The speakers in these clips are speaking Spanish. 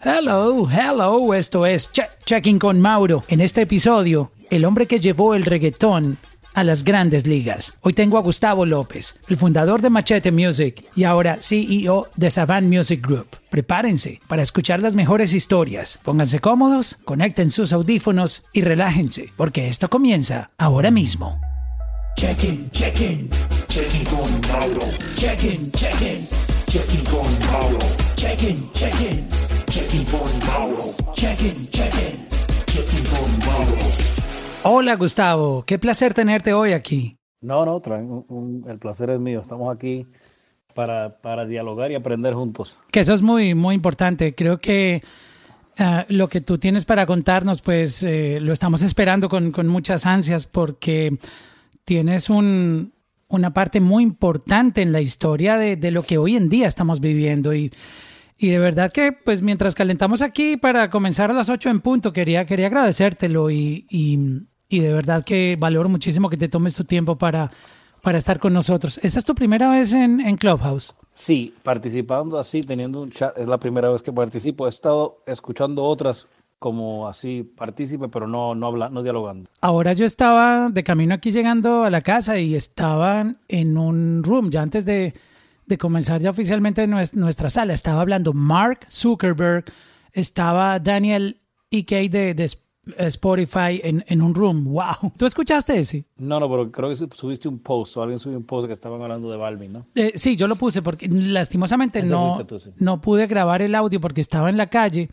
Hello, hello, esto es Che- Checking con Mauro. En este episodio, el hombre que llevó el reggaetón a las grandes ligas. Hoy tengo a Gustavo López, el fundador de Machete Music y ahora CEO de Savant Music Group. Prepárense para escuchar las mejores historias. Pónganse cómodos, conecten sus audífonos y relájense, porque esto comienza ahora mismo. Checking, checking, Checking con Mauro. checking, checking, Checking con Mauro. checking, checking, Checking con Mauro. checking, checking. Checking con Mauro. Hola Gustavo, qué placer tenerte hoy aquí. No, no, traen un- un- el placer es mío. Estamos aquí para, para dialogar y aprender juntos. Que eso es muy, muy importante. Creo que ah, lo que tú tienes para contarnos, pues eh, lo estamos esperando con, con muchas ansias porque tienes un, una parte muy importante en la historia de, de lo que hoy en día estamos viviendo y, y de verdad que pues mientras calentamos aquí para comenzar a las 8 en punto, quería, quería agradecértelo y, y, y de verdad que valoro muchísimo que te tomes tu tiempo para, para estar con nosotros. ¿Esta es tu primera vez en, en Clubhouse? Sí, participando así, teniendo un chat, es la primera vez que participo. He estado escuchando otras como así partícipe, pero no, no, habla, no dialogando. Ahora yo estaba de camino aquí llegando a la casa y estaban en un room, ya antes de, de comenzar ya oficialmente nues- nuestra sala, estaba hablando Mark Zuckerberg, estaba Daniel Ike de, de eh, Spotify en, en un room. ¡Wow! ¿Tú escuchaste ese? No, no, pero creo que subiste un post o alguien subió un post que estaban hablando de Balvin, ¿no? Eh, sí, yo lo puse porque lastimosamente Ese no, fuiste tú, sí. no pude grabar el audio porque estaba en la calle,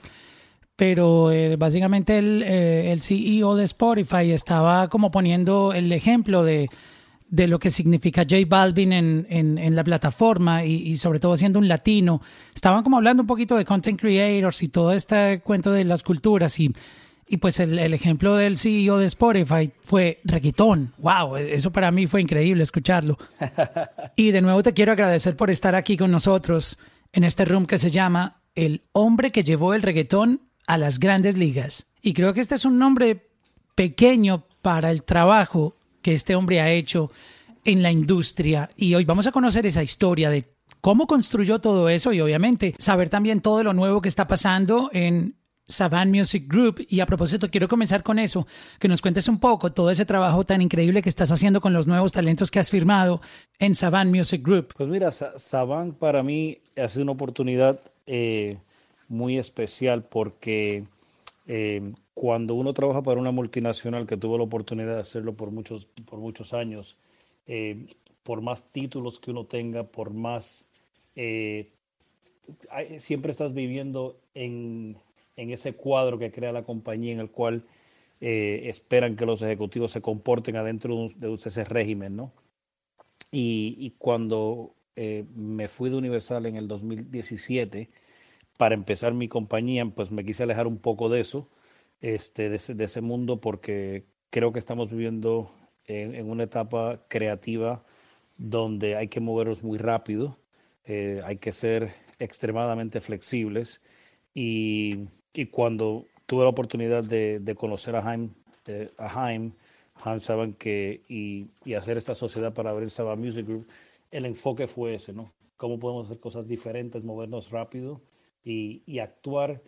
pero eh, básicamente el, eh, el CEO de Spotify estaba como poniendo el ejemplo de, de lo que significa J Balvin en, en, en la plataforma y, y sobre todo siendo un latino. Estaban como hablando un poquito de content creators y todo este cuento de las culturas y, y pues el, el ejemplo del CEO de Spotify fue reggaetón. ¡Wow! Eso para mí fue increíble escucharlo. Y de nuevo te quiero agradecer por estar aquí con nosotros en este room que se llama El hombre que llevó el reggaetón a las grandes ligas. Y creo que este es un nombre pequeño para el trabajo que este hombre ha hecho en la industria. Y hoy vamos a conocer esa historia de cómo construyó todo eso y obviamente saber también todo lo nuevo que está pasando en Savant Music Group. Y a propósito, quiero comenzar con eso, que nos cuentes un poco todo ese trabajo tan increíble que estás haciendo con los nuevos talentos que has firmado en Savant Music Group. Pues mira, Sa- Saban para mí ha sido una oportunidad eh, muy especial porque eh, cuando uno trabaja para una multinacional que tuvo la oportunidad de hacerlo por muchos, por muchos años, eh, por más títulos que uno tenga, por más... eh, hay- siempre estás viviendo en, en ese cuadro que crea la compañía en el cual eh, esperan que los ejecutivos se comporten adentro de, un- de ese régimen, ¿no? Y, y cuando eh, me fui de Universal en el 2017 para empezar mi compañía, pues me quise alejar un poco de eso, este, de, ese, de ese mundo, porque creo que estamos viviendo en, una etapa creativa donde hay que movernos muy rápido, eh, hay que ser extremadamente flexibles y, y cuando tuve la oportunidad de, de conocer a Jaime, de- a Jaime, saben que y, y hacer esta sociedad para abrir Saba Music Group, el enfoque fue ese, ¿no? Cómo podemos hacer cosas diferentes, movernos rápido y, y actuar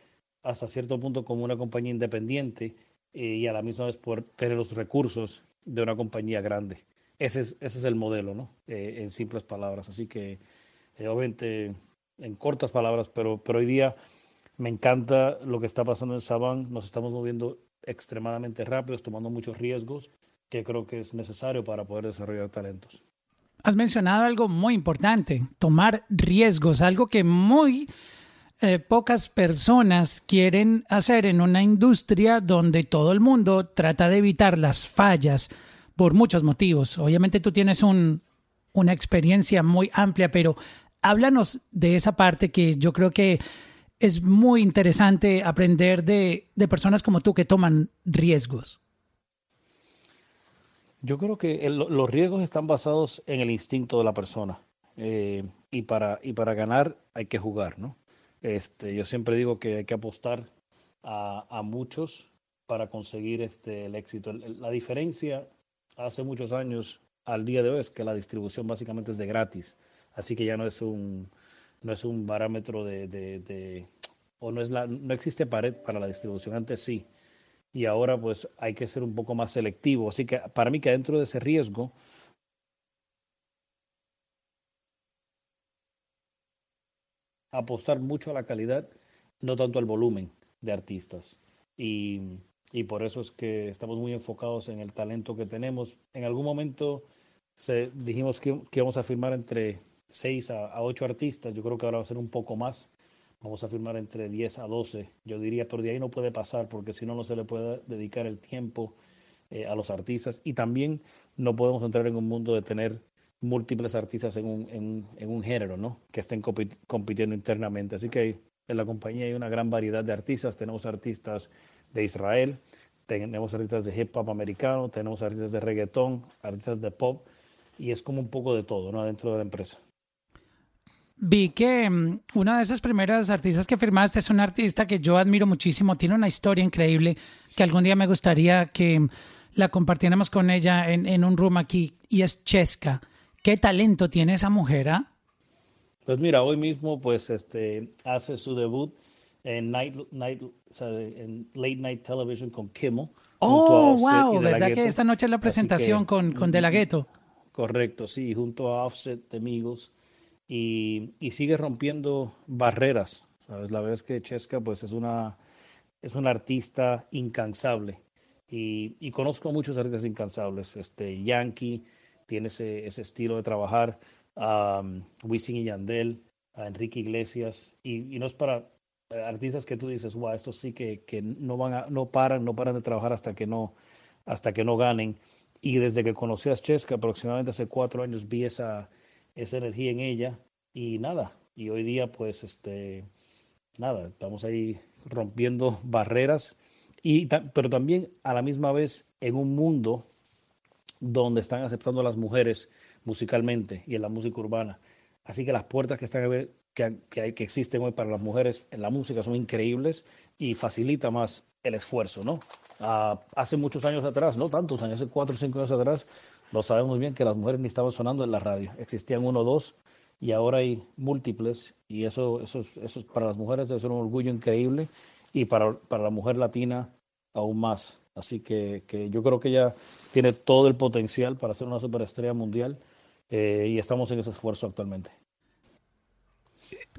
hasta cierto punto como una compañía independiente eh, y a la misma vez poder tener los recursos de una compañía grande. Ese es, ese es el modelo, ¿no? Eh, en simples palabras. Así que, eh, obviamente, en cortas palabras, pero, pero hoy día me encanta lo que está pasando en Saban. Nos estamos moviendo extremadamente rápidos, tomando muchos riesgos, que creo que es necesario para poder desarrollar talentos. Has mencionado algo muy importante, tomar riesgos, algo que muy eh, pocas personas quieren hacer en una industria donde todo el mundo trata de evitar las fallas por muchos motivos. Obviamente tú tienes un, una experiencia muy amplia, pero háblanos de esa parte que yo creo que es muy interesante aprender de, personas como tú que toman riesgos. Yo creo que los riesgos están basados en el instinto de la persona. eh, y, para, y para ganar hay que jugar, ¿no? Este, yo siempre digo que hay que apostar a, muchos para conseguir este, el éxito. La diferencia hace muchos años al día de hoy es que la distribución básicamente es de gratis. Así que ya no es un, no es un parámetro de, de- de- o no, es la, no existe pared para la distribución, antes sí. Y ahora pues hay que ser un poco más selectivo. Así que para mí que dentro de ese riesgo, apostar mucho a la calidad, no tanto al volumen de artistas. Y, y por eso es que estamos muy enfocados en el talento que tenemos. En algún momento se, dijimos que, que íbamos a firmar entre 6 a, a 8 artistas, yo creo que ahora va a ser un poco más. Vamos a firmar entre 10 a 12, yo diría, pero de ahí no puede pasar porque si no, no se le puede dedicar el tiempo eh, a los artistas y también no podemos entrar en un mundo de tener múltiples artistas en un, en, en un género, ¿no? Que estén compi- compitiendo internamente. Así que en la compañía hay una gran variedad de artistas. Tenemos artistas de Israel, tenemos artistas de hip hop americano, tenemos artistas de reggaetón, artistas de pop y es como un poco de todo, ¿no? Dentro de la empresa. Vi que mm, una de esas primeras artistas que firmaste es una artista que yo admiro muchísimo, tiene una historia increíble que algún día me gustaría que mm, la compartiéramos con ella en, en un room aquí y es Chesca. ¿Qué talento tiene esa mujer? ah? Pues mira, hoy mismo pues este hace su debut en night, night o sea, en late night television con Kimmel. Oh, wow, ¿verdad que esta noche es la presentación que, con, con De La Ghetto? Correcto, sí, junto a Offset de Migos y, y sigue rompiendo barreras, ¿sabes? La verdad es que Chesca pues es una, es una artista incansable y, y conozco muchos artistas incansables, este Yankee tiene ese, ese estilo de trabajar, um, Wisin y Yandel, a Enrique Iglesias y, no es para eh, artistas que tú dices, wow, estos sí que, que no van a, no paran, no paran de trabajar hasta que no, hasta que no ganen. Y desde que conocí a Chesca, aproximadamente hace cuatro años, vi esa, esa energía en ella y nada. Y hoy día, pues, este, nada, estamos ahí rompiendo barreras, y, pero también a la misma vez en un mundo donde están aceptando a las mujeres musicalmente y en la música urbana. Así que las puertas que, están que, hay, que existen hoy para las mujeres en la música son increíbles y facilita más el esfuerzo, ¿no? Ah, hace muchos años atrás, no tantos años, hace cuatro o cinco años atrás, lo sabemos bien que las mujeres ni estaban sonando en la radio. Existían uno o dos y ahora hay múltiples y eso, eso, es- eso es- para las mujeres debe ser un orgullo increíble y para, para la mujer latina aún más. Así que, que yo creo que ella tiene todo el potencial para ser una superestrella mundial eh, y estamos en ese esfuerzo actualmente.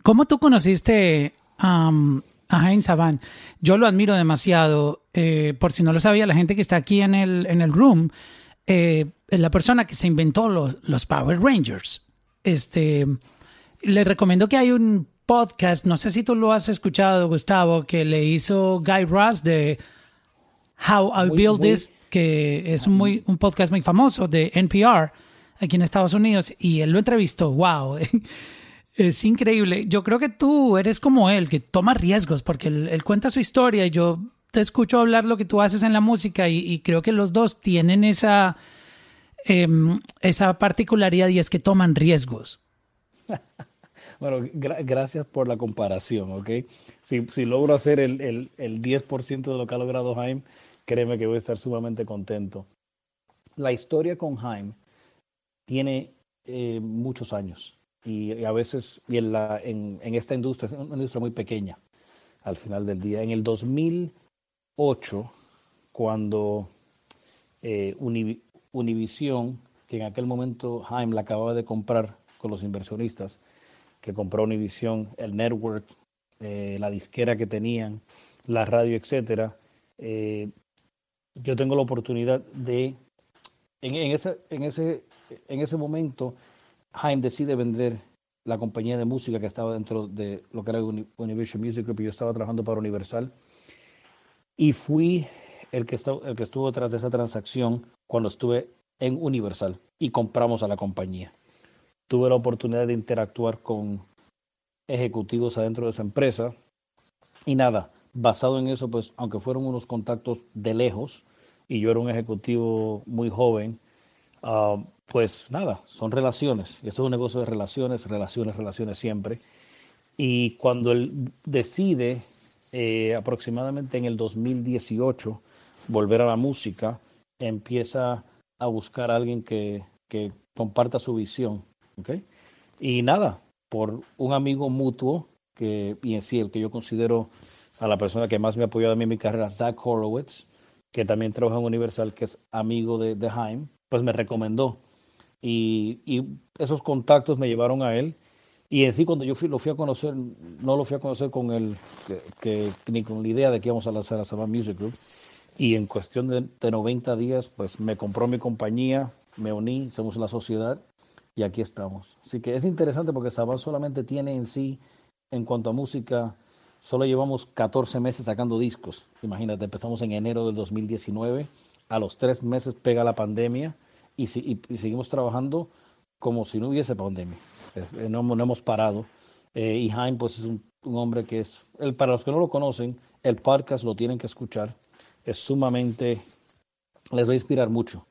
¿Cómo tú conociste a Jaime Saban? Yo lo admiro demasiado. eh, por si no lo sabía, la gente que está aquí en el, en el room, eh, es la persona que se inventó los, los Power Rangers. Este, les recomiendo que hay un podcast, no sé si tú lo has escuchado, Gustavo, que le hizo Guy Raz de How I Muy- muy- This, que es un, muy, un podcast muy famoso de NPR aquí en Estados Unidos, y él lo entrevistó. ¡Wow! Es increíble. Yo creo que tú eres como él, que toma riesgos, porque él, él cuenta su historia y yo te escucho hablar lo que tú haces en la música y, y creo que los dos tienen esa, em, esa particularidad y es que toman riesgos. Bueno, gra- gracias por la comparación, ¿ok? Si, si logro hacer el, el, el 10% de lo que ha logrado Jaime, créeme que voy a estar sumamente contento. La historia con Jaime tiene eh, muchos años y, y a veces y en, esta industria, es una industria muy pequeña al final del día. En el 2008, cuando eh, Univi- Univision, que en aquel momento Jaime la acababa de comprar con los inversionistas, que compró Univision, el network, eh, la disquera que tenían, la radio, etcétera, yo tengo la oportunidad de, en, en ese, en, ese, en ese momento, Jaime decide vender la compañía de música que estaba dentro de lo que era Uni- Univision Music Group y yo estaba trabajando para Universal. Y fui el que, estu- el que estuvo detrás de esa transacción cuando estuve en Universal y compramos a la compañía. Tuve la oportunidad de interactuar con ejecutivos adentro de esa empresa y nada, basado en eso, pues aunque fueron unos contactos de lejos y yo era un ejecutivo muy joven, ah, pues nada, son relaciones. Esto es un negocio de relaciones, relaciones, relaciones siempre. Y cuando él decide, eh, aproximadamente en el 2018, volver a la música, empieza a buscar a alguien que, que comparta su visión. ¿ok? Y nada, por un amigo mutuo que, y en sí el que yo considero a la persona que más me ha apoyado a mí en mi carrera, Zach Horowitz, que también trabaja en Universal, que es amigo de, de Jaime, pues me recomendó. Y, y esos contactos me llevaron a él. Y en sí, cuando yo lo fui a conocer, no lo fui a conocer con el, que, que- ni con la idea de que íbamos a lanzar a Saban Music Group. Y en cuestión de, de 90 días, pues me compró mi compañía, me uní, hicimos la sociedad y aquí estamos. Así que es interesante porque Saban solamente tiene en sí, en cuanto a música, solo llevamos 14 meses sacando discos. Imagínate, empezamos en enero del 2019, a los tres meses pega la pandemia y, seguimos trabajando como si no hubiese pandemia. Eh, no, no hemos parado. Eh, y Jaime, pues es un, hombre que es, el, para los que no lo conocen, el podcast lo tienen que escuchar. Es sumamente, les va a inspirar mucho.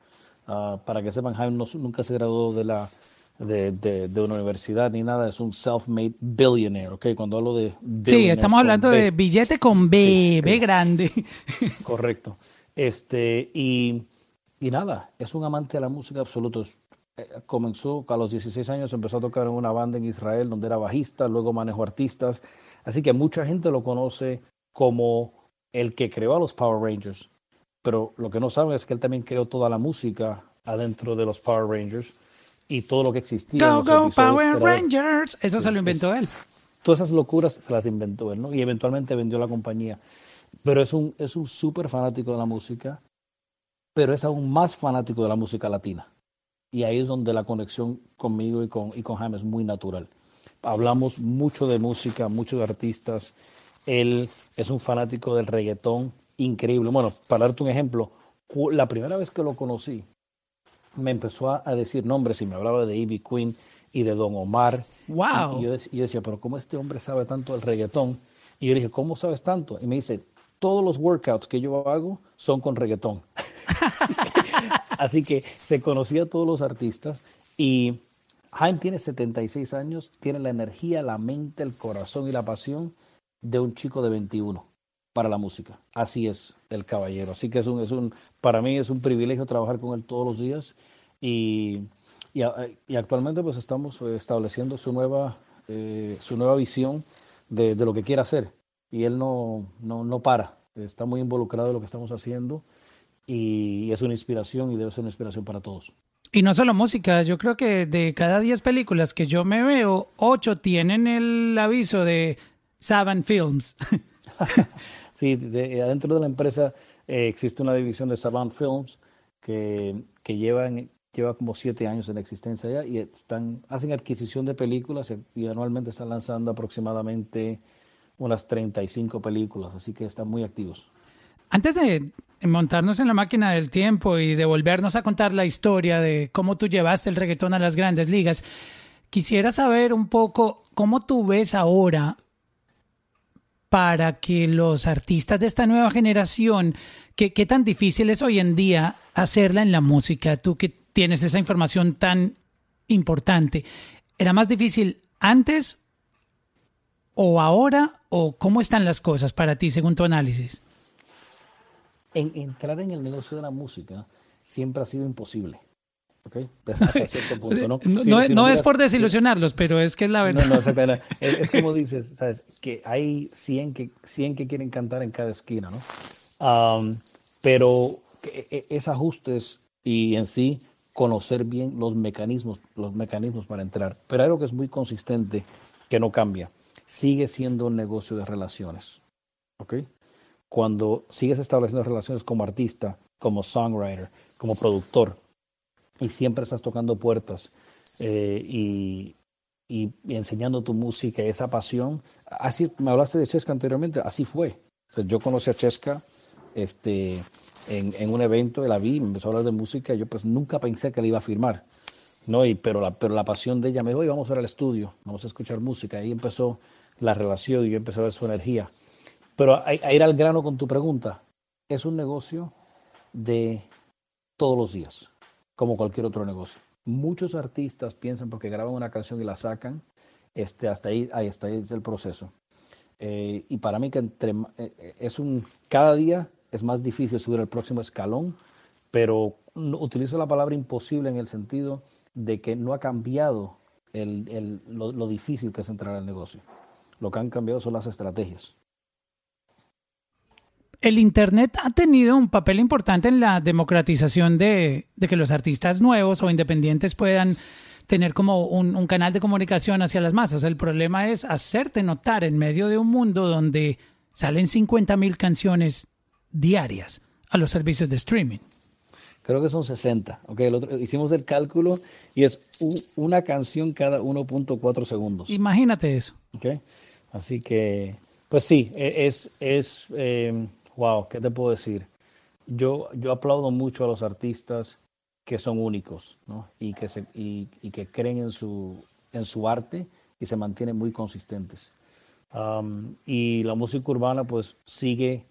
Ah, para que sepan, Jaime nunca se graduó de, la, de, de, de una universidad ni nada, es un self-made billionaire, ¿ok? Cuando hablo de... Sí, estamos hablando de billete con B, Sí, B grande. Correcto. Este, y, y nada, es un amante de la música absoluto. Eh, comenzó a los 16 años, empezó a tocar en una banda en Israel donde era bajista, luego manejó artistas. Así que mucha gente lo conoce como el que creó a los Power Rangers. Pero lo que no saben es que él también creó toda la música adentro de los Power Rangers y todo lo que existía. Go, go, Power Rangers. Eso se lo inventó él. todas esas locuras se las inventó él, ¿no? Y eventualmente vendió la compañía. Pero es un es un súper fanático de la música, pero es aún más fanático de la música latina. Y ahí es donde la conexión conmigo y con, y con Jaime es muy natural. Hablamos mucho de música, muchos artistas. Él es un fanático del reggaetón increíble. Bueno, para darte un ejemplo, la primera vez que lo conocí, me empezó a, a decir nombres y me hablaba de Ivy Queen y de Don Omar. Wow. Y yo, dec- yo decía, pero ¿cómo este hombre sabe tanto del reggaetón? Y yo le dije, ¿cómo sabes tanto? Y me dice, todos los workouts que yo hago son con reggaetón. Así que se conocía a todos los artistas y Jaime tiene 76 años, tiene la energía, la mente, el corazón y la pasión de un chico de 21 para la música. Así es el caballero. Así que es un, es un, para mí es un privilegio trabajar con él todos los días y, y, y actualmente pues estamos estableciendo su nueva, eh, su nueva visión de, de lo que quiere hacer y él no, no, no para, está muy involucrado en lo que estamos haciendo y es una inspiración y debe ser una inspiración para todos. Y no solo música, yo creo que de cada 10 películas que yo me veo, 8 tienen el aviso de Saban Films. Sí, de- adentro de la empresa eh, existe una división de Savant Films que, que llevan, lleva como siete años en existencia ya y están, hacen adquisición de películas y anualmente están lanzando aproximadamente unas 35 películas, así que están muy activos. Antes de montarnos en la máquina del tiempo y de volvernos a contar la historia de cómo tú llevaste el reggaetón a las grandes ligas, quisiera saber un poco cómo tú ves ahora para que los artistas de esta nueva generación, ¿qué, qué tan difícil es hoy en día hacerla en la música? Tú que tienes esa información tan importante, ¿era más difícil antes o ahora o cómo están las cosas para ti según tu análisis? En, entrar en el negocio de la música siempre ha sido imposible. ¿Ok? Hasta cierto punto, ¿no? No, Si- no- si no es por desilusionarlos, pero es que es la verdad. No, no. Es, es como dices, ¿sabes? Que hay 100 que, 100 que quieren cantar en cada esquina, ¿no? Am, pero que- e- es ajustes y en sí conocer bien los mecanismos, los mecanismos para entrar. Pero hay algo que es muy consistente, que no cambia. Sigue siendo un negocio de relaciones, ¿ok? Cuando sigues estableciendo relaciones como artista, como songwriter, como productor, y siempre estás tocando puertas eh, y, y, y enseñando tu música esa pasión. Así, me hablaste de Chesca anteriormente, así fue. O sea, yo conocí a Chesca este, en, en un evento, la vi, me empezó a hablar de música, y yo pues nunca pensé que le iba a firmar. ¿no? Y, pero, la, pero la pasión de ella me dijo, "Oye, vamos a ir al estudio, vamos a escuchar música. Ahí empezó la relación y yo empecé a ver su energía. Pero a, a ir al grano con tu pregunta, es un negocio de todos los días, como cualquier otro negocio. Muchos artistas piensan porque graban una canción y la sacan, este, hasta ahí, ahí está es el proceso. Eh, y para mí que entre, eh, eh, es un, cada día es más difícil subir al próximo escalón, pero utilizo la palabra imposible en el sentido de que no ha cambiado el, el- lo difícil que es entrar al negocio. Lo que han cambiado son las estrategias. El Internet ha tenido un papel importante en la democratización de, de que los artistas nuevos o independientes puedan tener como un, un, canal de comunicación hacia las masas. El problema es hacerte notar en medio de un mundo donde salen 50 mil canciones diarias a los servicios de streaming. Creo que son 60. Okay, el otro, hicimos el cálculo y es una canción cada 1.4 segundos. Imagínate eso. Okay. Así que, pues sí, e, es, es eh, wow, ¿qué te puedo decir? Yo, yo aplaudo mucho a los artistas que son únicos ¿no? y, que se, y, y, que creen en su, en su arte y se mantienen muy consistentes. Um, y la música urbana pues sigue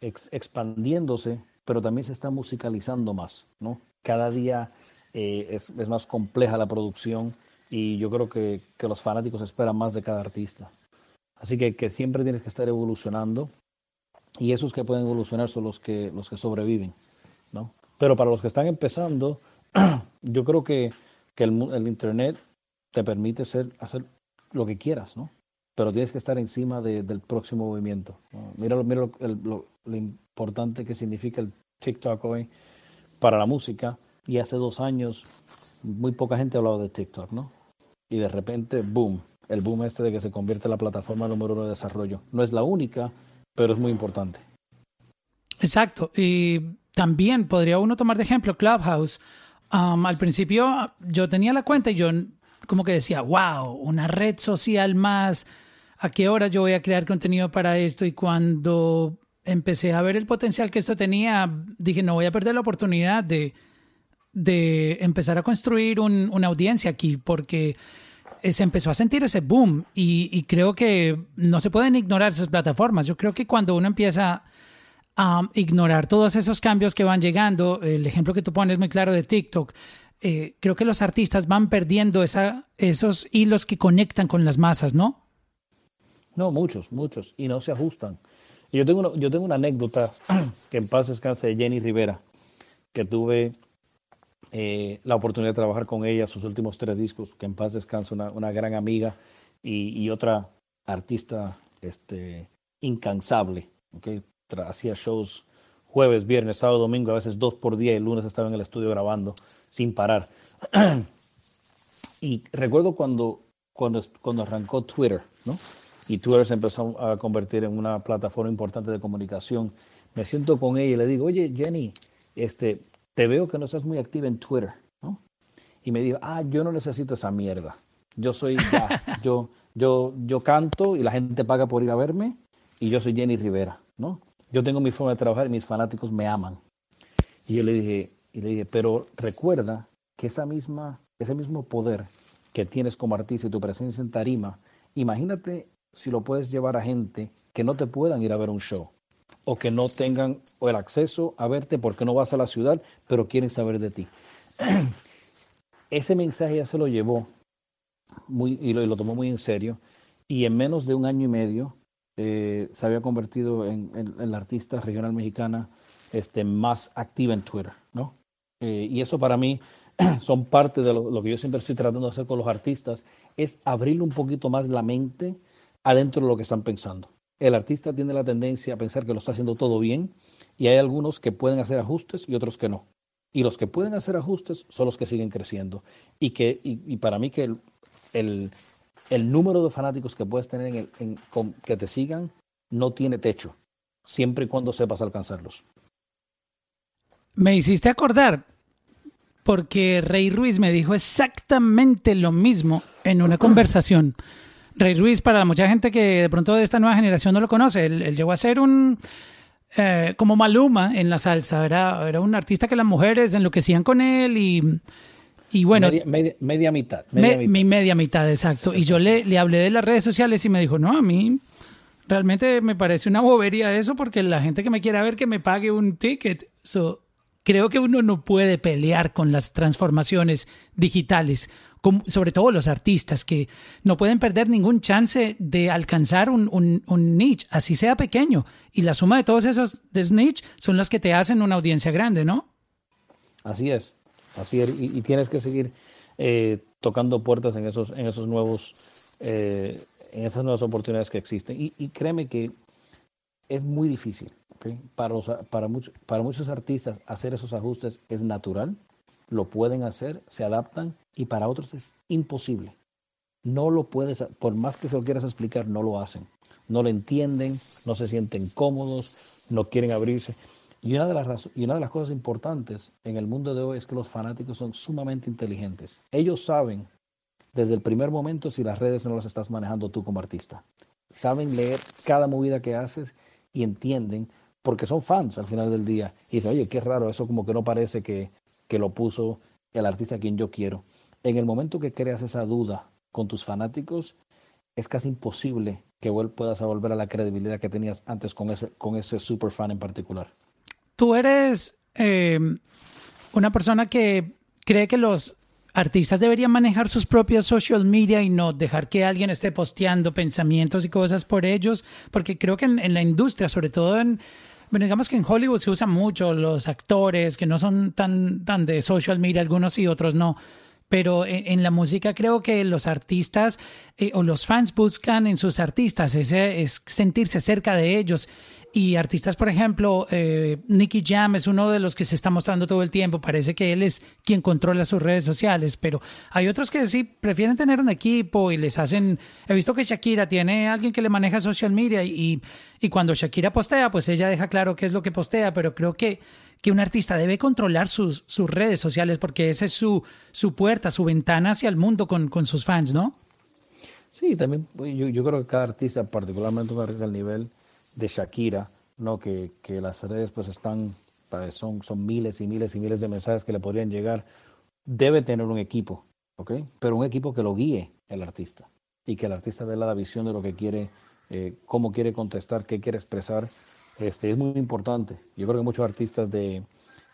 ex, expandiéndose, pero también se está musicalizando más. ¿no? Cada día eh, es, es, más compleja la producción y yo creo que, que, los fanáticos esperan más de cada artista. Así que, que siempre tienes que estar evolucionando y esos que pueden evolucionar son los que, los que sobreviven. ¿no? Pero para los que están empezando, yo creo que, que el, Internet te permite ser, hacer lo que quieras, ¿no? Pero tienes que estar encima de, del próximo movimiento. ¿no? Mira, lo, el, lo, importante que significa el TikTok hoy para la música. Y hace dos años muy poca gente hablaba de TikTok, ¿no? Y de repente, boom, el boom este de que se convierte la plataforma número uno de desarrollo. No es la única, pero es muy importante. Exacto. Y también podría uno tomar de ejemplo Clubhouse. Um, al principio yo tenía la cuenta y yo como que decía, wow, una red social más, ¿a qué hora yo voy a crear contenido para esto? Y cuando empecé a ver el potencial que esto tenía, dije, no voy a perder la oportunidad de, de empezar a construir un, una audiencia aquí, porque se empezó a sentir ese boom y, creo que no se pueden ignorar esas plataformas. Yo creo que cuando uno empieza a ignorar todos esos cambios que van llegando, el ejemplo que tú pones muy claro de TikTok, eh, creo que los artistas van perdiendo esa, esos hilos que conectan con las masas, ¿no? No, muchos, muchos, y no se ajustan. Yo tengo una, yo tengo una anécdota que en paz descanse de Jenny Rivera, que tuve eh, la oportunidad de trabajar con ella sus últimos tres discos, que en paz descanse una, gran amiga y, y, otra artista este, incansable, ¿okay? hacía shows jueves, viernes, sábado, domingo, a veces dos por día y el lunes estaba en el estudio grabando sin parar. y recuerdo cuando, cuando, cuando arrancó Twitter, ¿no? Y Twitter se empezó a convertir en una plataforma importante de comunicación. Me siento con ella y le digo, oye, Jenny, este, te veo que no estás muy activa en Twitter, ¿no? Y me dijo, ah, yo no necesito esa mierda. Yo soy, ya, yo, yo, yo canto y la gente paga por ir a verme y yo soy Jenny Rivera, ¿no? Yo tengo mi forma de trabajar y mis fanáticos me aman. Y yo le dije, y le dije, pero recuerda que esa misma, ese mismo poder que tienes como artista y tu presencia en tarima, imagínate si lo puedes llevar a gente que no te puedan ir a ver un show o que no tengan el acceso a verte porque no vas a la ciudad, pero quieren saber de ti. Ese mensaje ya se lo llevó muy, y, lo, tomó muy en serio y en menos de un año y medio eh, se había convertido en, en, en, la artista regional mexicana este, más activa en Twitter, ¿no? Eh, y eso para mí son parte de lo, lo, que yo siempre estoy tratando de hacer con los artistas, es abrirle un poquito más la mente adentro de lo que están pensando. El artista tiene la tendencia a pensar que lo está haciendo todo bien y hay algunos que pueden hacer ajustes y otros que no. Y los que pueden hacer ajustes son los que siguen creciendo. Y, que, y, y para mí que el, el, el número de fanáticos que puedes tener en el, en, con, que te sigan no tiene techo, siempre y cuando sepas alcanzarlos. Me hiciste acordar, porque Rey Ruiz me dijo exactamente lo mismo en una conversación. Rey Ruiz, para mucha gente que de pronto de esta nueva generación no lo conoce, él, él llegó a ser un... Eh, como Maluma en la salsa, era, era un artista que las mujeres enloquecían con él y y bueno, media, media, media mitad. Media me, mitad. Mi media mitad, exacto. Y yo le, le hablé de las redes sociales y me dijo, no, a mí realmente me parece una bobería eso porque la gente que me quiera ver que me pague un ticket. So, creo que uno no puede pelear con las transformaciones digitales, sobre todo los artistas que no pueden perder ningún chance de alcanzar un, un, niche, así sea pequeño. Y la suma de todos esos niche son las que te hacen una audiencia grande, ¿no? Así es. Así es, y, tienes que seguir eh, tocando puertas en esos, en esos nuevos, eh, en esas nuevas oportunidades que existen. Y, créeme que es muy difícil. Para, los, para, muchos, para muchos artistas hacer esos ajustes es natural, lo pueden hacer, se adaptan y para otros es imposible. No lo puedes, por más que se lo quieras explicar, no lo hacen. No lo entienden, no se sienten cómodos, no quieren abrirse. Y una, de las y una de las cosas importantes en el mundo de hoy es que los fanáticos son sumamente inteligentes. Ellos saben desde el primer momento si las redes no las estás manejando tú como artista. Saben leer cada movida que haces y entienden porque son fans al final del día. Y dicen, oye, qué raro, eso como que no parece que, que lo puso el artista a quien yo quiero. En el momento que creas esa duda con tus fanáticos, es casi imposible que puedas volver a la credibilidad que tenías antes con ese, con ese super fan en particular. Tú eres eh, una persona que cree que los artistas deberían manejar sus propias social media y no dejar que alguien esté posteando pensamientos y cosas por ellos, porque creo que en, en la industria, sobre todo en, bueno, digamos que en Hollywood se usan mucho los actores que no son tan, tan de social media, algunos y otros no. Pero en, la música creo que los artistas eh, o los fans buscan en sus artistas es sentirse cerca de ellos. Y artistas, por ejemplo, eh, Nicky Jam es uno de los que se está mostrando todo el tiempo. Parece que él es quien controla sus redes sociales, pero hay otros que sí prefieren tener un equipo y les hacen. He visto que Shakira tiene alguien que le maneja social media y, y cuando Shakira postea, pues ella deja claro qué es lo que postea, pero creo que, que un artista debe controlar sus, sus redes sociales porque esa es su, su puerta, su ventana hacia el mundo con, con sus fans, ¿no? Sí, también pues, yo, yo creo que cada artista, particularmente un artista al nivel de Shakira, ¿no? que, que las redes pues están, son, son miles y miles y miles de mensajes que le podrían llegar, debe tener un equipo, ¿ok? Pero un equipo que lo guíe el artista y que el artista vea la visión de lo que quiere, eh, cómo quiere contestar, qué quiere expresar, este, es muy importante. Yo creo que muchos artistas de,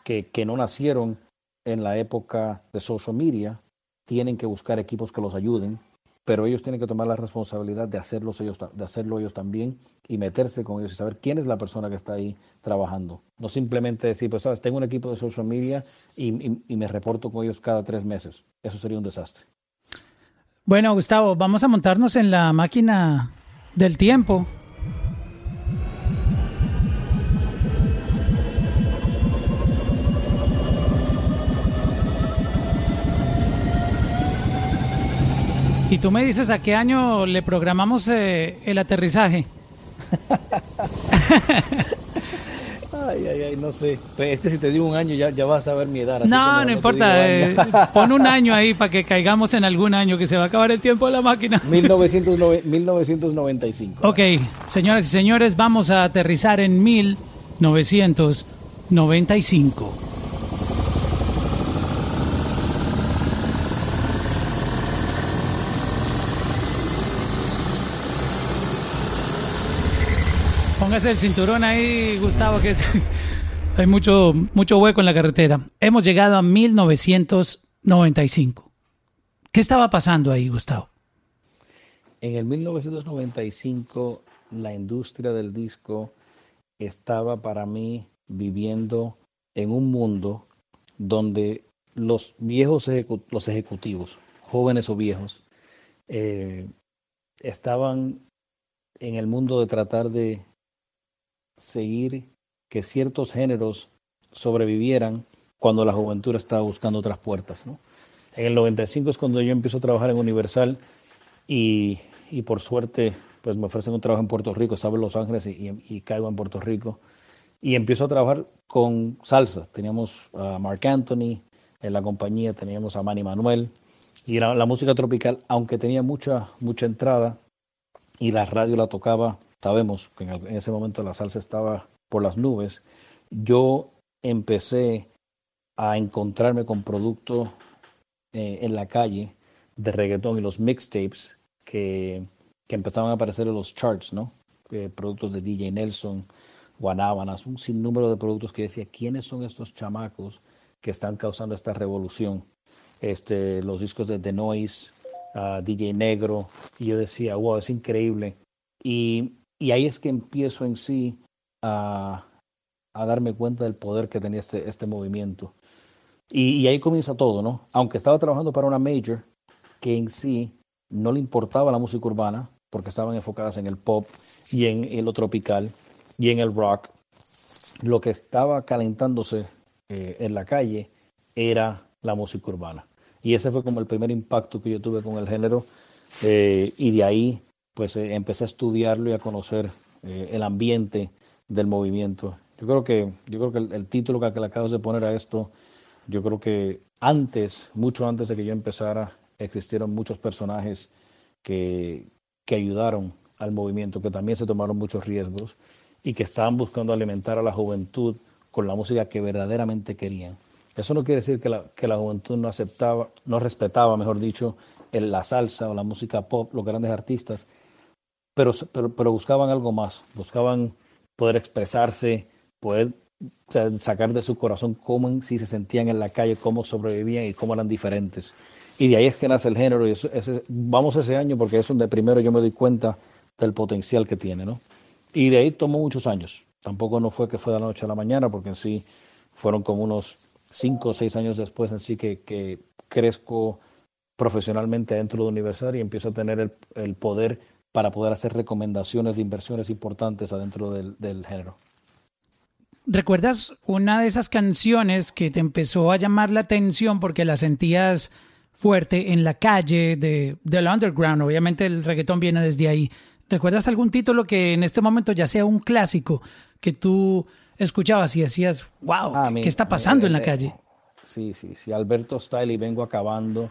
que, que no nacieron en la época de social media tienen que buscar equipos que los ayuden pero ellos tienen que tomar la responsabilidad de, hacerlos ellos, de hacerlo ellos también y meterse con ellos y saber quién es la persona que está ahí trabajando. No simplemente decir, pues sabes, tengo un equipo de social media y- y me reporto con ellos cada tres meses. Eso sería un desastre. Bueno, Gustavo, vamos a montarnos en la máquina del tiempo. Y tú me dices a qué año le programamos eh, el aterrizaje. Ay, ay, ay, no sé. Pues este, si te digo un año, ya, ya vas a ver mi edad. que No, no importa. eh, pon un año ahí para que caigamos en algún año que se va a acabar el tiempo de la máquina. 1909 1995. Ok, señoras y señores, vamos a aterrizar en 1995. Póngase el cinturón ahí, Gustavo, que hay mucho, mucho hueco en la carretera. Hemos llegado a 1995. ¿Qué estaba pasando ahí, Gustavo? En el 1995, la industria del disco estaba para mí viviendo en un mundo donde los viejos los ejecutivos, jóvenes o viejos, eh, estaban en el mundo de tratar de seguir que ciertos géneros sobrevivieran cuando la juventud estaba buscando otras puertas. ¿no? En el 95 es cuando yo empiezo a trabajar en Universal y, y por suerte pues me ofrecen un trabajo en Puerto Rico, estaba en Los Ángeles y, y- caigo en Puerto Rico. Y empiezo a trabajar con salsa. Teníamos a Mark Anthony en la compañía, teníamos a Manny Manuel. Y la, la música tropical, aunque tenía mucha, mucha entrada y la radio la tocaba, sabemos que en, ese momento la salsa estaba por las nubes, yo empecé a encontrarme con productos eh, en la calle de reggaetón y los mixtapes que, que empezaban a aparecer en los charts, ¿no? Eh, productos de DJ Nelson, Guanábanas, un sinnúmero de productos que decía, ¿quiénes son estos chamacos que están causando esta revolución? Este, los discos de The Noise, ah, DJ Negro, y yo decía, wow, es increíble. Y, y ahí es que empiezo en sí a, darme cuenta del poder que tenía este, este movimiento. Y, y ahí comienza todo, ¿no? Aunque estaba trabajando para una major que en sí no le importaba la música urbana, porque estaban enfocadas en el pop y en, en lo tropical y en el rock. Lo que estaba calentándose eh, en la calle era la música urbana. Y ese fue como el primer impacto que yo tuve con el género. eh, y de ahí, pues eh, empecé a estudiarlo y a conocer eh, el ambiente del movimiento. Yo creo que, yo creo que el, título que, que le acabas de poner a esto, yo creo que antes, mucho antes de que yo empezara, existieron muchos personajes que, que ayudaron al movimiento, que también se tomaron muchos riesgos y que estaban buscando alimentar a la juventud con la música que verdaderamente querían. Eso no quiere decir que la, que la juventud no aceptaba, no respetaba, mejor dicho, el- la salsa o la música pop, los grandes artistas, pero, pero, buscaban algo más, buscaban poder expresarse, poder sacar de su corazón cómo si se sentían en la calle, cómo sobrevivían y cómo eran diferentes. Y de ahí es que nace el género. Y ese- vamos ese año porque es donde primero yo me doy cuenta del potencial que tiene, ¿no? Y de ahí tomó muchos años. Tampoco no fue que fue de la noche a la mañana, porque en sí fueron como unos cinco o seis años después en sí que, que crezco profesionalmente dentro de Universal y empiezo a tener el, el poder para poder hacer recomendaciones de inversiones importantes adentro del, del género. ¿Recuerdas una de esas canciones que te empezó a llamar la atención porque la sentías fuerte en la calle de, del underground? Obviamente el reggaetón viene desde ahí. ¿Recuerdas algún título que en este momento ya sea un clásico que tú escuchabas y decías, wow, Ah, ¿qué, está pasando eh, en la eh, calle? Sí, sí, sí. Alberto Style y vengo acabando.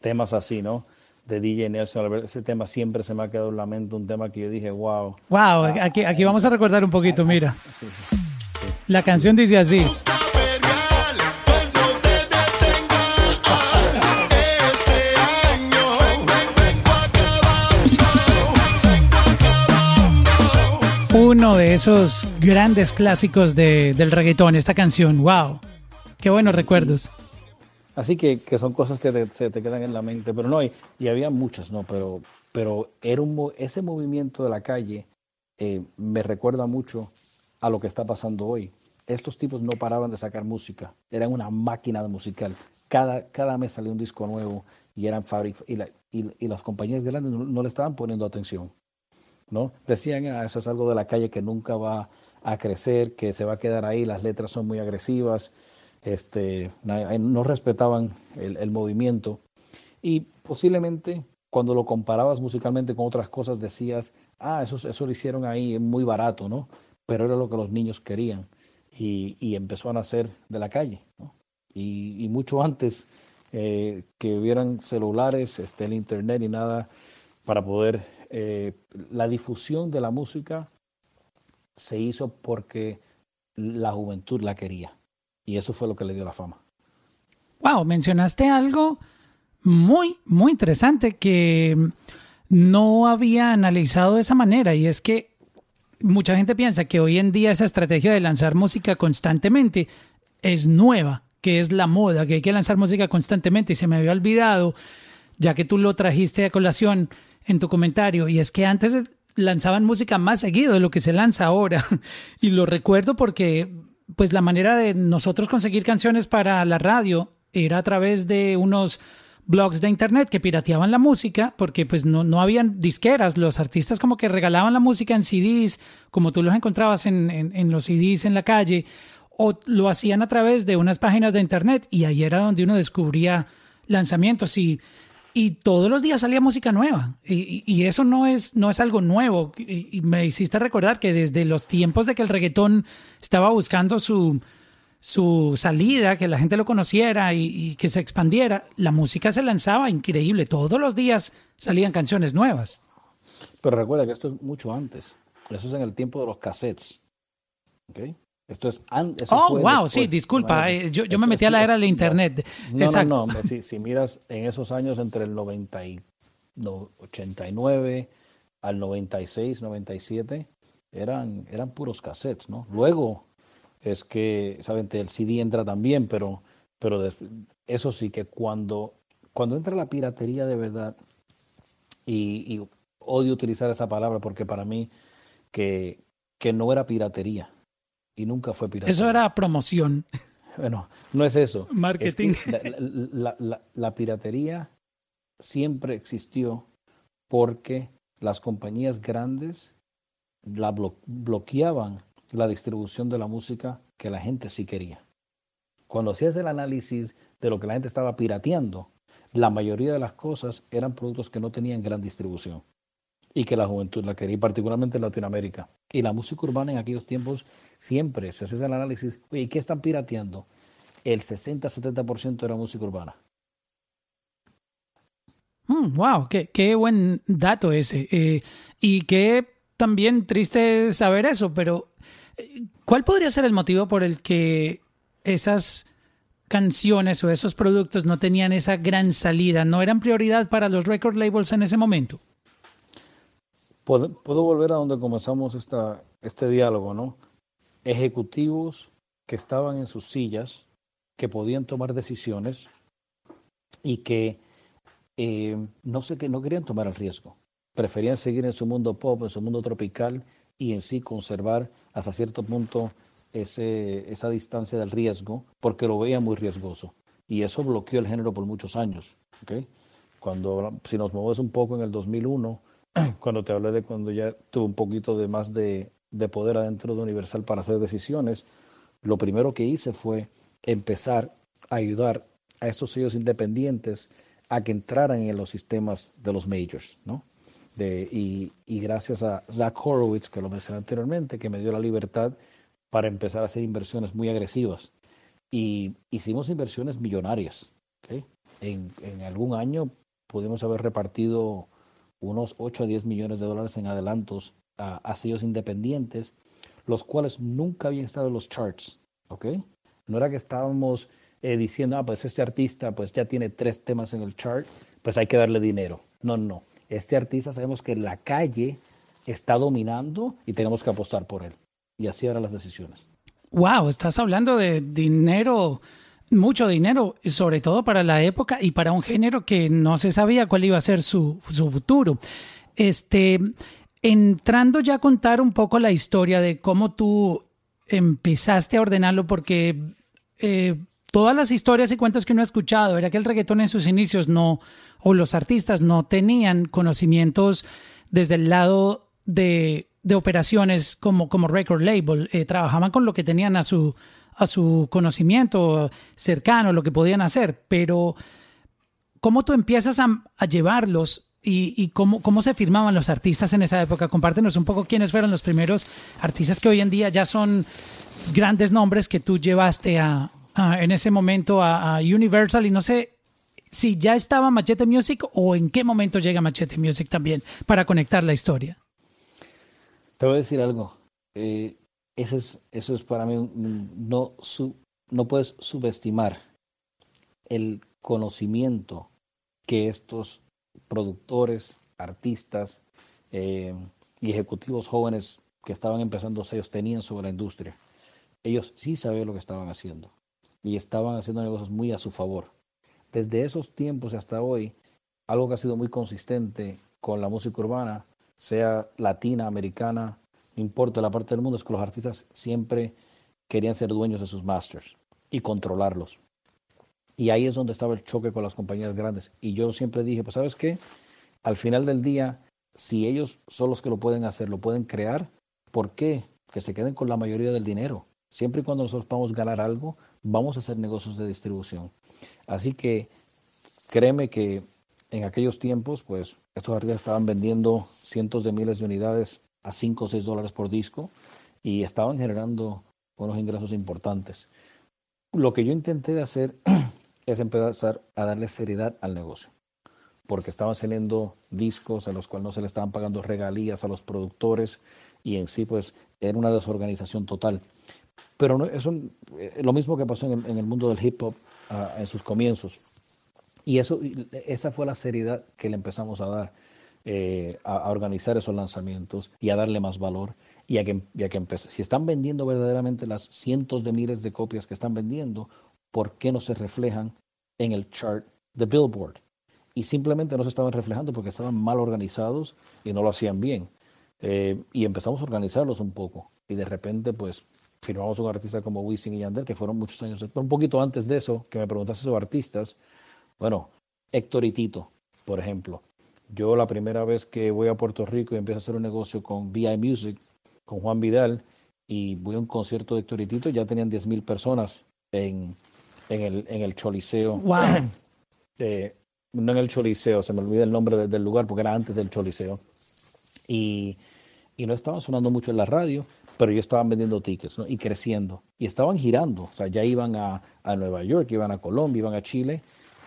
Temas así, ¿no? De DJ Nelson. Albert- Ese tema siempre se me ha quedado en la mente. Un tema que yo dije, wow. Wow, aquí, aquí vamos a recordar un poquito, mira. La canción dice así. Uno de esos grandes clásicos de- del reggaetón, esta canción. Wow. Qué buenos recuerdos. Así que, que son cosas que te, se te quedan en la mente. Pero no, y, y había muchas, ¿no? Pero, pero era un, ese movimiento de la calle eh, me recuerda mucho a lo que está pasando hoy. Estos tipos no paraban de sacar música. Eran una máquina musical. Cada, cada mes salía un disco nuevo y eran y, y- y las compañías grandes no, no le estaban poniendo atención. ¿no? Decían, "Ah, eso es algo de la calle que nunca va a crecer, que se va a quedar ahí, las letras son muy agresivas, este, na- no respetaban el, el movimiento. Y posiblemente cuando lo comparabas musicalmente con otras cosas decías, ah, eso, eso lo hicieron ahí, es muy barato, ¿no? Pero era lo que los niños querían. Y, y empezó a nacer de la calle. Y, y mucho antes eh, que hubieran celulares, este, el internet y nada para poder... eh, la difusión de la música se hizo porque la juventud la quería. Y eso fue lo que le dio la fama. Wow, mencionaste algo muy, muy interesante que no había analizado de esa manera y es que mucha gente piensa que hoy en día esa estrategia de lanzar música constantemente es nueva, que es la moda, que hay que lanzar música constantemente y se me había olvidado, ya que tú lo trajiste a colación en tu comentario, y es que antes lanzaban música más seguido de lo que se lanza ahora. Y lo recuerdo porque pues la manera de nosotros conseguir canciones para la radio era a través de unos blogs de internet que pirateaban la música porque pues no, no habían disqueras, los artistas como que regalaban la música en CDs, como tú los encontrabas en, en, en los CDs en la calle, o lo hacían a través de unas páginas de internet y ahí era donde uno descubría lanzamientos. Y, y todos los días salía música nueva y, eso no es, no es algo nuevo y, me hiciste recordar que desde los tiempos de que el reggaetón estaba buscando su, su salida, que la gente lo conociera y, que se expandiera, la música se lanzaba increíble, todos los días salían canciones nuevas. Pero recuerda que esto es mucho antes. Eso es en el tiempo de los cassettes. ¿Ok? Esto es antes. Oh, wow, sí, disculpa, eh, yo- yo me metí a la era del internet. No, Exacto. no, no. Si, si miras en esos años entre el 90 y no, 89 al 96, 97, eran, eran puros cassettes, ¿no? Luego es que, saben, el CD entra también, pero, pero eso sí que cuando, cuando entra la piratería de verdad, y, y odio utilizar esa palabra porque para mí que, que no era piratería y nunca fue piratería. Eso era promoción. Bueno, no es eso. Es Marketing. que la, la- la- la piratería siempre existió porque las compañías grandes la blo- bloqueaban la distribución de la música que la gente sí quería. Cuando hacías el análisis de lo que la gente estaba pirateando, la mayoría de las cosas eran productos que no tenían gran distribución y que la juventud la quería, y particularmente en Latinoamérica. Y la música urbana en aquellos tiempos siempre se hace el análisis, oye, ¿y ¿qué están pirateando? El 60-70% era música urbana. Mm, wow, qué, qué buen dato ese. Eh, y qué también triste saber eso, pero eh, ¿cuál podría ser el motivo por el que esas canciones o esos productos no tenían esa gran salida? ¿No eran prioridad para los record labels en ese momento? Puedo, puedo volver a donde comenzamos esta, este diálogo, ¿no? Ejecutivos que estaban en sus sillas, que podían tomar decisiones y que eh, no sé que no querían tomar el riesgo. Preferían seguir en su mundo pop, en su mundo tropical y en sí conservar hasta cierto punto ese, esa distancia del riesgo porque lo veían muy riesgoso. Y eso bloqueó el género por muchos años. ¿ok? Cuando, si nos movemos un poco en el 2001, cuando te hablé de cuando ya tuve un poquito de más de, de poder adentro de Universal para hacer decisiones, lo primero que hice fue empezar a ayudar a estos sellos independientes a que entraran en los sistemas de los majors, ¿no? De, y, y gracias a Zach Horowitz, que lo mencioné anteriormente, que me dio la libertad para empezar a hacer inversiones muy agresivas. Y hicimos inversiones millonarias. ¿ok? En, en algún año pudimos haber repartido unos 8 a 10 millones de dólares en adelantos a, a sellos independientes, los cuales nunca habían estado en los charts. ¿ok? No era que estábamos eh, diciendo, ah, pues este artista pues ya tiene tres temas en el chart, pues hay que darle dinero. No, no. Este artista sabemos que la calle está dominando y tenemos que apostar por él. Y así eran las decisiones. Wow, estás hablando de dinero, mucho dinero, sobre todo para la época y para un género que no se sabía cuál iba a ser su, su futuro. Este, entrando ya a contar un poco la historia de cómo tú empezaste a ordenarlo, porque eh, todas las historias y cuentos que uno ha escuchado era que el reggaetón en sus inicios no, o los artistas no tenían conocimientos desde el lado de, de operaciones como, como record label, eh, trabajaban con lo que tenían a su, a su conocimiento cercano, lo que podían hacer, pero ¿cómo tú empiezas a, a llevarlos y, y cómo, cómo, se firmaban los artistas en esa época? Compártenos un poco quiénes fueron los primeros artistas que hoy en día ya son grandes nombres que tú llevaste a, en ese momento a, a, Universal y no sé si ya estaba Machete Music o en qué momento llega Machete Music también para conectar la historia. Te voy a decir algo. Eh, eso, es, eso es para mí, no, su, no puedes subestimar el conocimiento que estos productores, artistas eh, y ejecutivos jóvenes que estaban empezando sellos tenían sobre la industria. Ellos sí sabían lo que estaban haciendo y estaban haciendo negocios muy a su favor. Desde esos tiempos hasta hoy, algo que ha sido muy consistente con la música urbana, sea latina, americana, importa la parte del mundo, es que los artistas siempre querían ser dueños de sus masters y controlarlos. Y ahí es donde estaba el choque con las compañías grandes. Y yo siempre dije, pues sabes qué, al final del día, si ellos son los que lo pueden hacer, lo pueden crear, ¿por qué? Que se queden con la mayoría del dinero. Siempre y cuando nosotros podamos ganar algo, vamos a hacer negocios de distribución. Así que créeme que en aquellos tiempos, pues estos artistas estaban vendiendo cientos de miles de unidades a 5 o 6 dólares por disco y estaban generando unos ingresos importantes. Lo que yo intenté hacer es empezar a darle seriedad al negocio, porque estaban saliendo discos a los cuales no se le estaban pagando regalías a los productores y en sí pues era una desorganización total. Pero no, eso lo mismo que pasó en el, mundo del hip hop uh, en sus comienzos. Y eso, esa fue la seriedad que le empezamos a dar, eh, a, organizar esos lanzamientos y a darle más valor. Y a que, y a que empecé. Si están vendiendo verdaderamente las cientos de miles de copias que están vendiendo, ¿por qué no se reflejan en el chart de Billboard? Y simplemente no se estaban reflejando porque estaban mal organizados y no lo hacían bien. Eh, y empezamos a organizarlos un poco. Y de repente, pues, firmamos un artista como Wisin y Yandel, que fueron muchos años, un poquito antes de eso, que me preguntaste sobre artistas. Bueno, Héctor y Tito, por ejemplo. Yo la primera vez que voy a Puerto Rico y empiezo a hacer un negocio con VI Music, con Juan Vidal, y voy a un concierto de Héctor y Tito, ya tenían 10 mil personas en, en, el, en el Choliseo. Wow. Eh, no en el Choliseo, se me olvida el nombre de- del lugar porque era antes del Choliseo. Y, y no estaban sonando mucho en la radio, pero ellos estaban vendiendo tickets ¿no? y creciendo. Y estaban girando, o sea, ya iban a, a Nueva York, iban a Colombia, iban a Chile.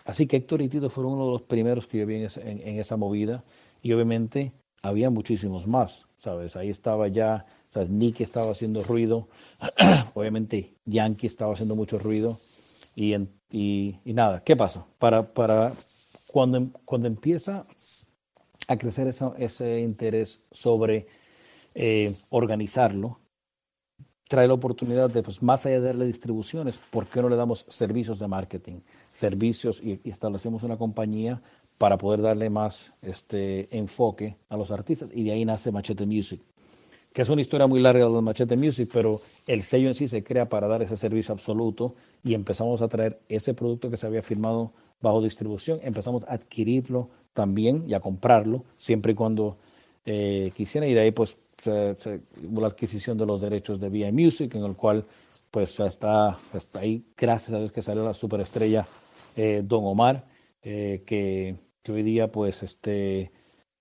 Así que Héctor y Tito fueron uno de los primeros que yo vi en, esa movida. Y obviamente había muchísimos más, ¿sabes? Ahí estaba ya. Nicky estaba haciendo ruido. obviamente Yankee estaba haciendo mucho ruido. Y, nada, ¿qué pasa? Para, em- cuando empieza a crecer ese interés sobre eh, organizarlo, trae la oportunidad de, pues más allá de darle distribuciones, ¿por qué no le damos servicios de marketing? Servicios y, establecemos una compañía para poder darle más este, enfoque a los artistas. Y de ahí nace Machete Music, que es una historia muy larga de los Machete Music, pero el sello en sí se crea para dar ese servicio absoluto y empezamos a traer ese producto que se había firmado bajo distribución, empezamos a adquirirlo también y a comprarlo, siempre y cuando eh, y de ahí pues la adquisición de los derechos de VI Music, en el cual pues ya está, está ahí, gracias a Dios que salió la superestrella eh, Don Omar, eh, que, que hoy día pues este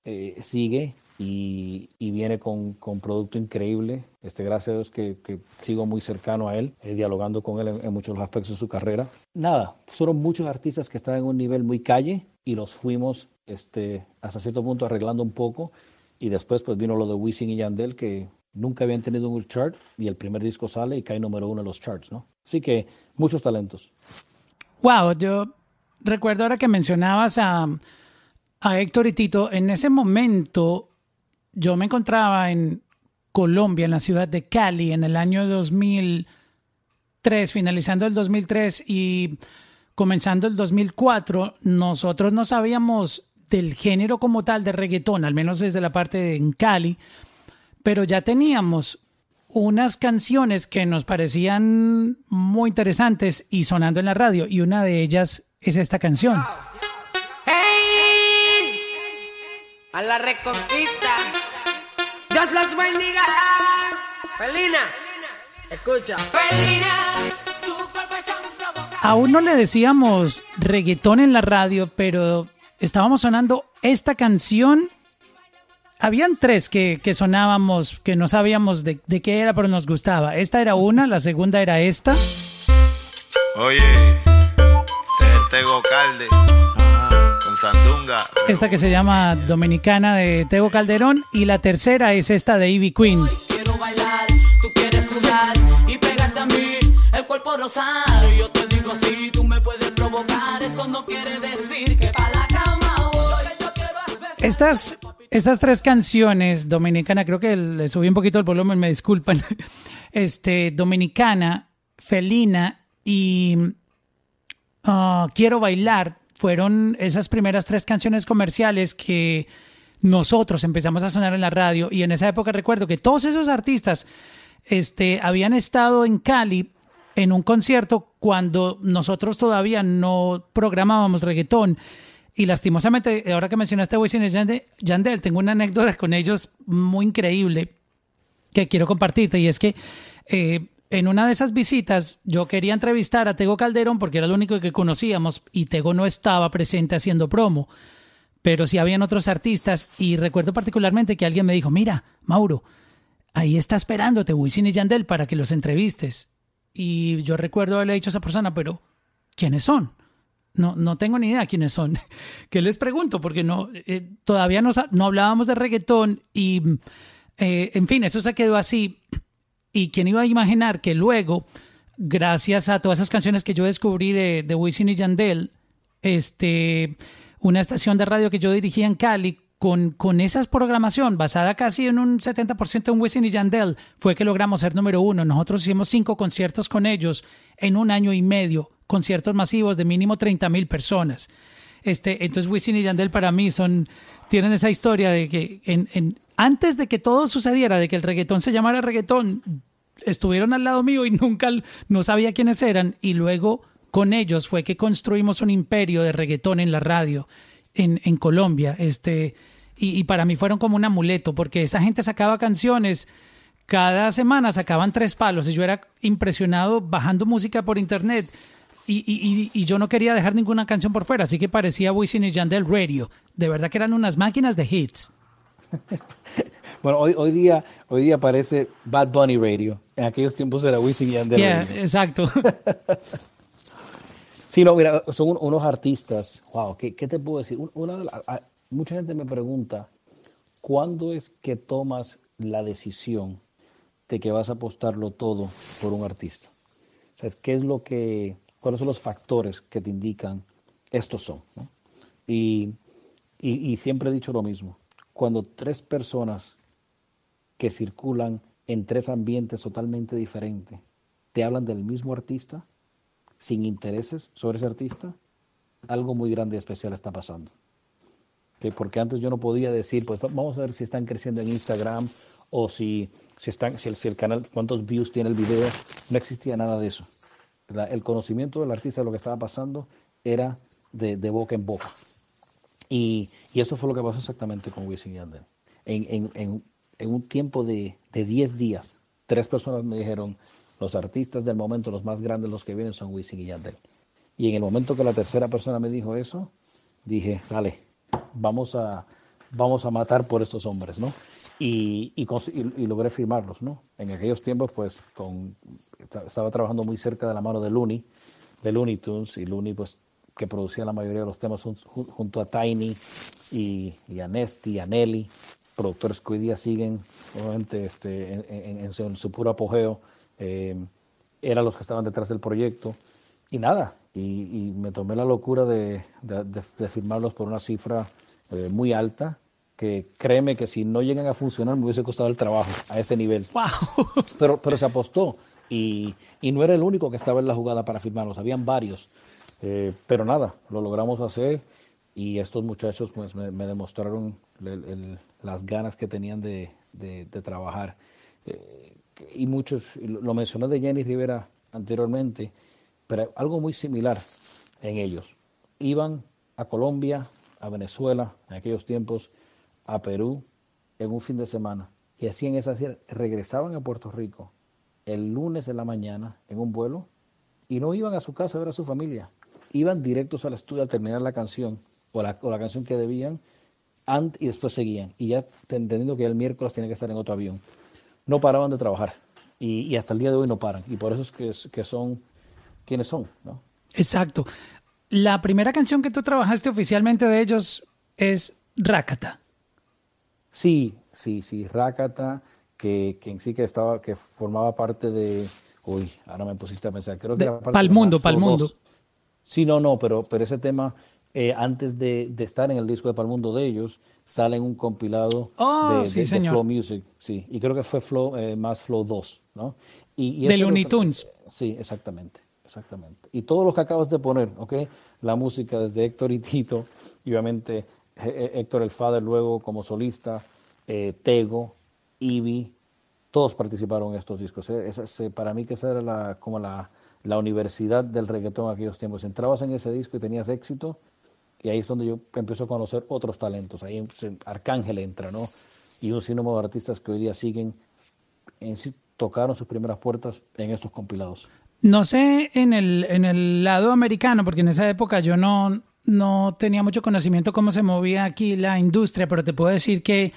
eh, sigue y, y viene con, con producto increíble. Este, gracias a Dios que, que sigo muy cercano a él, eh, dialogando con él en, en muchos aspectos de su carrera. Nada, fueron muchos artistas que estaban en un nivel muy calle y los fuimos este, hasta cierto punto arreglando un poco. Y después pues vino lo de Wisin y Yandel que nunca habían tenido un chart y el primer disco sale y cae número uno en los charts, ¿no? Así que muchos talentos. Wow, yo recuerdo ahora que mencionabas a, a Héctor y Tito, en ese momento yo me encontraba en Colombia, en la ciudad de Cali, en el año 2003, finalizando el 2003 y comenzando el 2004, nosotros no sabíamos del género como tal de reggaetón, al menos desde la parte de en Cali, pero ya teníamos unas canciones que nos parecían muy interesantes y sonando en la radio, y una de ellas es esta canción. ¡Hey! A la reconquista. Dios los bendiga. Felina. Escucha. Felina. Aún no le decíamos reggaetón en la radio, pero estábamos sonando esta canción. Habían tres que, que sonábamos, que no sabíamos de, de qué era, pero nos gustaba. Esta era una, la segunda era esta. Oye, Tego Calde con Sandunga. Esta que se llama Dominicana de Tego Calderón. Y la tercera es esta de Ivy Queen. Quiero bailar, tú quieres sudar y pegarte a mí, el cuerpo rosado. Y yo te digo si tú me puedes provocar, eso no quiere decir que pa' la cama voy. Lo que yo quiero es besar. Estas, estas tres canciones, Dominicana, creo que le subí un poquito el volumen, me disculpan. Este, Dominicana, Felina y ah, Quiero bailar fueron esas primeras tres canciones comerciales que nosotros empezamos a sonar en la radio y en esa época recuerdo que todos esos artistas este, habían estado en Cali en un concierto cuando nosotros todavía no programábamos reggaetón. Y lastimosamente, ahora que mencionaste Wisin y Yandel, Yandel, tengo una anécdota con ellos muy increíble que quiero compartirte y es que eh, en una de esas visitas yo quería entrevistar a Tego Calderón porque era el único que conocíamos y Tego no estaba presente haciendo promo, pero sí habían otros artistas y recuerdo particularmente que alguien me dijo, mira, Mauro, ahí está esperándote Wisin y Yandel para que los entrevistes. Y yo recuerdo haberle dicho a esa persona, pero ¿quiénes son? No, no tengo ni idea quiénes son. ¿Qué les pregunto? Porque no, eh, todavía no, no hablábamos de reggaetón y, eh, en fin, eso se quedó así. Y quién iba a imaginar que luego, gracias a todas esas canciones que yo descubrí de, de Wisin y Yandel, este, una estación de radio que yo dirigía en Cali, con, con esa programación basada casi en un 70% en Wisin y Yandel, fue que logramos ser número uno. Nosotros hicimos cinco conciertos con ellos en un año y medio, conciertos masivos de mínimo 30 mil personas. Este, entonces Wisin y Yandel para mí son, tienen esa historia de que en, antes de que todo sucediera, de que el reggaetón se llamara reggaetón, estuvieron al lado mío y nunca no sabía quiénes eran y luego con ellos fue que construimos un imperio de reggaetón en la radio en, en Colombia. Este, y, y para mí fueron como un amuleto, porque esa gente sacaba canciones, cada semana sacaban tres palos y yo era impresionado bajando música por internet. Y, y- yo no quería dejar ninguna canción por fuera, así que parecía Wisin y Yandel Radio. De verdad que eran unas máquinas de hits. Bueno, hoy, hoy día hoy día parece Bad Bunny Radio. En aquellos tiempos era Wisin y Yandel Yeah, Radio. exacto. Sí, no, mira, son un- unos artistas. Wow, ¿qué, qué te puedo decir? Un- Una mucha gente me pregunta, ¿cuándo es que tomas la decisión de que vas a apostarlo todo por un artista? O sea, ¿qué es lo que, cuáles son los factores que te indican estos son? Y, y- y siempre he dicho lo mismo. Cuando tres personas que circulan en tres ambientes totalmente diferentes te hablan del mismo artista, sin intereses sobre ese artista, algo muy grande y especial está pasando. Porque antes yo no podía decir, pues va- vamos a ver si están creciendo en Instagram o si, si, están, si el canal, cuántos views tiene el video. No existía nada de eso. El conocimiento del artista de lo que estaba pasando era de, de boca en boca. Y, y eso fue lo que pasó exactamente con Wisin y Yandel. En, en- en- en un tiempo de, de 10 días, tres personas me dijeron, los artistas del momento, los más grandes, los que vienen son Wisin y Yandel. Y en el momento que la tercera persona me dijo eso, dije, dale, vamos a, vamos a matar por estos hombres, ¿no? Y, logré firmarlos, ¿no? En aquellos tiempos, pues, con, estaba trabajando muy cerca de la mano de Looney, de Looney Tunes, y Looney, pues, que producía la mayoría de los temas jun- jun- junto a Tiny y, y a y a Nelly, productores que hoy día siguen, obviamente, este, en, su, en puro apogeo, eh, eran los que estaban detrás del proyecto. Y nada, y, me tomé la locura de firmarlos por una cifra eh, muy alta, que créeme que si no llegan a funcionar me hubiese costado el trabajo a ese nivel. ¡Wow! Pero, pero se apostó. Y, y no era el único que estaba en la jugada para firmarlos, habían varios. Eh, pero nada, lo logramos hacer y estos muchachos pues me, me demostraron el- el- las ganas que tenían de, de- de trabajar. Eh, y muchos, lo mencioné de Jenny Rivera anteriormente, pero algo muy similar en ellos. Iban a Colombia, a Venezuela, en aquellos tiempos, a Perú, en un fin de semana, y hacían esa gira, regresaban a Puerto Rico el lunes en la mañana en un vuelo y no iban a su casa a ver a su familia. Iban directos al estudio a terminar la canción o la, o la canción que debían ant- y después seguían. Y ya entendiendo que el miércoles tienen que estar en otro avión. No paraban de trabajar y, y hasta el día de hoy no paran. Y por eso es que, que son quienes son. ¿no? Exacto. La primera canción que tú trabajaste oficialmente de ellos es Rakata. Sí, sí, sí, Rakata, que, que en sí que estaba, que formaba parte de, uy, ahora me pusiste a pensar, creo que De- era parte Pa'l de Mundo, Pa'l Mundo. 2. Sí, no, no, pero, pero ese tema, eh, antes de, de estar en el disco de Pal Mundo de ellos, sale en un compilado Oh, de, sí, de- de señor. Flow Music, sí, y creo que fue Flow, eh, más Flow 2, ¿no? Y, y De Looney Tunes. Sí, exactamente, exactamente. Y todo lo que acabas de poner, ¿ok? La música desde Héctor y Tito, y obviamente eh, eh, Héctor el Father luego como solista, eh, Tego, Ivy, todos participaron en estos discos. eh. Esa- para mí que esa era la, como la, la universidad del reggaetón en aquellos tiempos. Entrabas en ese disco y tenías éxito, y ahí es donde yo empiezo a conocer otros talentos. Ahí Arcángel entra, ¿no? Y un sinnúmero de artistas que hoy día siguen, en sí tocaron sus primeras puertas en estos compilados. No sé en el, en el lado americano, porque en esa época yo no, no tenía mucho conocimiento cómo se movía aquí la industria, pero te puedo decir que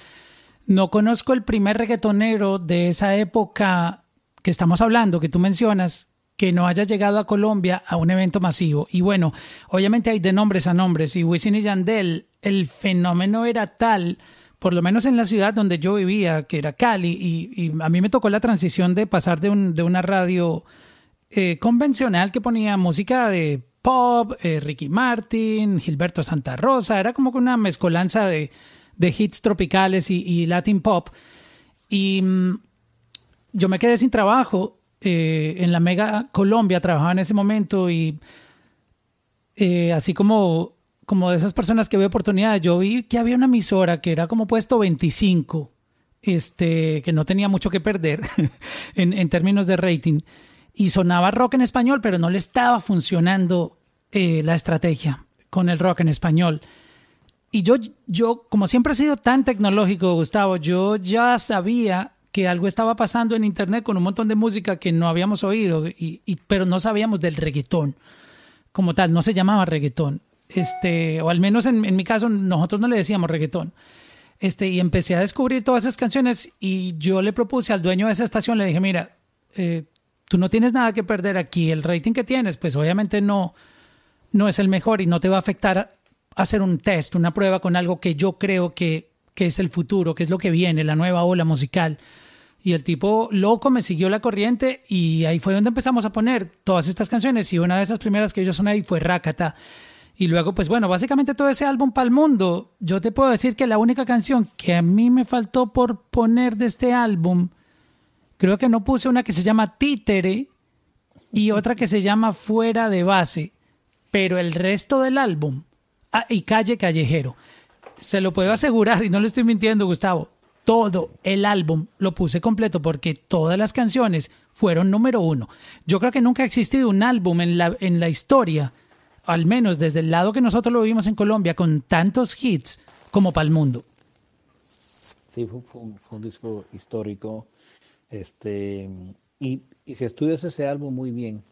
no conozco el primer reggaetonero de esa época que estamos hablando, que tú mencionas, que no haya llegado a Colombia a un evento masivo. Y bueno, obviamente hay de nombres a nombres. Y Wisin y Yandel, el fenómeno era tal, por lo menos en la ciudad donde yo vivía, que era Cali, y, a mí me tocó la transición de pasar de, un, de una radio eh, convencional que ponía música de pop, eh, Ricky Martin, Gilberto Santa Rosa, era como una mezcolanza de, de hits tropicales y, y Latin pop. Y mm, yo me quedé sin trabajo eh, en la Mega Colombia, trabajaba en ese momento y eh, así como, como de esas personas que ve oportunidades, yo vi que había una emisora que era como puesto 25, este, que no tenía mucho que perder en, en términos de rating, y sonaba rock en español, pero no le estaba funcionando eh, la estrategia con el rock en español. y yo, yo, como siempre he sido tan tecnológico, Gustavo, yo ya sabía que algo estaba pasando en internet con un montón de música que no habíamos oído, y, pero no sabíamos del reggaetón como tal, no se llamaba reggaetón. Este, o al menos en, en mi caso, nosotros no le decíamos reggaetón. Este, y empecé a descubrir todas esas canciones y yo le propuse al dueño de esa estación, le dije, mira, eh, tú no tienes nada que perder aquí, el rating que tienes, pues obviamente no, no es el mejor y no te va a afectar hacer un test, una prueba con algo que yo creo que, que es el futuro, que es lo que viene, la nueva ola musical. Y el tipo loco me siguió la corriente y ahí fue donde empezamos a poner todas estas canciones y una de esas primeras que yo soné ahí fue Rakata. Y luego, pues bueno, básicamente todo ese álbum para el mundo, yo te puedo decir que la única canción que a mí me faltó por poner de este álbum, creo que no puse una que se llama Títere y otra que se llama Fuera de Base, pero el resto del álbum, ah, y Calle Callejero, se lo puedo asegurar y no le estoy mintiendo, Gustavo. Todo el álbum lo puse completo porque todas las canciones fueron número uno. Yo creo que nunca ha existido un álbum en la, en la historia, al menos desde el lado que nosotros lo vivimos en Colombia, con tantos hits como para el mundo. Sí, fue, un disco histórico. Este, y, y si estudias ese álbum muy bien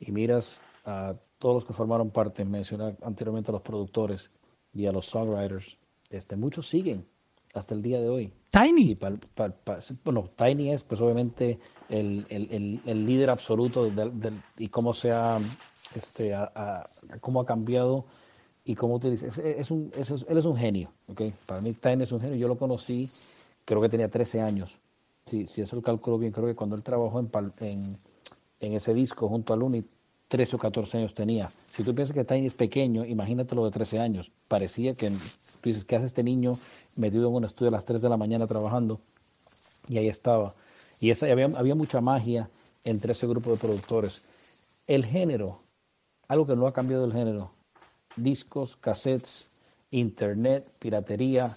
y miras a todos los que formaron parte, mencioné anteriormente a los productores y a los songwriters, este, muchos siguen hasta el día de hoy. Tiny. Bueno, Tiny es pues obviamente el, el- el- el líder absoluto del, del- y cómo se ha, este, a- a- cómo ha cambiado y cómo utiliza. Es, es un, es- es- él es un genio, ¿ok? Para mí Tiny es un genio. Yo lo conocí, creo que tenía 13 años. Si, si eso lo calculo bien, creo que cuando él trabajó en, en ese disco junto a Luni, 13 o 14 años tenía. Si tú piensas que Tiny es pequeño, imagínate lo de 13 años. Parecía que, tú dices, ¿qué hace este niño metido en un estudio a las 3 de la mañana trabajando? Y ahí estaba. Y esa, había, había mucha magia entre ese grupo de productores. El género, algo que no ha cambiado el género, discos, cassettes, internet, piratería,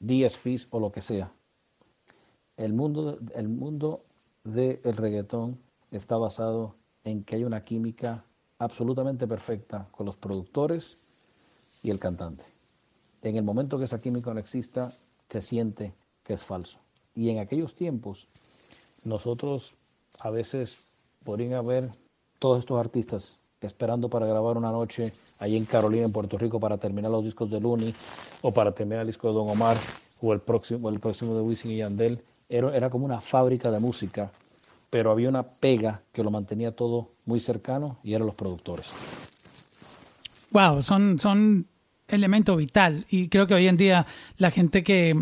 DSPs o lo que sea. El mundo, el mundo del reggaetón está basado en que hay una química absolutamente perfecta con los productores y el cantante. En el momento que esa química no exista, se siente que es falso. Y en aquellos tiempos, nosotros a veces podrían haber todos estos artistas esperando para grabar una noche ahí en Carolina, en Puerto Rico, para terminar los discos de Looney o para terminar el disco de Don Omar o el próximo, el próximo de Wisin y Yandel. Era, era como una fábrica de música, pero había una pega que lo mantenía todo muy cercano y eran los productores. Wow, son, son elemento vital y creo que hoy en día la gente que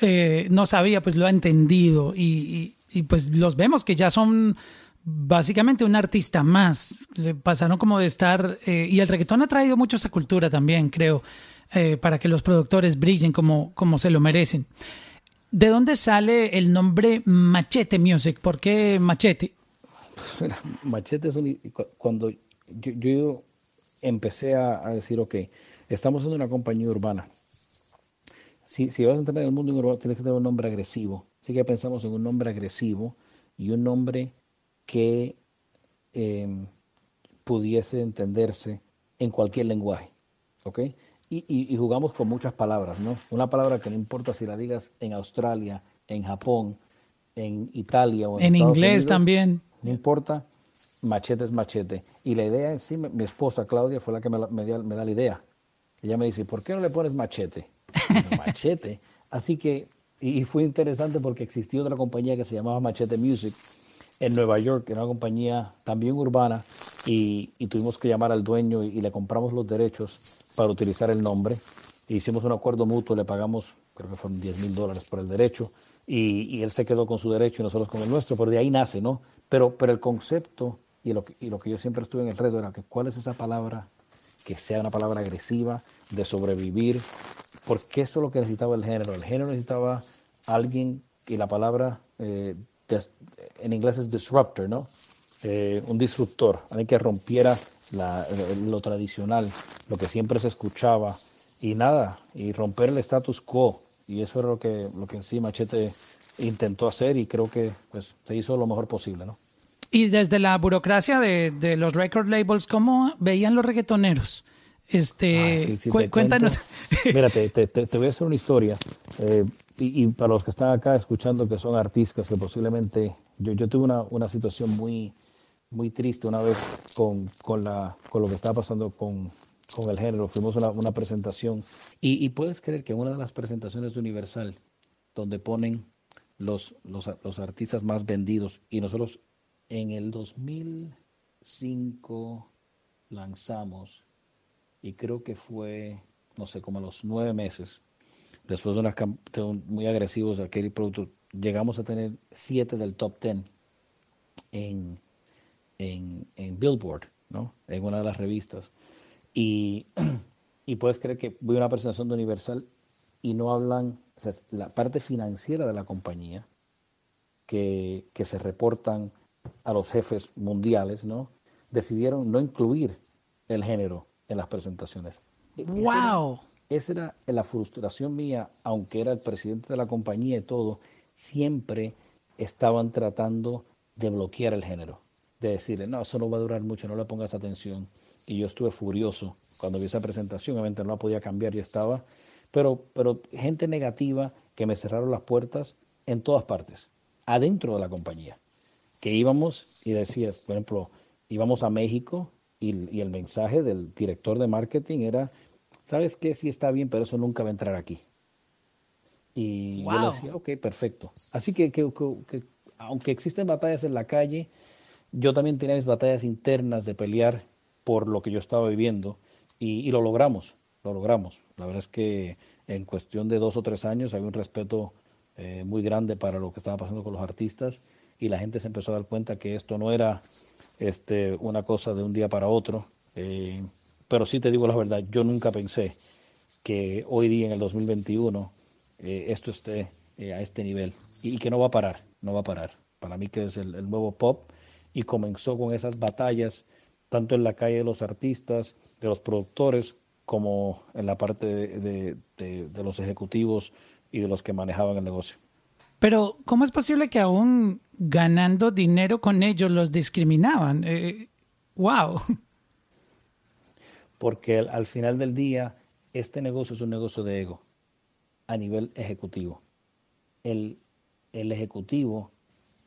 eh, no sabía pues lo ha entendido y, y- pues los vemos que ya son básicamente un artista más. Se Pasaron como de estar eh, y el reggaetón ha traído mucho esa cultura también, creo, eh, para que los productores brillen como, como se lo merecen. ¿De dónde sale el nombre Machete Music? ¿Por qué Machete? Mira, Machete es un... cu- Cuando yo, yo empecé a, a decir, ok, estamos en una compañía urbana. Si, si vas a entrar en el mundo urbano, tienes que tener un nombre agresivo. Así que pensamos en un nombre agresivo y un nombre que eh, pudiese entenderse en cualquier lenguaje. ¿Ok? Y, y- y jugamos con muchas palabras, ¿no? Una palabra que no importa si la digas en Australia, en Japón, en Italia o en, En Estados inglés Unidos, también. no importa, machete es machete. Y la idea en sí, mi mi esposa Claudia fue la que me, da la idea. Ella me dice, ¿por qué no le pones machete? Yo, machete. Así que, y, y fue interesante porque existía otra compañía que se llamaba Machete Music en Nueva York, era una compañía también urbana, y, y tuvimos que llamar al dueño y, y le compramos los derechos para utilizar el nombre. Hicimos un acuerdo mutuo, le pagamos, creo que fueron 10 mil dólares por el derecho, y, él se quedó con su derecho y nosotros con el nuestro, pero de ahí nace, ¿no? Pero, pero el concepto y lo, que, y lo que yo siempre estuve en el reto era que cuál es esa palabra que sea una palabra agresiva, de sobrevivir, porque eso es lo que necesitaba el género. El género necesitaba alguien, y la palabra eh, en inglés es disruptor, ¿no? Eh, un disruptor, alguien que rompiera la- lo tradicional, lo que siempre se escuchaba, y nada, y romper el status quo. Y eso era lo que, lo que en sí Machete intentó hacer y creo que pues, se hizo lo mejor posible, ¿no? Y desde la burocracia de, de los record labels, ¿cómo veían los reggaetoneros Este, Ah, sí, sí, cu- te cuéntanos. cuento. Mira, te, te- te- te voy a hacer una historia. eh, y, y para los que están acá escuchando que son artistas, que posiblemente. Yo, yo tuve una, una situación muy, muy triste una vez con, con, la, con lo que estaba pasando con, con el género. Fuimos a una, una presentación. Y, y puedes creer que en una de las presentaciones de Universal, donde ponen los, los, los artistas más vendidos, y nosotros en el 2005 lanzamos y creo que fue, no sé, como a los nueve meses, después de unas muy agresivos aquel producto, llegamos a tener siete del top ten en, en, en Billboard, ¿no? En una de las revistas. Y, y puedes creer que voy a una presentación de Universal y no hablan, o sea, la parte financiera de la compañía, que, que se reportan a los jefes mundiales, ¿no? Decidieron no incluir el género en las presentaciones. E- esa era- ¡Wow! esa era la frustración mía, aunque era el presidente de la compañía y todo, siempre estaban tratando de bloquear el género, de decirle, no, eso no va a durar mucho, no le pongas atención. Y yo estuve furioso cuando vi esa presentación, obviamente no la podía cambiar, yo estaba, pero, pero gente negativa que me cerraron las puertas en todas partes, adentro de la compañía que íbamos y decías, por ejemplo, íbamos a México y, y el mensaje del director de marketing era, ¿sabes qué? Sí está bien, pero eso nunca va a entrar aquí. Y yo le Wow. decía, ok, perfecto. Así que, que- que- que aunque existen batallas en la calle, yo también tenía mis batallas internas de pelear por lo que yo estaba viviendo y, y lo logramos, lo logramos. La verdad es que en cuestión de dos o tres años había un respeto eh, muy grande para lo que estaba pasando con los artistas y la gente se empezó a dar cuenta que esto no era este, una cosa de un día para otro. Eh, pero sí te digo la verdad, yo nunca pensé que hoy día en el 2021 eh, esto esté eh, a este nivel y, y que no va a parar, no va a parar. Para mí que es el, el nuevo pop y comenzó con esas batallas tanto en la calle de los artistas, de los productores, como en la parte de, de- los ejecutivos y de los que manejaban el negocio. Pero, ¿cómo es posible que aún ganando dinero con ellos los discriminaban? Eh, ¡Wow! Porque al, al final del día, este negocio es un negocio de ego a nivel ejecutivo. El, el ejecutivo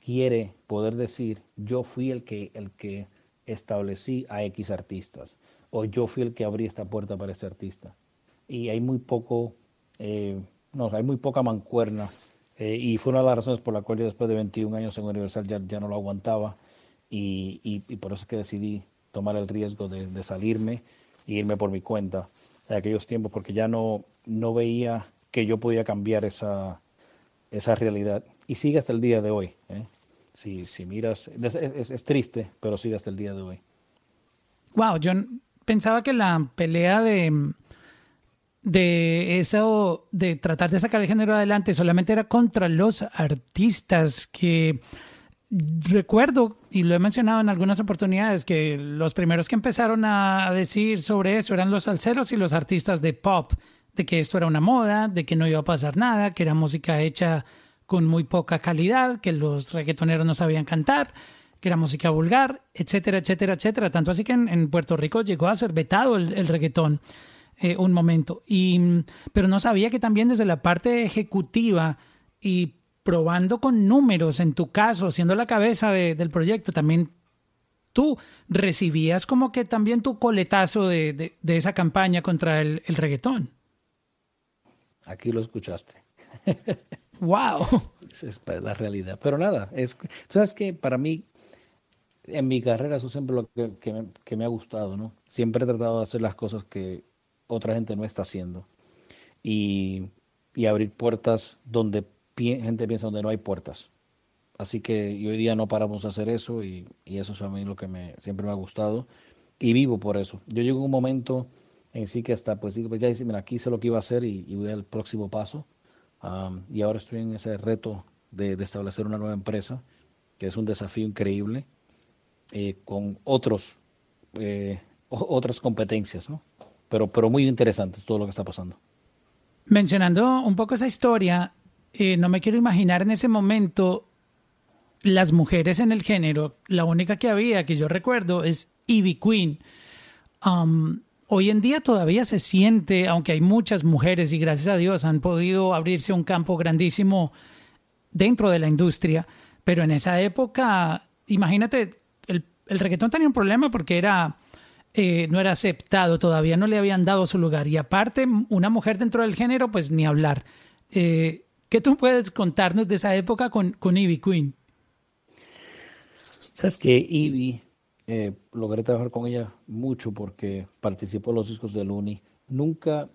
quiere poder decir, yo fui el que, el que establecí a X artistas, o yo fui el que abrí esta puerta para ese artista. Y hay muy poco, eh, no, hay muy poca mancuerna. eh, y fue una de las razones por la cual yo después de 21 años en Universal ya, ya no lo aguantaba. Y, y- y por eso es que decidí tomar el riesgo de, de salirme e irme por mi cuenta en aquellos tiempos, porque ya no, no veía que yo podía cambiar esa, esa realidad. Y sigue hasta el día de hoy. ¿eh? Si, si miras, es, triste, pero sigue hasta el día de hoy. Wow, yo pensaba que la pelea de de eso de tratar de sacar el género adelante solamente era contra los artistas que recuerdo y lo he mencionado en algunas oportunidades que los primeros que empezaron a decir sobre eso eran los salseros y los artistas de pop de que esto era una moda, de que no iba a pasar nada, que era música hecha con muy poca calidad, que los reggaetoneros no sabían cantar, que era música vulgar, etcétera, etcétera, etcétera. Tanto así que en, Puerto Rico llegó a ser vetado el, el reggaetón eh, un momento. Y, mm, pero no sabía que también desde la parte ejecutiva y probando con números, en tu caso, siendo la cabeza de- del proyecto, también tú recibías como que también tu coletazo de, de- de esa campaña contra el, el reggaetón. Aquí lo escuchaste. ¡Wow! Es pa- la realidad. Pero nada, es, sabes que para mí, en mi carrera, eso siempre lo que, que me, que me ha gustado, ¿no? Siempre he tratado de hacer las cosas que otra gente no está haciendo. Y, y abrir puertas donde gente piensa donde no hay puertas. Así que y hoy día no paramos de hacer eso y, y eso es a mí lo que me, siempre me ha gustado y vivo por eso. Yo llego a un momento en sí que hasta pues digo, pues ya dice, mira, aquí sé lo que iba a hacer y, y voy al próximo paso. Am, y ahora estoy en ese reto de, de establecer una nueva empresa, que es un desafío increíble, eh, con otros, eh, otras competencias, ¿no? Pero, pero muy interesantes todo lo que está pasando. Mencionando un poco esa historia, eh, no me quiero imaginar en ese momento las mujeres en el género. La única que había que yo recuerdo es Ivy Queen. Um, hoy en día todavía se siente, aunque hay muchas mujeres y gracias a Dios han podido abrirse un campo grandísimo dentro de la industria, pero en esa época, imagínate, el, el reggaetón tenía un problema porque era eh, no era aceptado, todavía no le habían dado su lugar. Y aparte, una mujer dentro del género, pues ni hablar. Eh, ¿Qué tú puedes contarnos de esa época con, con Ivy Queen? Sabes que Ivy, eh, logré trabajar con ella mucho porque participó en los discos de Looney. Nunca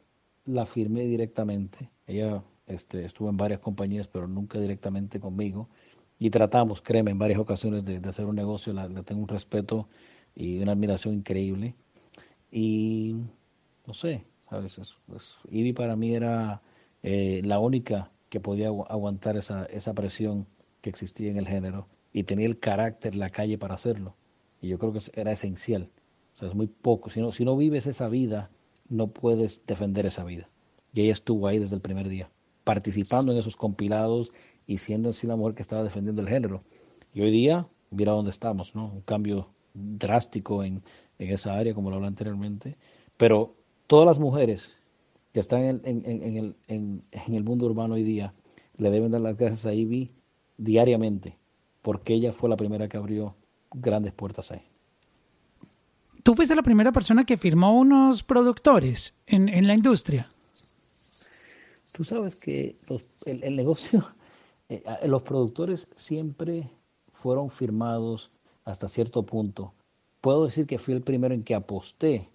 la firmé directamente. Ella este, estuvo en varias compañías, pero nunca directamente conmigo. Y tratamos, créeme, en varias ocasiones de, hacer un negocio. La, tengo un respeto y una admiración increíble. Y no sé, ¿sabes? Es- es- Ivy para mí era eh, la única que podía agu- aguantar esa, esa presión que existía en el género y tenía el carácter, la calle para hacerlo. Y yo creo que era esencial. O sea, es muy poco. Si no, si no vives esa vida, no puedes defender esa vida. Y ella estuvo ahí desde el primer día, participando en esos compilados y siendo así la mujer que estaba defendiendo el género. Y hoy día, mira dónde estamos, ¿no? Un cambio drástico en, en esa área, como lo hablé anteriormente. Pero todas las mujeres que están en, en- en- el, en el mundo urbano hoy día le deben dar las gracias a Ivy diariamente, porque ella fue la primera que abrió grandes puertas ahí. Tú fuiste la primera persona que firmó unos productores en, en la industria. Tú sabes que los- el, el negocio, eh, los productores siempre fueron firmados hasta cierto punto. Puedo decir que fui el primero en que aposté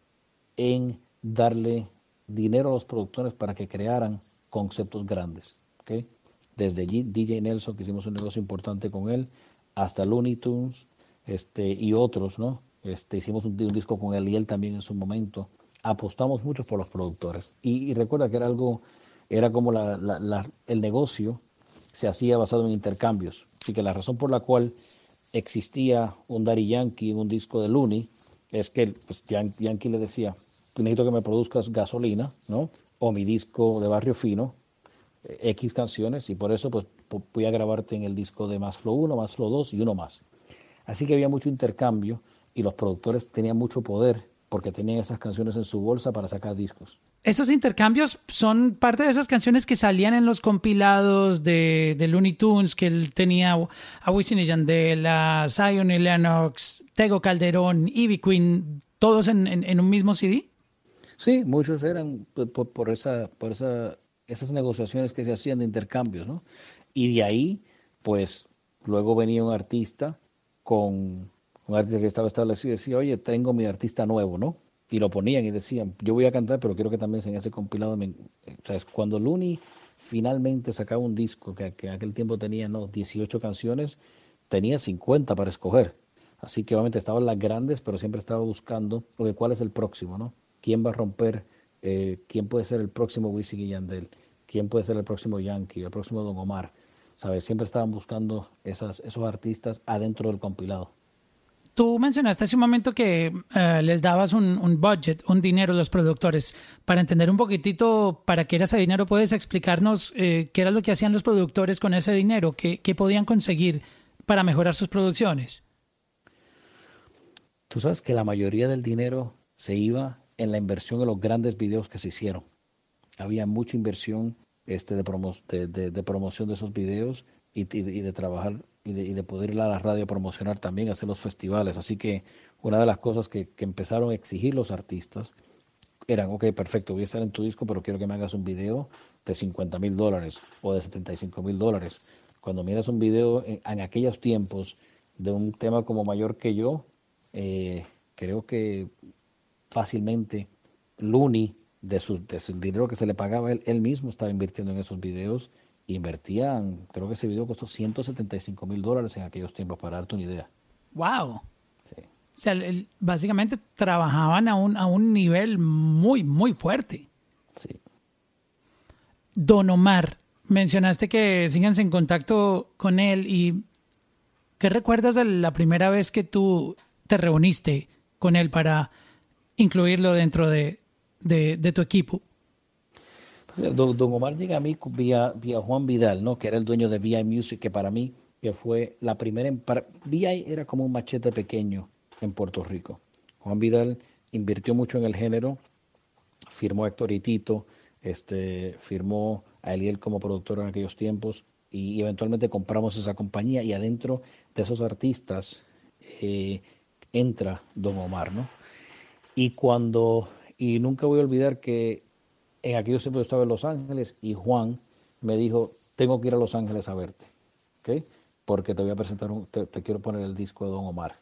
en darle dinero a los productores para que crearan conceptos grandes. Desde allí, DJ Nelson, que hicimos un negocio importante con él, hasta Looney Tunes este, y otros, ¿no? Este, hicimos un, disco con él y él también en su momento. Apostamos mucho por los productores. Y, recuerda que era algo, era como el negocio se hacía basado en intercambios. Así que la razón por la cual existía un Daddy Yankee un disco de Looney es que pues, Yan- Yankee le decía, necesito que me produzcas gasolina, ¿no? O mi disco de Barrio Fino, eh, X canciones, y por eso pues voy a grabarte en el disco de Más Flow 1, Más Flow 2 y uno más. Así que había mucho intercambio y los productores tenían mucho poder porque tenían esas canciones en su bolsa para sacar discos. Esos intercambios son parte de esas canciones que salían en los compilados de, de Looney Tunes, que él tenía a Wisin y Yandel, a Zion y Lennox, Tego Calderón, Ivy Queen, todos en, en- en un mismo CD. Sí, muchos eran por, por- por esa, por esa, esas negociaciones que se hacían de intercambios, ¿no? Y de ahí, pues, luego venía un artista con un artista que estaba establecido y decía, oye, tengo mi artista nuevo, ¿no? Y lo ponían y decían, yo voy a cantar, pero quiero que también en ese compilado, o sea, cuando Looney finalmente sacaba un disco que, que en aquel tiempo tenía, no, 18 canciones, tenía 50 para escoger. Así que obviamente estaban las grandes, pero siempre estaba buscando, oye, ¿cuál es el próximo, no? ¿Quién va a romper? eh, ¿Quién puede ser el próximo Wisin y Yandel? ¿Quién puede ser el próximo Yankee? ¿El próximo Don Omar? ¿Sabes? Siempre estaban buscando esas, esos artistas adentro del compilado. Tú mencionaste hace un momento que eh, les dabas un, un budget, un dinero a los productores. Para entender un poquitito para qué era ese dinero, ¿puedes explicarnos eh, qué era lo que hacían los productores con ese dinero? ¿Qué, qué podían conseguir para mejorar sus producciones? Tú sabes que la mayoría del dinero se iba en la inversión de los grandes videos que se hicieron. Había mucha inversión este, de, promo- de, de- de promoción de esos videos y, y y de trabajar y de, y de poder ir a la radio a promocionar también, hacer los festivales. Así que una de las cosas que, que empezaron a exigir los artistas eran, ok, perfecto, voy a estar en tu disco, pero quiero que me hagas un video de 50 mil dólares o de 75 mil dólares. Cuando miras un video en, en aquellos tiempos de un tema como mayor que yo, eh, creo que fácilmente Looney, de su, de su dinero que se le pagaba, él, él mismo estaba invirtiendo en esos videos. Invertían, creo que ese video costó 175 mil dólares en aquellos tiempos, para darte una idea. ¡Wow! Sí. O sea, el- básicamente trabajaban a un, a un nivel muy, muy fuerte. Sí. Don Omar, mencionaste que síganse en contacto con él y ¿qué recuerdas de la primera vez que tú te reuniste con él para incluirlo dentro de, de- tu equipo? Pues, Don, Omar llega a mí vía, vía Juan Vidal, ¿no? que era el dueño de VI Music, que para mí que fue la primera... en- Para, VI era como un machete pequeño en Puerto Rico. Juan Vidal invirtió mucho en el género firmó a Héctor y Tito, este, firmó a Eliel como productor en aquellos tiempos y eventualmente compramos esa compañía y adentro de esos artistas eh, entra Don Omar, ¿no? Y cuando, y nunca voy a olvidar que en aquellos tiempos yo estaba en Los Ángeles y Juan me dijo, tengo que ir a Los Ángeles a verte. Porque te voy a presentar, un, te, te quiero poner el disco de Don Omar.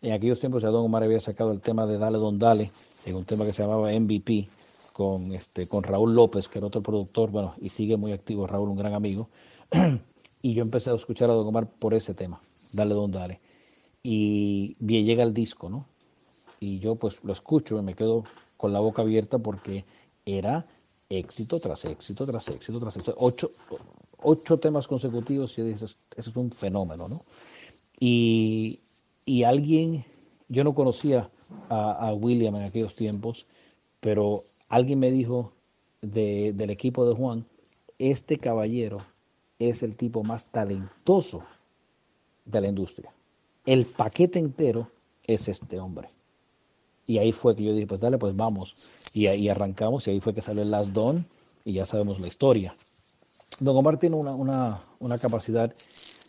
En aquellos tiempos ya Don Omar había sacado el tema de Dale Don Dale, en un tema que se llamaba MVP, con, este, con Raúl López, que era otro productor, bueno, y sigue muy activo Raúl, un gran amigo. y yo empecé a escuchar a Don Omar por ese tema, Dale Don Dale. Y bien llega el disco, ¿no? Y yo pues lo escucho y me quedo con la boca abierta porque era éxito tras éxito, tras éxito, tras éxito. Ocho, ocho temas consecutivos y eso es un fenómeno, ¿no? Y, y alguien, yo no conocía a, a William en aquellos tiempos, pero alguien me dijo de- del equipo de Juan, este caballero es el tipo más talentoso de la industria. El paquete entero es este hombre. Y ahí fue que yo dije, pues dale, pues vamos. Y ahí arrancamos y ahí fue que salió el Last Don y ya sabemos la historia. Don Omar tiene una, una, una capacidad,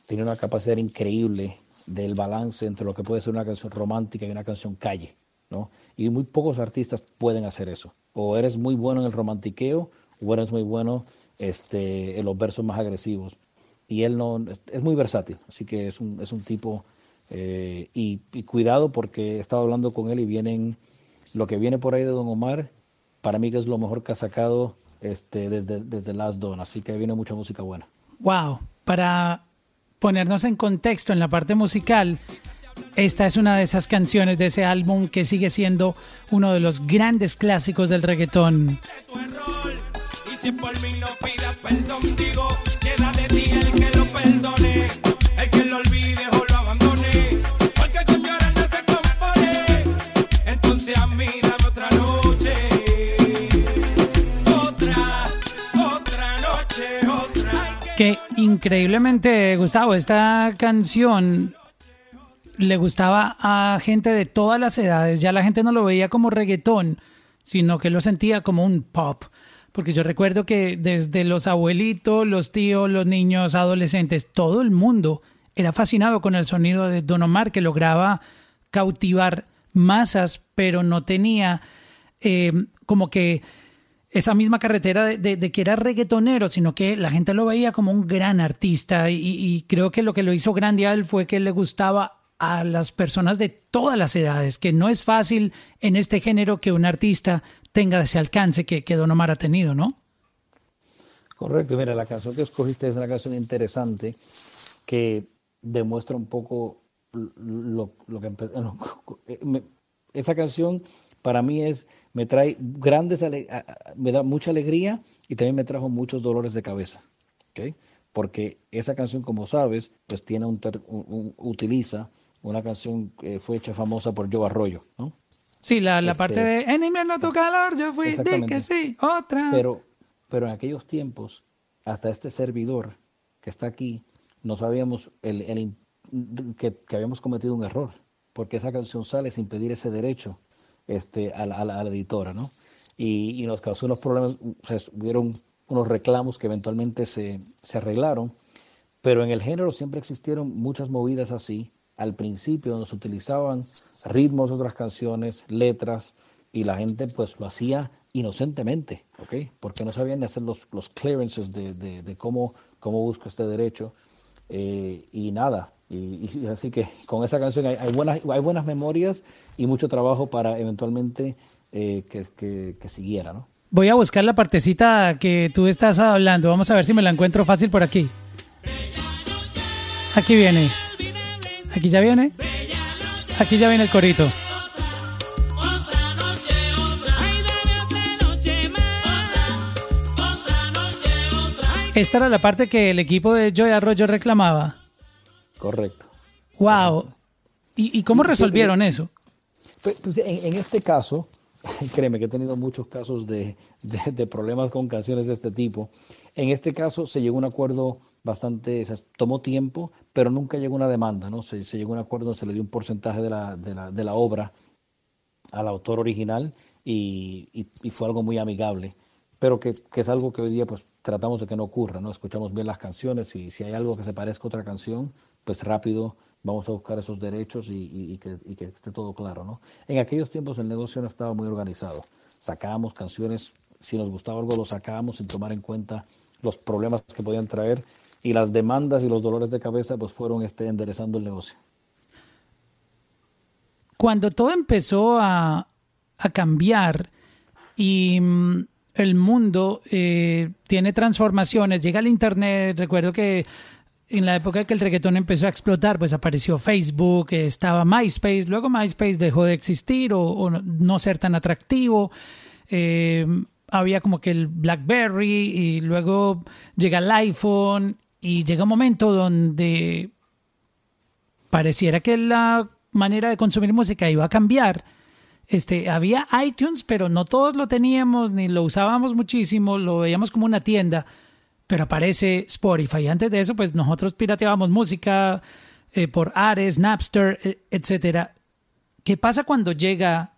tiene una capacidad increíble del balance entre lo que puede ser una canción romántica y una canción calle, ¿no? Y muy pocos artistas pueden hacer eso. O eres muy bueno en el romantiqueo o eres muy bueno este, en los versos más agresivos. Y él no, es muy versátil, así que es un, es un tipo, eh, y, y cuidado porque he estado hablando con él y vienen, lo que viene por ahí de Don Omar, para mí que es lo mejor que ha sacado este, desde, desde Last Don, así que viene mucha música buena. Wow, para ponernos en contexto en la parte musical, esta es una de esas canciones de ese álbum que sigue siendo uno de los grandes clásicos del reggaetón. si por mí no pidas perdón, digo, queda de ti el que lo perdone, el que lo Que increíblemente, Gustavo, esta canción le gustaba a gente de todas las edades. Ya la gente no lo veía como reggaetón, sino que lo sentía como un pop. Porque yo recuerdo que desde los abuelitos, los tíos, los niños, adolescentes, todo el mundo era fascinado con el sonido de Don Omar, que lograba cautivar masas, pero no tenía eh, como que esa misma carretera de, que era reggaetonero, sino que la gente lo veía como un gran artista y, creo que lo que lo hizo grande él fue que le gustaba a las personas de todas las edades, que no es fácil en este género que un artista tenga ese alcance que, Don Omar ha tenido, ¿no? Correcto, mira, la canción que escogiste es una canción interesante que demuestra un poco lo, que empe- no, me- esa canción para mí es me trae grandes me da mucha alegría y también me trajo muchos dolores de cabeza, ¿ok? Porque esa canción, como sabes, pues tiene un, ter- un- un- utiliza una canción que fue hecha famosa por Joe Arroyo, ¿no? Sí, la, la Este- parte de en invierno tu calor, yo fui, di que sí, otra. Pero, pero en aquellos tiempos, hasta este servidor que está aquí, no sabíamos el, el que, que habíamos cometido un error, porque esa canción sale sin pedir ese derecho este, a, la, editora, ¿no? Y, nos causó unos problemas, o hubieron unos reclamos que eventualmente se, se arreglaron, pero en el género siempre existieron muchas movidas así. Al principio donde se utilizaban ritmos de otras canciones, letras, y la gente pues lo hacía inocentemente, ¿ok? Porque no sabían hacer los, los clearances de, de- de cómo, cómo busco este derecho. eh, y nada, y, y así que con esa canción hay, hay buenas, hay buenas memorias y mucho trabajo para eventualmente eh, que, que, que siguiera, ¿no? Voy a buscar la partecita que tú estás hablando. Vamos a ver si me la encuentro fácil por aquí. Aquí viene. Aquí ya viene. Aquí ya viene el corito. Esta era la parte que el equipo de Joy Arroyo reclamaba. Correcto. Wow. ¿Y, y cómo resolvieron eso? Pues, pues, en, en este caso, créeme que he tenido muchos casos de, de- de problemas con canciones de este tipo. En este caso se llegó a un acuerdo bastante, o sea, tomó tiempo, pero nunca llegó a una demanda, ¿no? Se, se llegó a un acuerdo, se le dio un porcentaje de la, de la, de la obra al autor original y, y- y fue algo muy amigable, pero que, que es algo que hoy día pues tratamos de que no ocurra, ¿no? Escuchamos bien las canciones y si hay algo que se parezca a otra canción, pues rápido vamos a buscar esos derechos y, que, esté todo claro, ¿no? En aquellos tiempos el negocio no estaba muy organizado. Sacábamos canciones, si nos gustaba algo lo sacábamos sin tomar en cuenta los problemas que podían traer y las demandas y los dolores de cabeza pues fueron este, enderezando el negocio. cuando todo empezó a, a cambiar y mm, el mundo eh, tiene transformaciones, llega el Internet, recuerdo que en la época que el reggaetón empezó a explotar, pues apareció Facebook, estaba MySpace, luego MySpace dejó de existir o, no ser tan atractivo. eh, había como que el BlackBerry y luego llega el iPhone y llega un momento donde pareciera que la manera de consumir música iba a cambiar. Este, había iTunes, pero no todos lo teníamos ni lo usábamos muchísimo, lo veíamos como una tienda, pero aparece Spotify. Antes de eso, pues nosotros pirateábamos música eh, por Ares, Napster, eh, etcétera. ¿Qué pasa cuando llega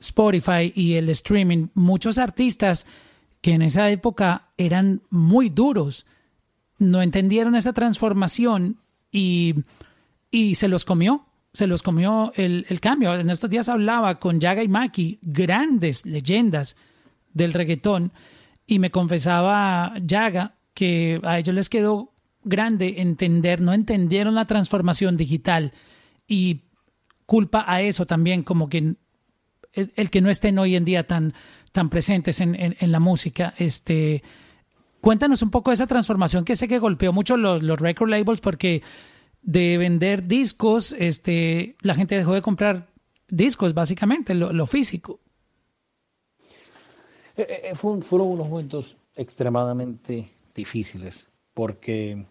Spotify y el streaming? Muchos artistas que en esa época eran muy duros, no entendieron esa transformación y, y se los comió, se los comió el, el cambio. En estos días hablaba con Yaga y Maki, grandes leyendas del reggaetón, y me confesaba Yaga que a ellos les quedó grande entender, no entendieron la transformación digital y culpa a eso también como que el, que no estén hoy en día tan, tan presentes en, en- la música. Este, cuéntanos un poco de esa transformación que sé que golpeó mucho los, los record labels porque de vender discos, este, la gente dejó de comprar discos, básicamente, lo físico. Eh, eh, un- fueron unos momentos extremadamente difíciles porque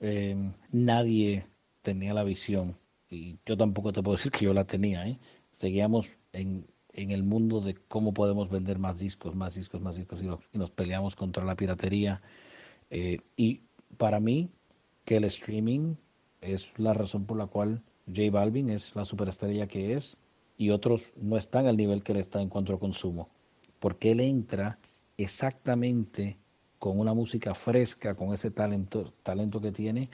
eh, nadie tenía la visión y yo tampoco te puedo decir que yo la tenía. ¿eh? Seguíamos en, en el mundo de cómo podemos vender más discos, más discos, más discos y, y nos peleamos contra la piratería. Eh, y para mí que el streaming es la razón por la cual J Balvin es la superestrella que es y otros no están al nivel que él está en cuanto a consumo porque él entra exactamente con una música fresca, con ese talento, que tiene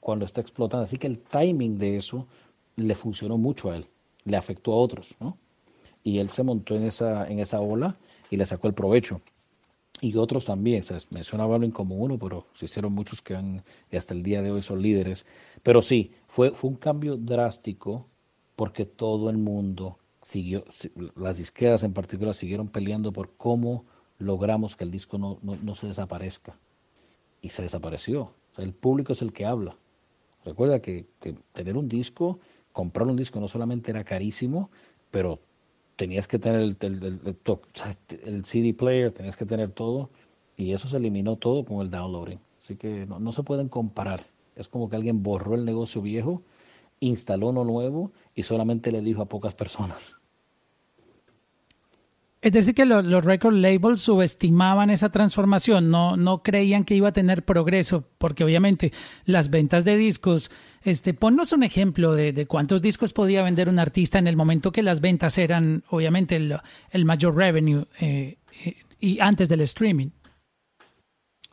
cuando está explotando. Así que el timing de eso le funcionó mucho a él, le afectó a otros, ¿no? Y él se montó en esa, en esa ola y le sacó el provecho. Y otros también, ¿sabes? menciona Balvin como uno, pero se hicieron muchos que han, y hasta el día de hoy son líderes. Pero sí, fue, fue un cambio drástico porque todo el mundo siguió, si- las disqueras en particular siguieron peleando por cómo logramos que el disco no, no, no se desaparezca. Y se desapareció. El público es el que habla. Recuerda que, que tener un disco, comprar un disco no solamente era carísimo, pero tenías que tener el, el- el- el CD player, tenías que tener todo, y eso se eliminó todo con el downloading. Así que no, no se pueden comparar. Es como que alguien borró el negocio viejo, instaló uno nuevo y solamente le dijo a pocas personas. Es decir, que lo- los record labels subestimaban esa transformación, no, no creían que iba a tener progreso, porque obviamente las ventas de discos, este, ponnos un ejemplo de, de cuántos discos podía vender un artista en el momento que las ventas eran, obviamente, el, el mayor revenue eh, eh, y antes del streaming.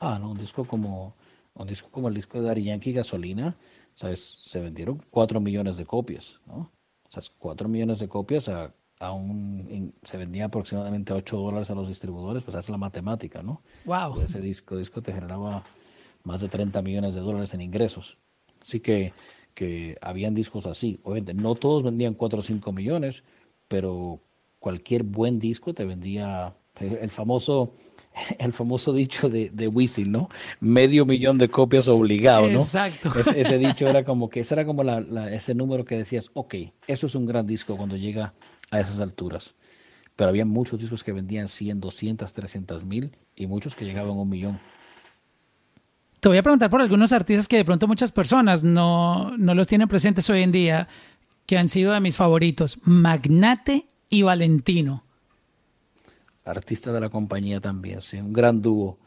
Ah, no, un disco como un disco como el disco de Yankee Gasolina, ¿sabes? Se vendieron 4 millones de copias, ¿no? O sea, 4 millones de copias a, a un, se vendía aproximadamente 8 dólares a los distribuidores, pues haz la matemática, ¿no? Wow. Ese disco, disco te generaba más de 30 millones de dólares en ingresos. Así que, que habían discos así. Obviamente, no todos vendían 4 o 5 millones, pero cualquier buen disco te vendía el famoso el famoso dicho de, de Wisin, ¿no? Medio millón de copias obligado, ¿no? Exacto. Ese, ese dicho era como que ese era como la- la- ese número que decías, ok, eso es un gran disco cuando llega a esas alturas. Pero había muchos discos que vendían 100, 200, 300 mil y muchos que llegaban a un millón. Te voy a preguntar por algunos artistas que de pronto muchas personas no, no los tienen presentes hoy en día, que han sido de mis favoritos, Magnate y Valentino. Artista de la compañía también, sí, un gran dúo,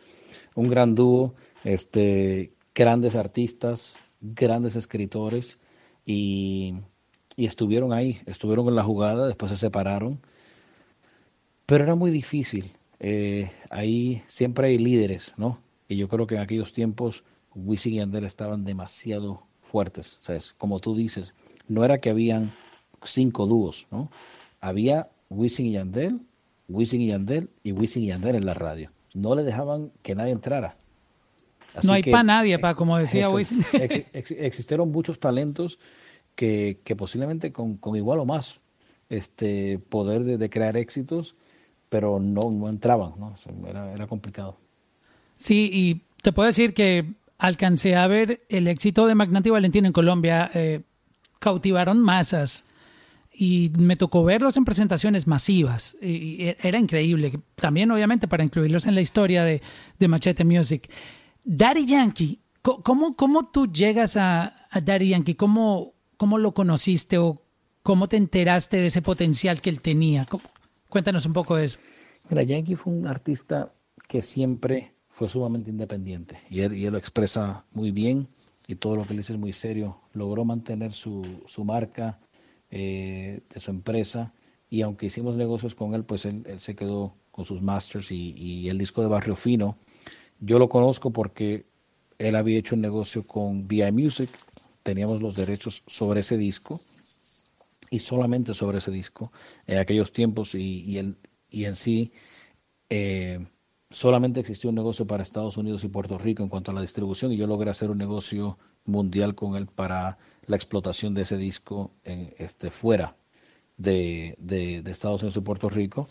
un gran dúo, este, grandes artistas, grandes escritores y, y estuvieron ahí, estuvieron en la jugada, después se separaron, pero era muy difícil. Eh, ahí siempre hay líderes, ¿no? Y yo creo que en aquellos tiempos Wisin y Yandel estaban demasiado fuertes, ¿sabes? Como tú dices, no era que habían cinco dúos, ¿no? Había Wisin y Yandel, Wisin y Yandel y Wisin y Yandel en la radio. No le dejaban que nadie entrara. Así no hay para nadie, pa, como decía Wisin. ex- ex- existieron muchos talentos que, que posiblemente con, con igual o más este poder de, de crear éxitos, pero no, no entraban, ¿no? O sea, era, era complicado. Sí, y te puedo decir que alcancé a ver el éxito de Magnate y Valentino en Colombia. eh, cautivaron masas y me tocó verlos en presentaciones masivas. Y, era increíble. También, obviamente, para incluirlos en la historia de, de Machete Music. Daddy Yankee, ¿cómo, cómo tú llegas a, a Daddy Yankee? ¿Cómo, ¿Cómo lo conociste o cómo te enteraste de ese potencial que él tenía? ¿Cómo? Cuéntanos un poco de eso. Mira, Yankee fue un artista que siempre fue sumamente independiente y él, y él lo expresa muy bien y todo lo que él dice es muy serio. Logró mantener su, su marca eh, de su empresa y aunque hicimos negocios con él, pues él, se quedó con sus masters y, el disco de Barrio Fino. Yo lo conozco porque él había hecho un negocio con VI Music, teníamos los derechos sobre ese disco y solamente sobre ese disco en aquellos tiempos y, y en sí eh, solamente existía un negocio para Estados Unidos y Puerto Rico en cuanto a la distribución y yo logré hacer un negocio mundial con él para la explotación de ese disco en, este, fuera de, de, Estados Unidos y Puerto Rico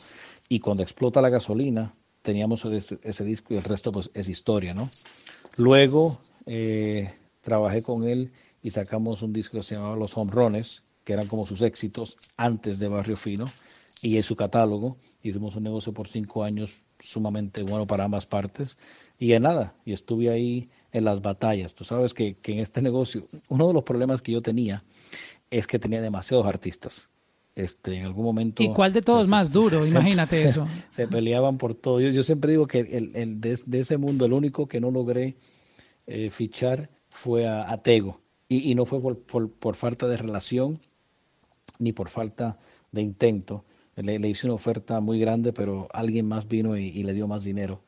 y cuando explota la gasolina teníamos ese, disco y el resto pues es historia, ¿no? Luego eh, trabajé con él y sacamos un disco que se llamaba Los Home Runs, que eran como sus éxitos antes de Barrio Fino, y en su catálogo. Hicimos un negocio por cinco años sumamente bueno para ambas partes. Y nada, y estuve ahí en las batallas. Tú sabes que, que en este negocio, uno de los problemas que yo tenía es que tenía demasiados artistas. Este, en algún momento. ¿Y cuál de todos se- más duro? se- Imagínate se- eso. Se peleaban por todo. Yo, yo siempre digo que el, el de, de ese mundo, el único que no logré eh, fichar fue a, a Tego. Y, y no fue por, por, por falta de relación ni por falta de intento. Le, le hice una oferta muy grande, pero alguien más vino y, y le dio más dinero.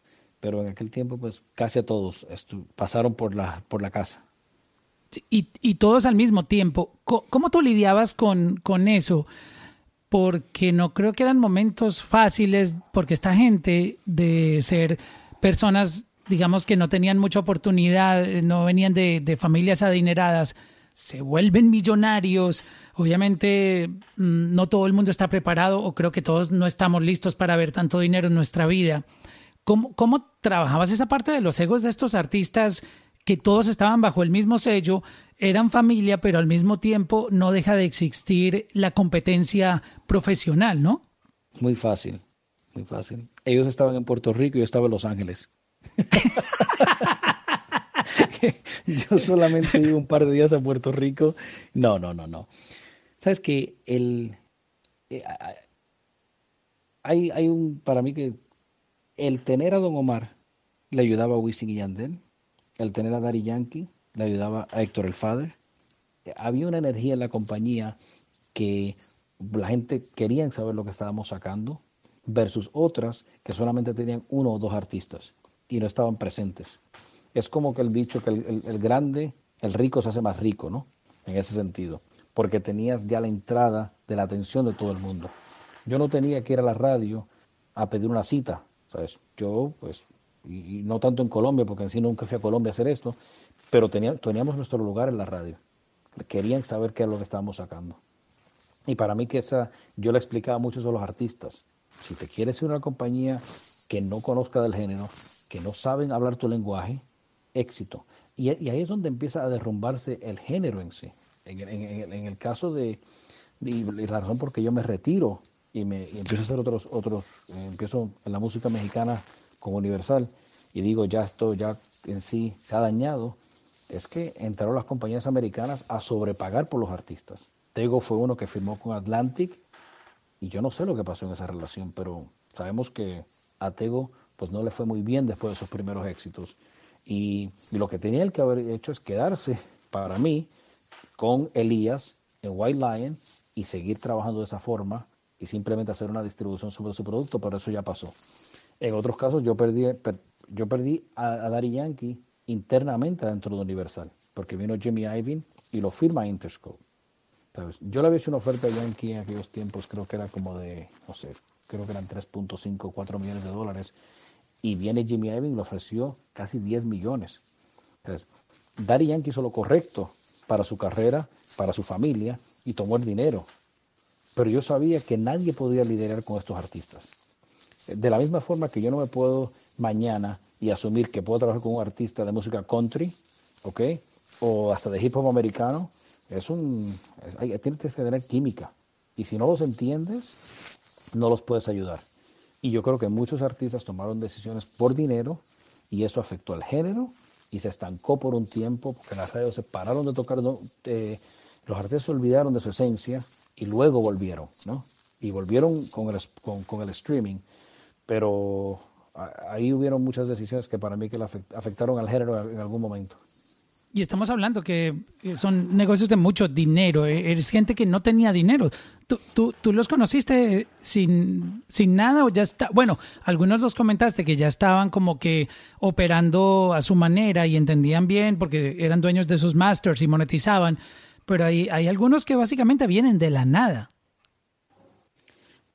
Pero en aquel tiempo, pues casi a todos pasaron por la, por la casa. y, y todos al mismo tiempo. Co- ¿Cómo tú lidiabas con, con eso? Porque no creo que eran momentos fáciles, porque esta gente de ser personas, digamos, que no tenían mucha oportunidad, eh, no venían de, de familias adineradas, se vuelven millonarios. Obviamente mm, no todo el mundo está preparado o creo que todos no estamos listos para ver tanto dinero en nuestra vida. ¿Cómo, ¿Cómo trabajabas esa parte de los egos de estos artistas que todos estaban bajo el mismo sello, eran familia, pero al mismo tiempo no deja de existir la competencia profesional, ¿no? Muy fácil, muy fácil. Ellos estaban en Puerto Rico y yo estaba en Los Ángeles. yo solamente iba un par de días a Puerto Rico. No, no, no, no. Sabes que el eh, hay, hay un para mí que el tener a Don Omar le ayudaba a Wisin y Yandel, el tener a Daddy Yankee le ayudaba a Héctor el Father. Había una energía en la compañía que la gente quería saber lo que estábamos sacando versus otras que solamente tenían uno o dos artistas y no estaban presentes. Es como que el dicho que el grande, el rico se hace más rico, ¿no? En ese sentido, porque tenías ya la entrada de la atención de todo el mundo. Yo no tenía que ir a la radio a pedir una cita, Yo, pues, y, no tanto en Colombia, porque en sí nunca fui a Colombia a hacer esto, pero tenía- teníamos nuestro lugar en la radio. Querían saber qué es lo que estábamos sacando. Y para mí que esa, yo le explicaba mucho a los artistas. Si te quieres ir a una compañía que no conozca del género, que no saben hablar tu lenguaje, éxito. Y, ahí es donde empieza a derrumbarse el género en sí. En, el- caso de, y y la razón por que yo me retiro y, me, y empiezo a hacer otros, otros eh, empiezo en la música mexicana con Universal y digo, ya esto ya en sí se ha dañado, es que entraron las compañías americanas a sobrepagar por los artistas. Tego fue uno que firmó con Atlantic y yo no sé lo que pasó en esa relación, pero sabemos que a Tego pues no le fue muy bien después de sus primeros éxitos. Y, y lo que tenía él que haber hecho es quedarse, para mí, con Elías en White Lion y seguir trabajando de esa forma simplemente hacer una distribución sobre su producto, pero eso ya pasó. En otros casos yo perdí, per- yo perdí a, a Yankee internamente dentro de Universal, porque vino Jimmy Iovine y lo firma Interscope. Yo le había hecho una oferta a Yankee en aquellos tiempos, creo que era como de, no sé, creo que eran 3.5, 4 millones de dólares, y viene Jimmy Iovine y le ofreció casi 10 millones. Entonces, Daddy Yankee hizo lo correcto para su carrera, para su familia, y tomó el dinero. Pero yo sabía que nadie podía lidiar con estos artistas. De la misma forma que yo no me puedo mañana y asumir que puedo trabajar con un artista de música country, ¿ok? O hasta de hip hop americano, es un, es- hay, tienes que tener química. Y si no los entiendes, no los puedes ayudar. Y yo creo que muchos artistas tomaron decisiones por dinero y eso afectó al género y se estancó por un tiempo porque las radios se pararon de tocar, eh, los artistas se olvidaron de su esencia y luego volvieron, ¿no? Y volvieron con el, con, con el streaming, pero ahí hubieron muchas decisiones que para mí que le afect- afectaron al género en algún momento. Y estamos hablando que son negocios de mucho dinero. eh, Es gente que no tenía dinero. ¿Tú, tú, tú los conociste sin, sin nada o ya está? Bueno, algunos los comentaste que ya estaban como que operando a su manera y entendían bien porque eran dueños de sus masters y monetizaban. Pero hay, hay algunos que básicamente vienen de la nada.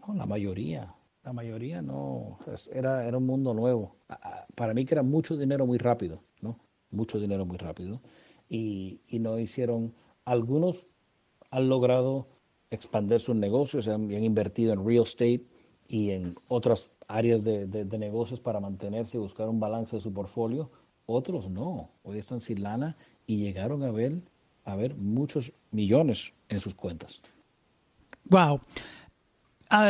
No, la mayoría, la mayoría no, era, era un mundo nuevo. Para mí que era mucho dinero muy rápido, ¿no? Mucho dinero muy rápido. Y, y no hicieron, algunos han logrado expandir sus negocios, han, han invertido en real estate y en otras áreas de, de- de negocios para mantenerse y buscar un balance de su portfolio. Otros no, hoy están sin lana y llegaron a ver, a ver muchos millones en sus cuentas. Wow.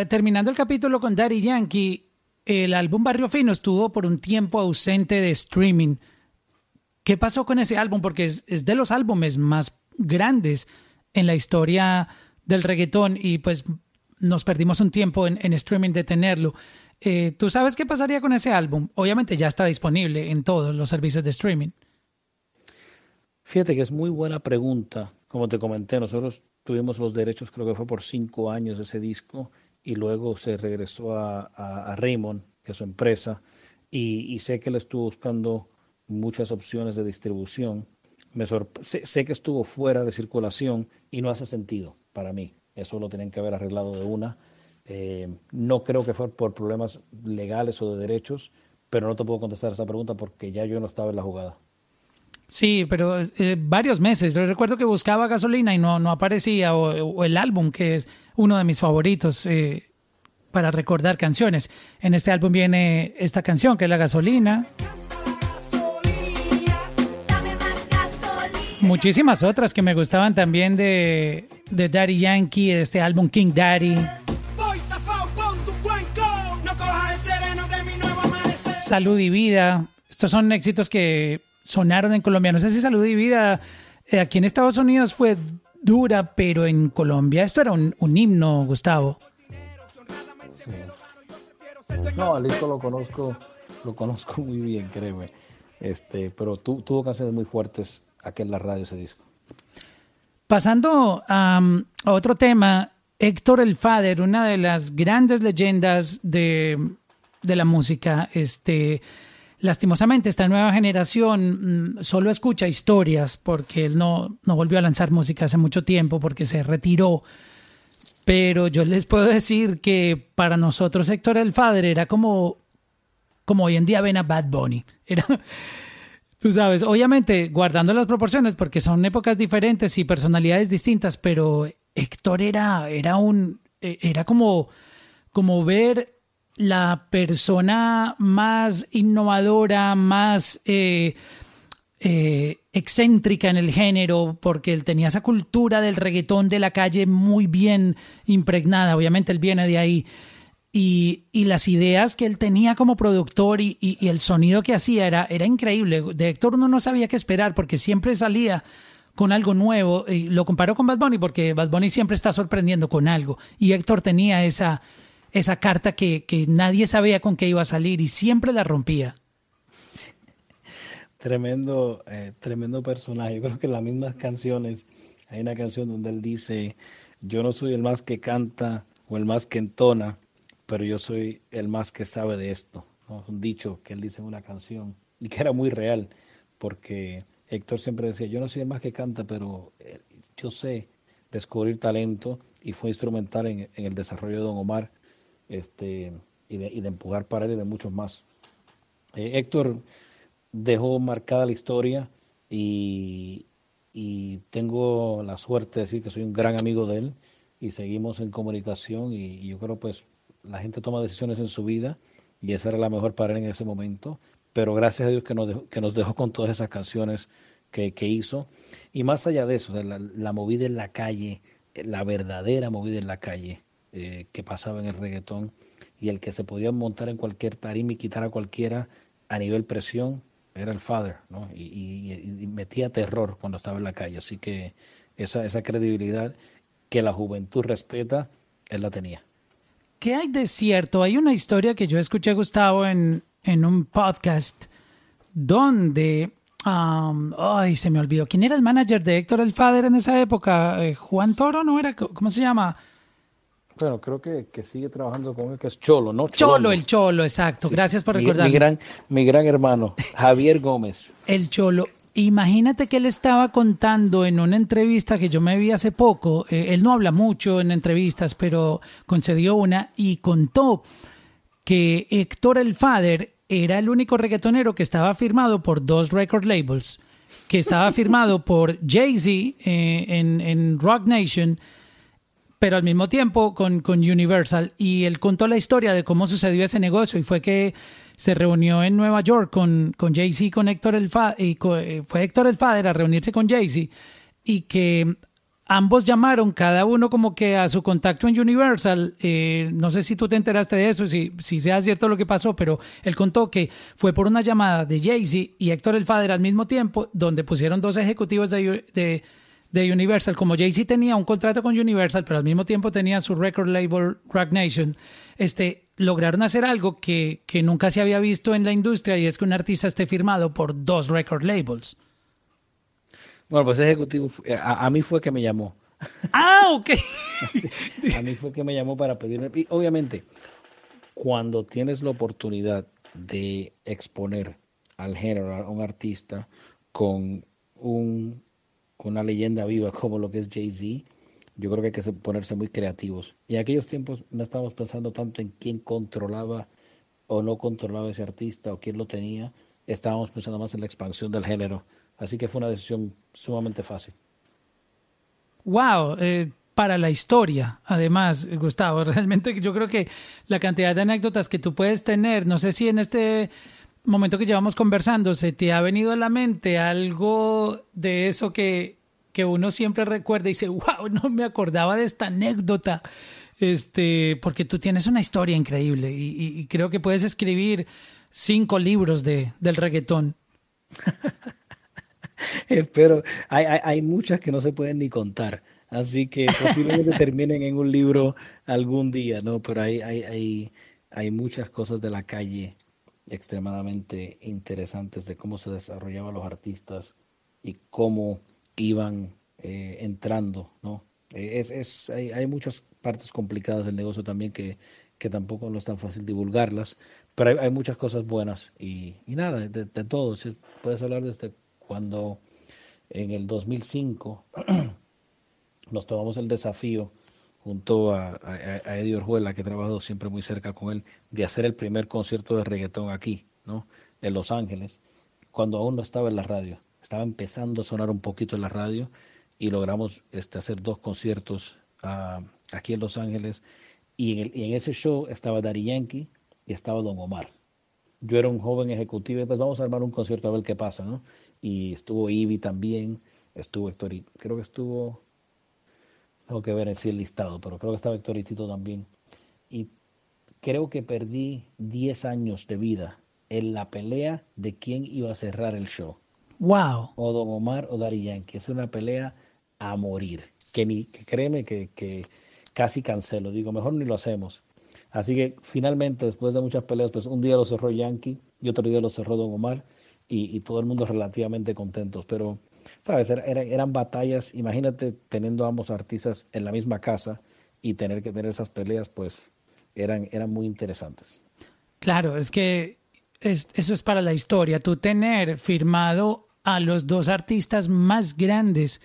Terminando el capítulo con Daddy Yankee, el álbum Barrio Fino estuvo por un tiempo ausente de streaming. ¿Qué pasó con ese álbum? Porque es, de los álbumes más grandes en la historia del reggaetón y pues nos perdimos un tiempo en, en streaming de tenerlo. Eh, ¿Tú sabes qué pasaría con ese álbum? Obviamente ya está disponible en todos los servicios de streaming. Fíjate que es muy buena pregunta. Como te comenté, nosotros tuvimos los derechos, creo que fue por cinco años ese disco, y luego se regresó a, a- a Raymond, que es su empresa, y, sé que él estuvo buscando muchas opciones de distribución. Sé que estuvo fuera de circulación y no hace sentido para mí. Eso lo tienen que haber arreglado de una. Eh, no creo que fue por problemas legales o de derechos, pero no te puedo contestar esa pregunta porque ya yo no estaba en la jugada. Sí, pero eh, varios meses. Yo recuerdo que buscaba gasolina y no, no aparecía, o, o el álbum, que es uno de mis favoritos eh, para recordar canciones. En este álbum viene esta canción, que es La Gasolina. Muchísimas otras que me gustaban también de, de Daddy Yankee, de este álbum King Daddy. Salud y Vida. Estos son éxitos que sonaron en Colombia. No sé si Salud y Vida eh, aquí en Estados Unidos fue dura, pero en Colombia esto era un, un himno, Gustavo. No, al disco lo conozco, lo conozco muy bien, créeme. Este, pero tu- tuvo canciones muy fuertes aquí en la radio ese disco. Pasando a otro tema, Héctor El Fader, una de las grandes leyendas de, de la música, este, lastimosamente esta nueva generación mm, solo escucha historias porque él no, no volvió a lanzar música hace mucho tiempo porque se retiró. Pero yo les puedo decir que para nosotros Héctor El Fader era como, como hoy en día ven a Bad Bunny. Tú sabes, obviamente guardando las proporciones porque son épocas diferentes y personalidades distintas, pero Héctor era, era un, eh, era como, como ver la persona más innovadora, más eh, eh, excéntrica en el género, porque él tenía esa cultura del reggaetón de la calle muy bien impregnada. Obviamente él viene de ahí. Y, y las ideas que él tenía como productor y, y- el sonido que hacía era, era increíble. De Héctor uno no sabía qué esperar porque siempre salía con algo nuevo. Y lo comparó con Bad Bunny porque Bad Bunny siempre está sorprendiendo con algo. Y Héctor tenía esa, esa carta que, que nadie sabía con qué iba a salir y siempre la rompía. Tremendo, eh, tremendo personaje. Yo creo que en las mismas canciones hay una canción donde él dice, yo no soy el más que canta o el más que entona, pero yo soy el más que sabe de esto. ¿no? Un dicho que él dice en una canción y que era muy real, porque Héctor siempre decía, yo no soy el más que canta, pero eh, yo sé descubrir talento y fue instrumental en, en el desarrollo de Don Omar este, y, de, empujar para de muchos más. Eh, Héctor dejó marcada la historia y, y tengo la suerte de decir que soy un gran amigo de él y seguimos en comunicación y, yo creo pues la gente toma decisiones en su vida y esa era la mejor para él en ese momento, pero gracias a Dios que nos dejó, que nos dejó con todas esas canciones que, que hizo y más allá de eso, o la movida en la calle, eh, la verdadera movida en la calle eh, que pasaba en el reggaetón y el que se podía montar en cualquier tarima y quitar a cualquiera a nivel presión era el father, ¿no? Y, metía terror cuando estaba en la calle. Así que esa, esa credibilidad que la juventud respeta, él la tenía. ¿Qué hay de cierto? Hay una historia que yo escuché, Gustavo, en, en un podcast donde... am, ay, se me olvidó. ¿Quién era el manager de Héctor El Fader en esa época? Eh, Juan Toro, ¿no era? ¿Cómo se llama? Bueno, creo que, que sigue trabajando con él, que es Cholo, ¿no? Cholo, el Cholo, exacto. Gracias por recordarme. Mi, gran, mi gran hermano, Javier Gómez. El Cholo. Imagínate que él estaba contando en una entrevista que yo me vi hace poco. eh, él no habla mucho en entrevistas, pero concedió una y contó que Héctor el Father era el único reggaetonero que estaba firmado por dos record labels, que estaba firmado por Jay-Z eh, en, en Rock Nation, pero al mismo tiempo con, con Universal. Y él contó la historia de cómo sucedió ese negocio y fue que se reunió en Nueva York con, con Jay-Z y con Héctor el y eh, fue Héctor el Fader a reunirse con Jay-Z y que ambos llamaron cada uno como que a su contacto en Universal. eh, no sé si tú te enteraste de eso, si, si sea cierto lo que pasó, pero él contó que fue por una llamada de Jay-Z y Héctor el Fader al mismo tiempo, donde pusieron dos ejecutivos de, de Universal. Como Jay-Z tenía un contrato con Universal, pero al mismo tiempo tenía su record label Rock Nation, este, lograron hacer algo que, que nunca se había visto en la industria y es que un artista esté firmado por dos record labels. Bueno, pues ese ejecutivo, fue- a, a mí fue que me llamó. Ah, ok. A mí fue que me llamó para pedirme. Y obviamente, cuando tienes la oportunidad de exponer al género, a un artista, con un, con una leyenda viva como lo que es Jay-Z, yo creo que hay que se- ponerse muy creativos. Y en aquellos tiempos no estábamos pensando tanto en quién controlaba o no controlaba ese artista o quién lo tenía. Estábamos pensando más en la expansión del género. Así que fue una decisión sumamente fácil. Wow, eh, para la historia, además, Gustavo, realmente yo creo que la cantidad de anécdotas que tú puedes tener, no sé si en este momento que llevamos conversando se te ha venido a la mente algo de eso que, que uno siempre recuerda y dice, wow, no me acordaba de esta anécdota, este, porque tú tienes una historia increíble y, y- y creo que puedes escribir cinco libros de, del reggaetón. Pero hay, hay, hay muchas que no se pueden ni contar, así que posiblemente terminen en un libro algún día, ¿no? Pero hay, hay, hay, hay muchas cosas de la calle extremadamente interesantes de cómo se desarrollaban los artistas y cómo iban eh, entrando, ¿no? Eh, Es, es, hay, hay muchas partes complicadas del negocio también que, que tampoco no es tan fácil divulgarlas, pero hay, muchas cosas buenas y, y nada, de, de todo. sí, Puedes hablar desde cuando en el 2005 nos tomamos el desafío junto a, Eddie Orjuela, que he trabajado siempre muy cerca con él, de hacer el primer concierto de reggaetón aquí, ¿no? En Los Ángeles, cuando aún no estaba en la radio. Estaba empezando a sonar un poquito en la radio y logramos este, hacer dos conciertos ah, aquí en Los Ángeles. Y en, ese show estaba Daddy Yankee y estaba Don Omar. Yo era un joven ejecutivo pues vamos a armar un concierto a ver qué pasa, ¿no? Y estuvo Ivy también, estuvo Héctor, creo que estuvo, tengo que ver en sí el listado, pero creo que estaba Héctor Tito también. Y creo que perdí 10 años de vida en la pelea de quién iba a cerrar el show Wow. o Don Omar o Daddy Yankee. Es una pelea a morir. Que ni, que créeme que, que casi cancelo. Digo, mejor ni lo hacemos. Así que finalmente, después de muchas peleas, pues un día lo cerró Yankee y otro día lo cerró Don Omar y, y todo el mundo relativamente contentos. Pero, ¿sabes? Era- era- eran batallas. Imagínate teniendo ambos artistas en la misma casa y tener que tener esas peleas, pues eran, eran muy interesantes. Claro, es que es- eso es para la historia. Tú tener firmado a los dos artistas más grandes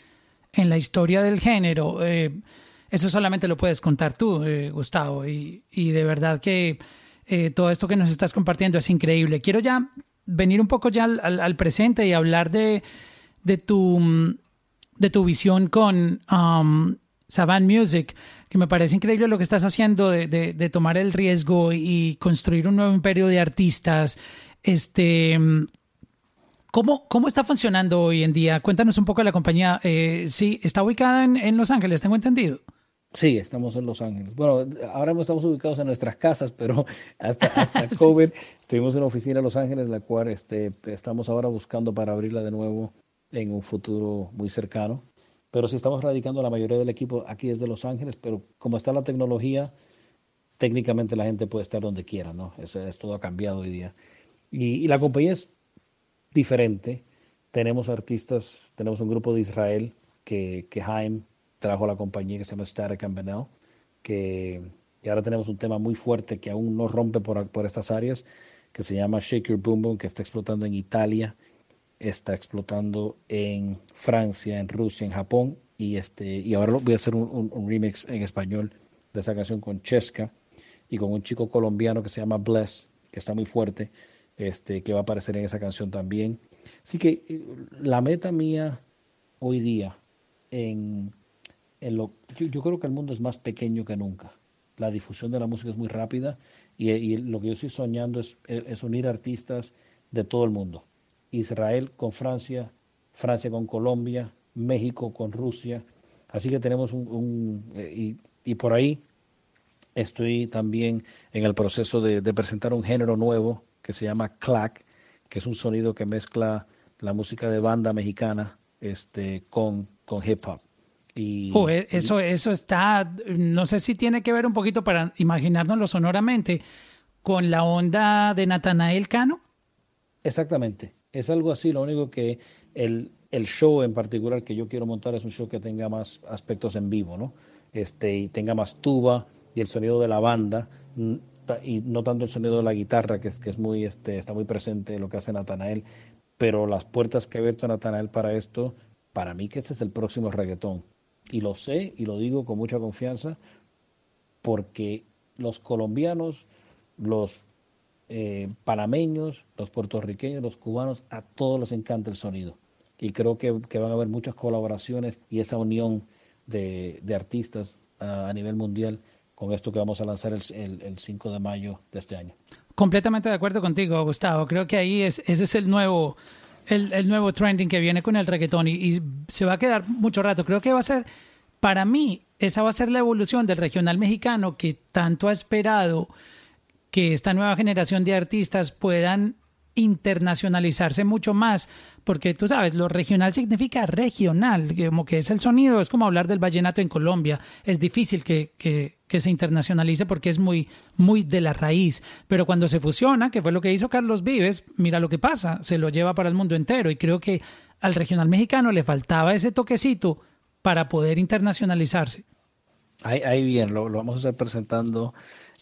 en la historia del género, eh, eso solamente lo puedes contar tú, eh, Gustavo. Y, y de verdad que eh, todo esto que nos estás compartiendo es increíble. Quiero ya venir un poco ya al, al- al presente y hablar de, de tu mm, de tu visión con um, Savant Music, que me parece increíble lo que estás haciendo de, de- de tomar el riesgo y construir un nuevo imperio de artistas. Este, mm, ¿cómo, ¿Cómo está funcionando hoy en día? Cuéntanos un poco de la compañía. Eh, sí, está ubicada en, en Los Ángeles, tengo entendido. Sí, estamos en Los Ángeles. Bueno, ahora mismo estamos ubicados en nuestras casas, pero hasta, hasta COVID estuvimos en una oficina en Los Ángeles, la cual este, estamos ahora buscando para abrirla de nuevo en un futuro muy cercano. Pero sí estamos radicando la mayoría del equipo aquí desde Los Ángeles, pero como está la tecnología, técnicamente la gente puede estar donde quiera, ¿no? Eso es todo ha cambiado hoy día. Y, y la compañía es diferente. Tenemos artistas, tenemos un grupo de Israel que, que Jaime trajo a la compañía que se llama Static and Benel, que y ahora tenemos un tema muy fuerte que aún no rompe por, por estas áreas, que se llama Shake Your Boom Boom, que está explotando en Italia, está explotando en Francia, en Rusia, en Japón, y, este, y ahora voy a hacer un, un- remix en español de esa canción con Chesca y con un chico colombiano que se llama Bless, que está muy fuerte, este, que va a aparecer en esa canción también. Así que eh, la meta mía hoy día en, en lo, yo, yo creo que el mundo es más pequeño que nunca. La difusión de la música es muy rápida y, lo que yo estoy soñando es, es unir artistas de todo el mundo. Israel con Francia, Francia con Colombia, México con Rusia. Así que tenemos un... un- eh, y, y por ahí estoy también en el proceso de, de presentar un género nuevo que se llama clack, que es un sonido que mezcla la música de banda mexicana este, con, con hip hop. Y, Oh, eh, eso, eso está, no sé si tiene que ver un poquito para imaginárnoslo sonoramente con la onda de Natanael Cano. Exactamente, es algo así, lo único que el, el show en particular que yo quiero montar es un show que tenga más aspectos en vivo, ¿no? Este, y tenga más tuba y el sonido de la banda y no tanto el sonido de la guitarra, que es, que es muy, este, está muy presente en lo que hace Natanael, pero las puertas que ha abierto Natanael para esto, para mí que este es el próximo reggaetón. Y lo sé y lo digo con mucha confianza porque los colombianos, los eh, panameños, los puertorriqueños, los cubanos, a todos les encanta el sonido. Y creo que, van a haber muchas colaboraciones y esa unión de, artistas a nivel mundial con esto que vamos a lanzar el, el- el 5 de mayo de este año. Completamente de acuerdo contigo, Gustavo. Creo que ahí es, ese es el nuevo, el, nuevo trending que viene con el reggaetón y se va a quedar mucho rato. Creo que va a ser, para mí, esa va a ser la evolución del regional mexicano que tanto ha esperado que esta nueva generación de artistas puedan internacionalizarse mucho más, porque tú sabes, lo regional significa regional, como que es el sonido, es como hablar del vallenato en Colombia, es difícil que, que, que se internacionalice porque es muy, muy de la raíz, pero cuando se fusiona, que fue lo que hizo Carlos Vives, mira lo que pasa, se lo lleva para el mundo entero. Y creo que al regional mexicano le faltaba ese toquecito para poder internacionalizarse. Ahí, bien, lo, lo vamos a estar presentando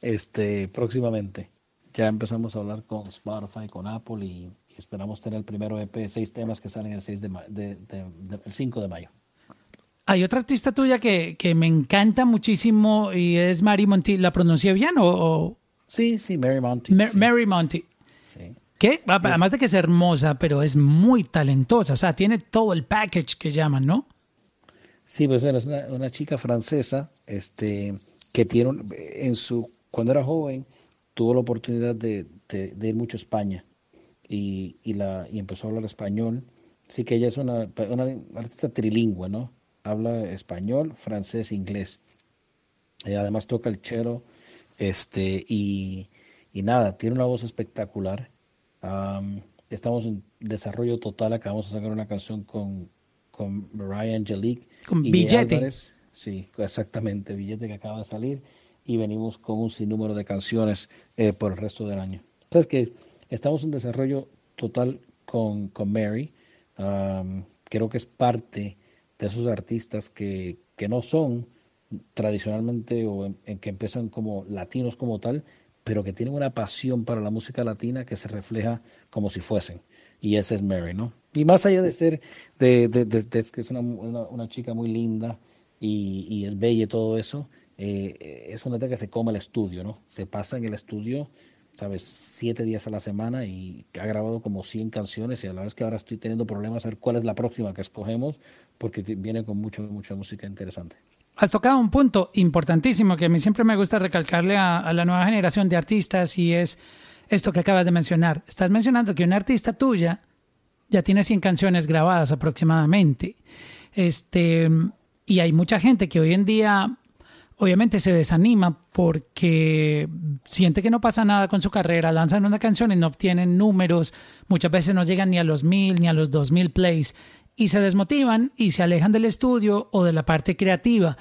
este, próximamente. Ya empezamos a hablar con Spotify, con Apple y, y esperamos tener el primero EP, seis temas que salen el, 6 de, de- de- de- el 5 de mayo. Hay otra artista tuya que, que me encanta muchísimo y es Mary Monti. ¿La pronuncié bien o, o Sí, sí, Mary Monty. Sí, Mary Monty? sí. Que además de que es hermosa, pero es muy talentosa. O sea, tiene todo el package que llaman, ¿no? Sí, pues bueno, es una, una chica francesa este, que tiene un- en su cuando era joven tuvo la oportunidad de, de- de ir mucho a España y, y la, y empezó a hablar español. Así que ella es una, una artista trilingüe, ¿no? Habla español, francés, inglés. Ella además toca el cello este, y, y nada, tiene una voz espectacular. Am, estamos en desarrollo total, acabamos de sacar una canción con, con Mariah Angelique. Con y Billete. Álvarez. Sí, exactamente, Billete que acaba de salir y venimos con un sinnúmero de canciones eh, por el resto del año. Entonces que estamos en desarrollo total con, con Mary. Creo que es parte de esos artistas que, que no son tradicionalmente o en que empiezan como latinos como tal, pero que tienen una pasión para la música latina que se refleja como si fuesen. Y esa es Mary, ¿no? Y más allá de ser, de, de- de- de que es una, una- una chica muy linda y, y es bella y todo eso, eh, es una tía que se come el estudio, ¿no? Se pasa en el estudio, ¿sabes? Siete días a la semana y ha grabado como 100 canciones y a la vez que ahora estoy teniendo problemas a ver cuál es la próxima que escogemos porque viene con mucha, mucha música interesante. Has tocado un punto importantísimo que a mí siempre me gusta recalcarle a, a la nueva generación de artistas y es esto que acabas de mencionar. Estás mencionando que una artista tuya ya tiene 100 canciones grabadas aproximadamente. Este, y hay mucha gente que hoy en día obviamente se desanima porque siente que no pasa nada con su carrera, lanzan una canción y no obtienen números, muchas veces no llegan ni a los mil ni a los dos mil plays y se desmotivan y se alejan del estudio o de la parte creativa.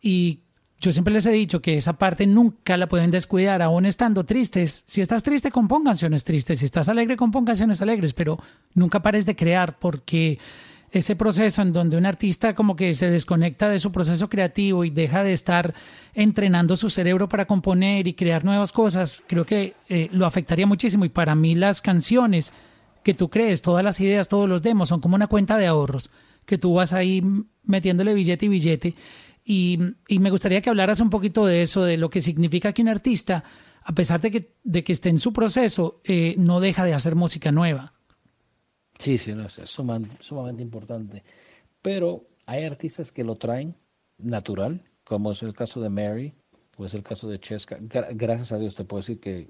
Y yo siempre les he dicho que esa parte nunca la pueden descuidar, aún estando tristes. Si estás triste, compón canciones tristes. Si estás alegre, compón canciones alegres, pero nunca pares de crear porque ese proceso en donde un artista como que se desconecta de su proceso creativo y deja de estar entrenando su cerebro para componer y crear nuevas cosas, creo que eh, lo afectaría muchísimo. Y para mí las canciones que tú crees, todas las ideas, todos los demos, son como una cuenta de ahorros, que tú vas ahí metiéndole billete y billete. Y, y me gustaría que hablaras un poquito de eso, de lo que significa que un artista, a pesar de que, de que esté en su proceso, eh, no deja de hacer música nueva. Sí, sí, es suman- sumamente importante. Pero hay artistas que lo traen natural, como es el caso de Mary, o es el caso de Cheska. Gra- gracias a Dios te puedo decir que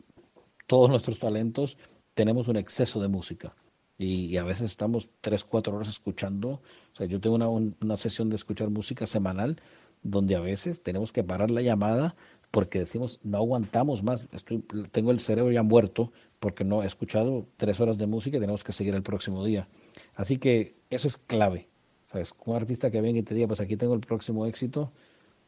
todos nuestros talentos tenemos un exceso de música. Y, y a veces estamos tres, cuatro horas escuchando. O sea, yo tengo una, un- una sesión de escuchar música semanal donde a veces tenemos que parar la llamada porque decimos, no aguantamos más, estoy, tengo el cerebro ya muerto porque no he escuchado tres horas de música y tenemos que seguir el próximo día. Así que eso es clave. ¿Sabes? Un artista que venga y te diga, pues aquí tengo el próximo éxito,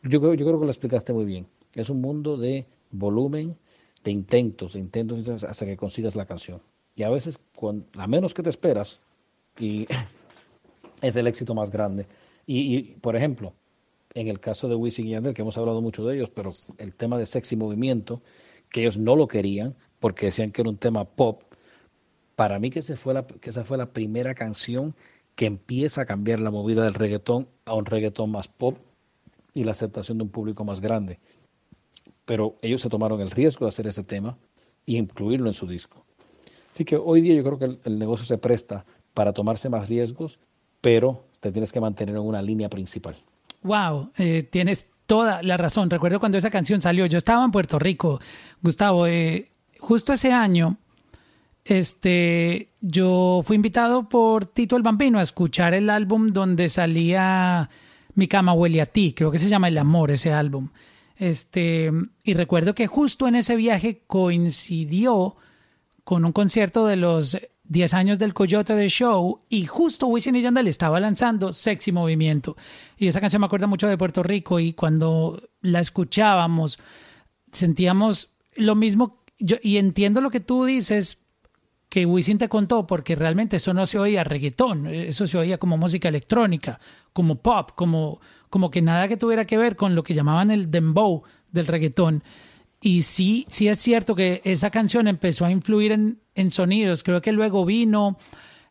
yo creo, que lo explicaste muy bien. Es un mundo de volumen, de intentos, de intentos hasta que consigas la canción. Y a veces, con, a menos que te esperas, y es el éxito más grande. Y, y, por ejemplo, en el caso de Wisin y Yandel, que hemos hablado mucho de ellos, pero el tema de Sexy Movimiento, que ellos no lo querían porque decían que era un tema pop, para mí que, se fue la, que esa fue la primera canción que empieza a cambiar la movida del reggaetón a un reggaetón más pop y la aceptación de un público más grande. Pero ellos se tomaron el riesgo de hacer este tema y incluirlo en su disco. Así que hoy día yo creo que el, el negocio se presta para tomarse más riesgos, pero te tienes que mantener en una línea principal. Wow, eh, tienes toda la razón. Recuerdo cuando esa canción salió, yo estaba en Puerto Rico, Gustavo, eh, justo ese año, este, yo fui invitado por Tito el Bambino a escuchar el álbum donde salía Mi cama huele a ti, creo que se llama El Amor ese álbum. Este, y recuerdo que justo en ese viaje coincidió con un concierto de los 10 años del Coyote de Show y justo Wisin y Yandel estaba lanzando Sexy Movimiento. Y esa canción me acuerda mucho de Puerto Rico y cuando la escuchábamos sentíamos lo mismo. Yo, y entiendo lo que tú dices que Wisin te contó porque realmente eso no se oía reggaetón, eso se oía como música electrónica, como pop, como, como que nada que tuviera que ver con lo que llamaban el dembow del reggaetón. Y sí, sí es cierto que esa canción empezó a influir en, en sonidos. Creo que luego vino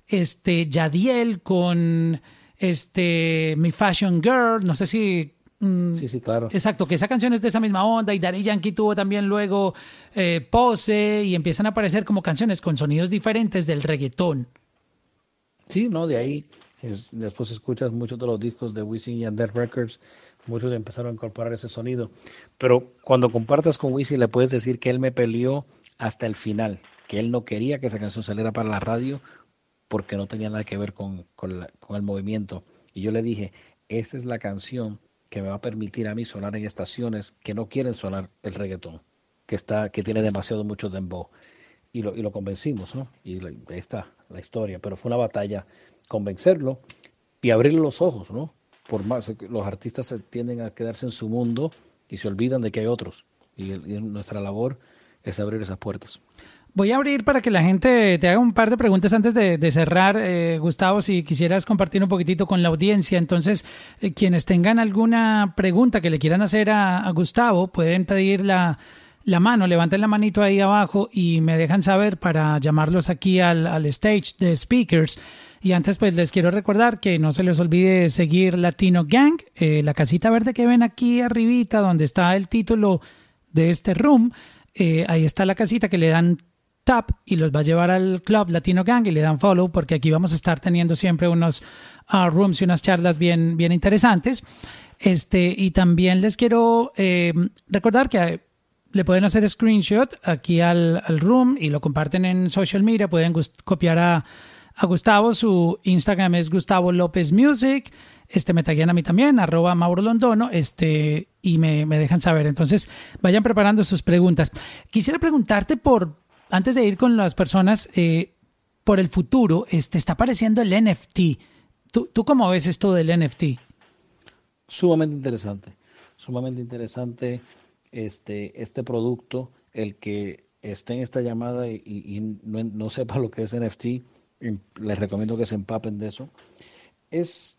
este Yadiel con este Mi Fashion Girl. No sé si. Mm, Sí, sí, claro. Exacto, que esa canción es de esa misma onda. Y Daddy Yankee tuvo también luego eh, Pose. Y empiezan a aparecer como canciones con sonidos diferentes del reggaetón. Sí, no, de ahí, después escuchas muchos de los discos de Wisin y Yandel Records, muchos empezaron a incorporar ese sonido. Pero cuando compartas con Wisin le puedes decir que él me peleó hasta el final, que él no quería que esa canción saliera para la radio porque no tenía nada que ver con, con, la- con el movimiento. Y yo le dije, esa es la canción que me va a permitir a mí sonar en estaciones que no quieren sonar el reggaetón, que, está, que tiene demasiado mucho dembow y lo, y lo convencimos, ¿no? Y la- ahí está la historia, pero fue una batalla convencerlo y abrirle los ojos, ¿no? Por más, los artistas tienden a quedarse en su mundo y se olvidan de que hay otros. Y, y nuestra labor es abrir esas puertas. Voy a abrir para que la gente te haga un par de preguntas antes de, cerrar, eh, Gustavo, si quisieras compartir un poquitito con la audiencia. Entonces, eh, quienes tengan alguna pregunta que le quieran hacer a, Gustavo, pueden pedir la, mano, levanten la manito ahí abajo y me dejan saber para llamarlos aquí al, al stage de speakers. Y antes, pues les quiero recordar que no se les olvide seguir Latino Gang, eh, la casita verde que ven aquí arribita, donde está el título de este room. Eh, ahí está la casita que le dan tap y los va a llevar al club Latino Gang y le dan follow porque aquí vamos a estar teniendo siempre unos uh, rooms y unas charlas bien, bien interesantes. Este, y también les quiero eh, recordar que le pueden hacer screenshot aquí al, al, room y lo comparten en social media. Pueden copiar a, a, Gustavo. Su Instagram es Gustavo López Music. Este me taguean a mí también, arroba Mauro Londono, este, y me, me dejan saber. Entonces, vayan preparando sus preguntas. Quisiera preguntarte por, antes de ir con las personas, eh, por el futuro, este, está apareciendo el NFT. ¿Tú, ¿Tú cómo ves esto del NFT? Sumamente interesante, sumamente interesante este, este producto, el que esté en esta llamada y, no, sepa lo que es NFT, les recomiendo que se empapen de eso. Es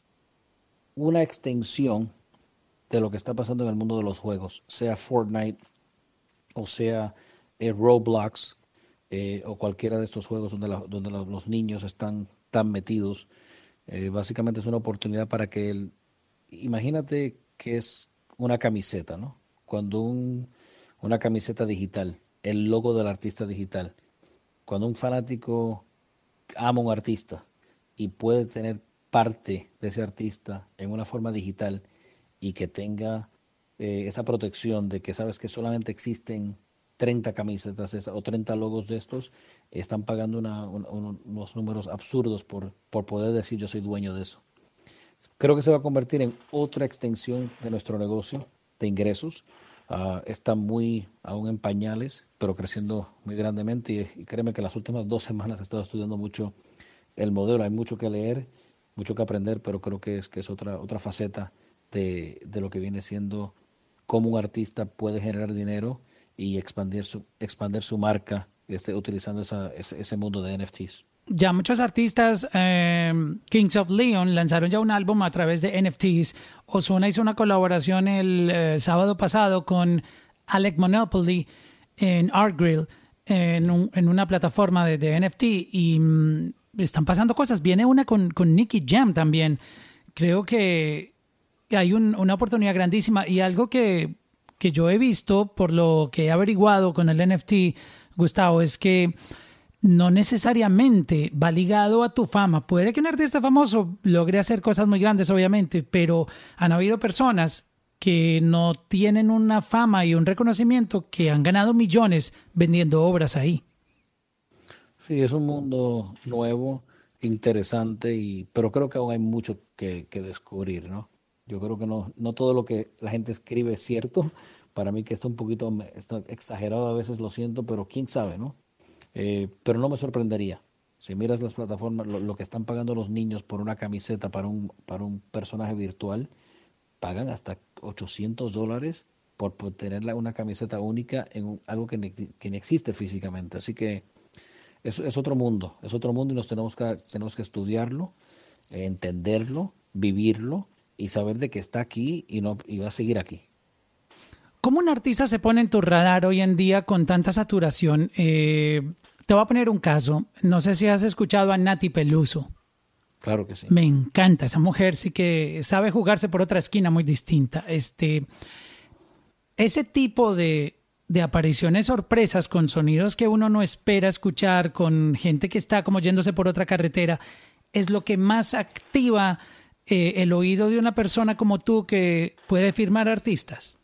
una extensión de lo que está pasando en el mundo de los juegos, sea Fortnite o sea eh, Roblox eh, o cualquiera de estos juegos donde, donde los, niños están tan metidos. Eh, básicamente es una oportunidad para que el, imagínate que es una camiseta, ¿no? Cuando un, una camiseta digital, el logo del artista digital, cuando un fanático ama un artista y puede tener parte de ese artista en una forma digital y que tenga eh, esa protección de que sabes que solamente existen 30 camisetas o 30 logos de estos, están pagando unos números absurdos por, por poder decir yo soy dueño de eso. Creo que se va a convertir en otra extensión de nuestro negocio de ingresos. Uh, está muy aún en pañales, pero creciendo muy grandemente. Y, y, créeme que las últimas dos semanas he estado estudiando mucho el modelo. Hay mucho que leer, mucho que aprender, pero creo que es, que es otra, otra faceta de, de lo que viene siendo cómo un artista puede generar dinero y expandir su, expandir su marca este, utilizando ese, mundo de NFTs ya muchos artistas, eh, Kings of Leon, lanzaron ya un álbum a través de NFTs. Ozuna hizo una colaboración el eh, sábado pasado con Alec Monopoly en Art Grill, en, un, en una plataforma de, NFT, y mm, están pasando cosas. Viene una con, con Nicky Jam también. Creo que hay un, una oportunidad grandísima y algo que, que yo he visto, por lo que he averiguado con el NFT, Gustavo, es que no necesariamente va ligado a tu fama. Puede que un artista famoso logre hacer cosas muy grandes, obviamente, pero han habido personas que no tienen una fama y un reconocimiento que han ganado millones vendiendo obras ahí. Sí, es un mundo nuevo, interesante, y, pero creo que aún hay mucho que, que descubrir, ¿no? Yo creo que no, no todo lo que la gente escribe es cierto. Para mí que está un poquito está exagerado a veces, lo siento, pero quién sabe, ¿no? Eh, pero no me sorprendería. Si miras las plataformas, lo, que están pagando los niños por una camiseta para un, para un personaje virtual, pagan hasta 800 dólares por, tener una camiseta única en un, algo que, ne, que ni existe físicamente. Así que es, es, otro mundo, es otro mundo y nos tenemos que, tenemos que estudiarlo, entenderlo, vivirlo y saber de que está aquí y, no, y va a seguir aquí. ¿Cómo un artista se pone en tu radar hoy en día con tanta saturación? Eh, te voy a poner un caso. No sé si has escuchado a Nati Peluso. Claro que sí. Me encanta. Esa mujer sí que sabe jugarse por otra esquina muy distinta. Este, ese tipo de, de apariciones sorpresas con sonidos que uno no espera escuchar, con gente que está como yéndose por otra carretera, es lo que más activa eh, el oído de una persona como tú que puede firmar artistas.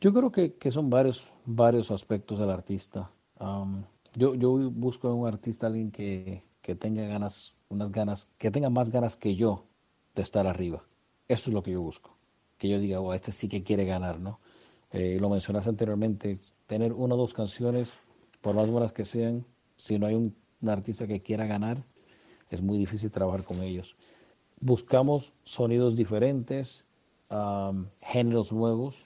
Yo creo que, que, son varios, varios aspectos del artista. Um, yo, yo busco en un artista alguien que, que, tenga ganas, unas ganas, que tenga más ganas que yo de estar arriba. Eso es lo que yo busco. Que yo diga, oh, este sí que quiere ganar, ¿no? Eh, lo mencionaste anteriormente, tener una o dos canciones, por más buenas que sean, si no hay un artista que quiera ganar, es muy difícil trabajar con ellos. Buscamos sonidos diferentes, um, géneros nuevos,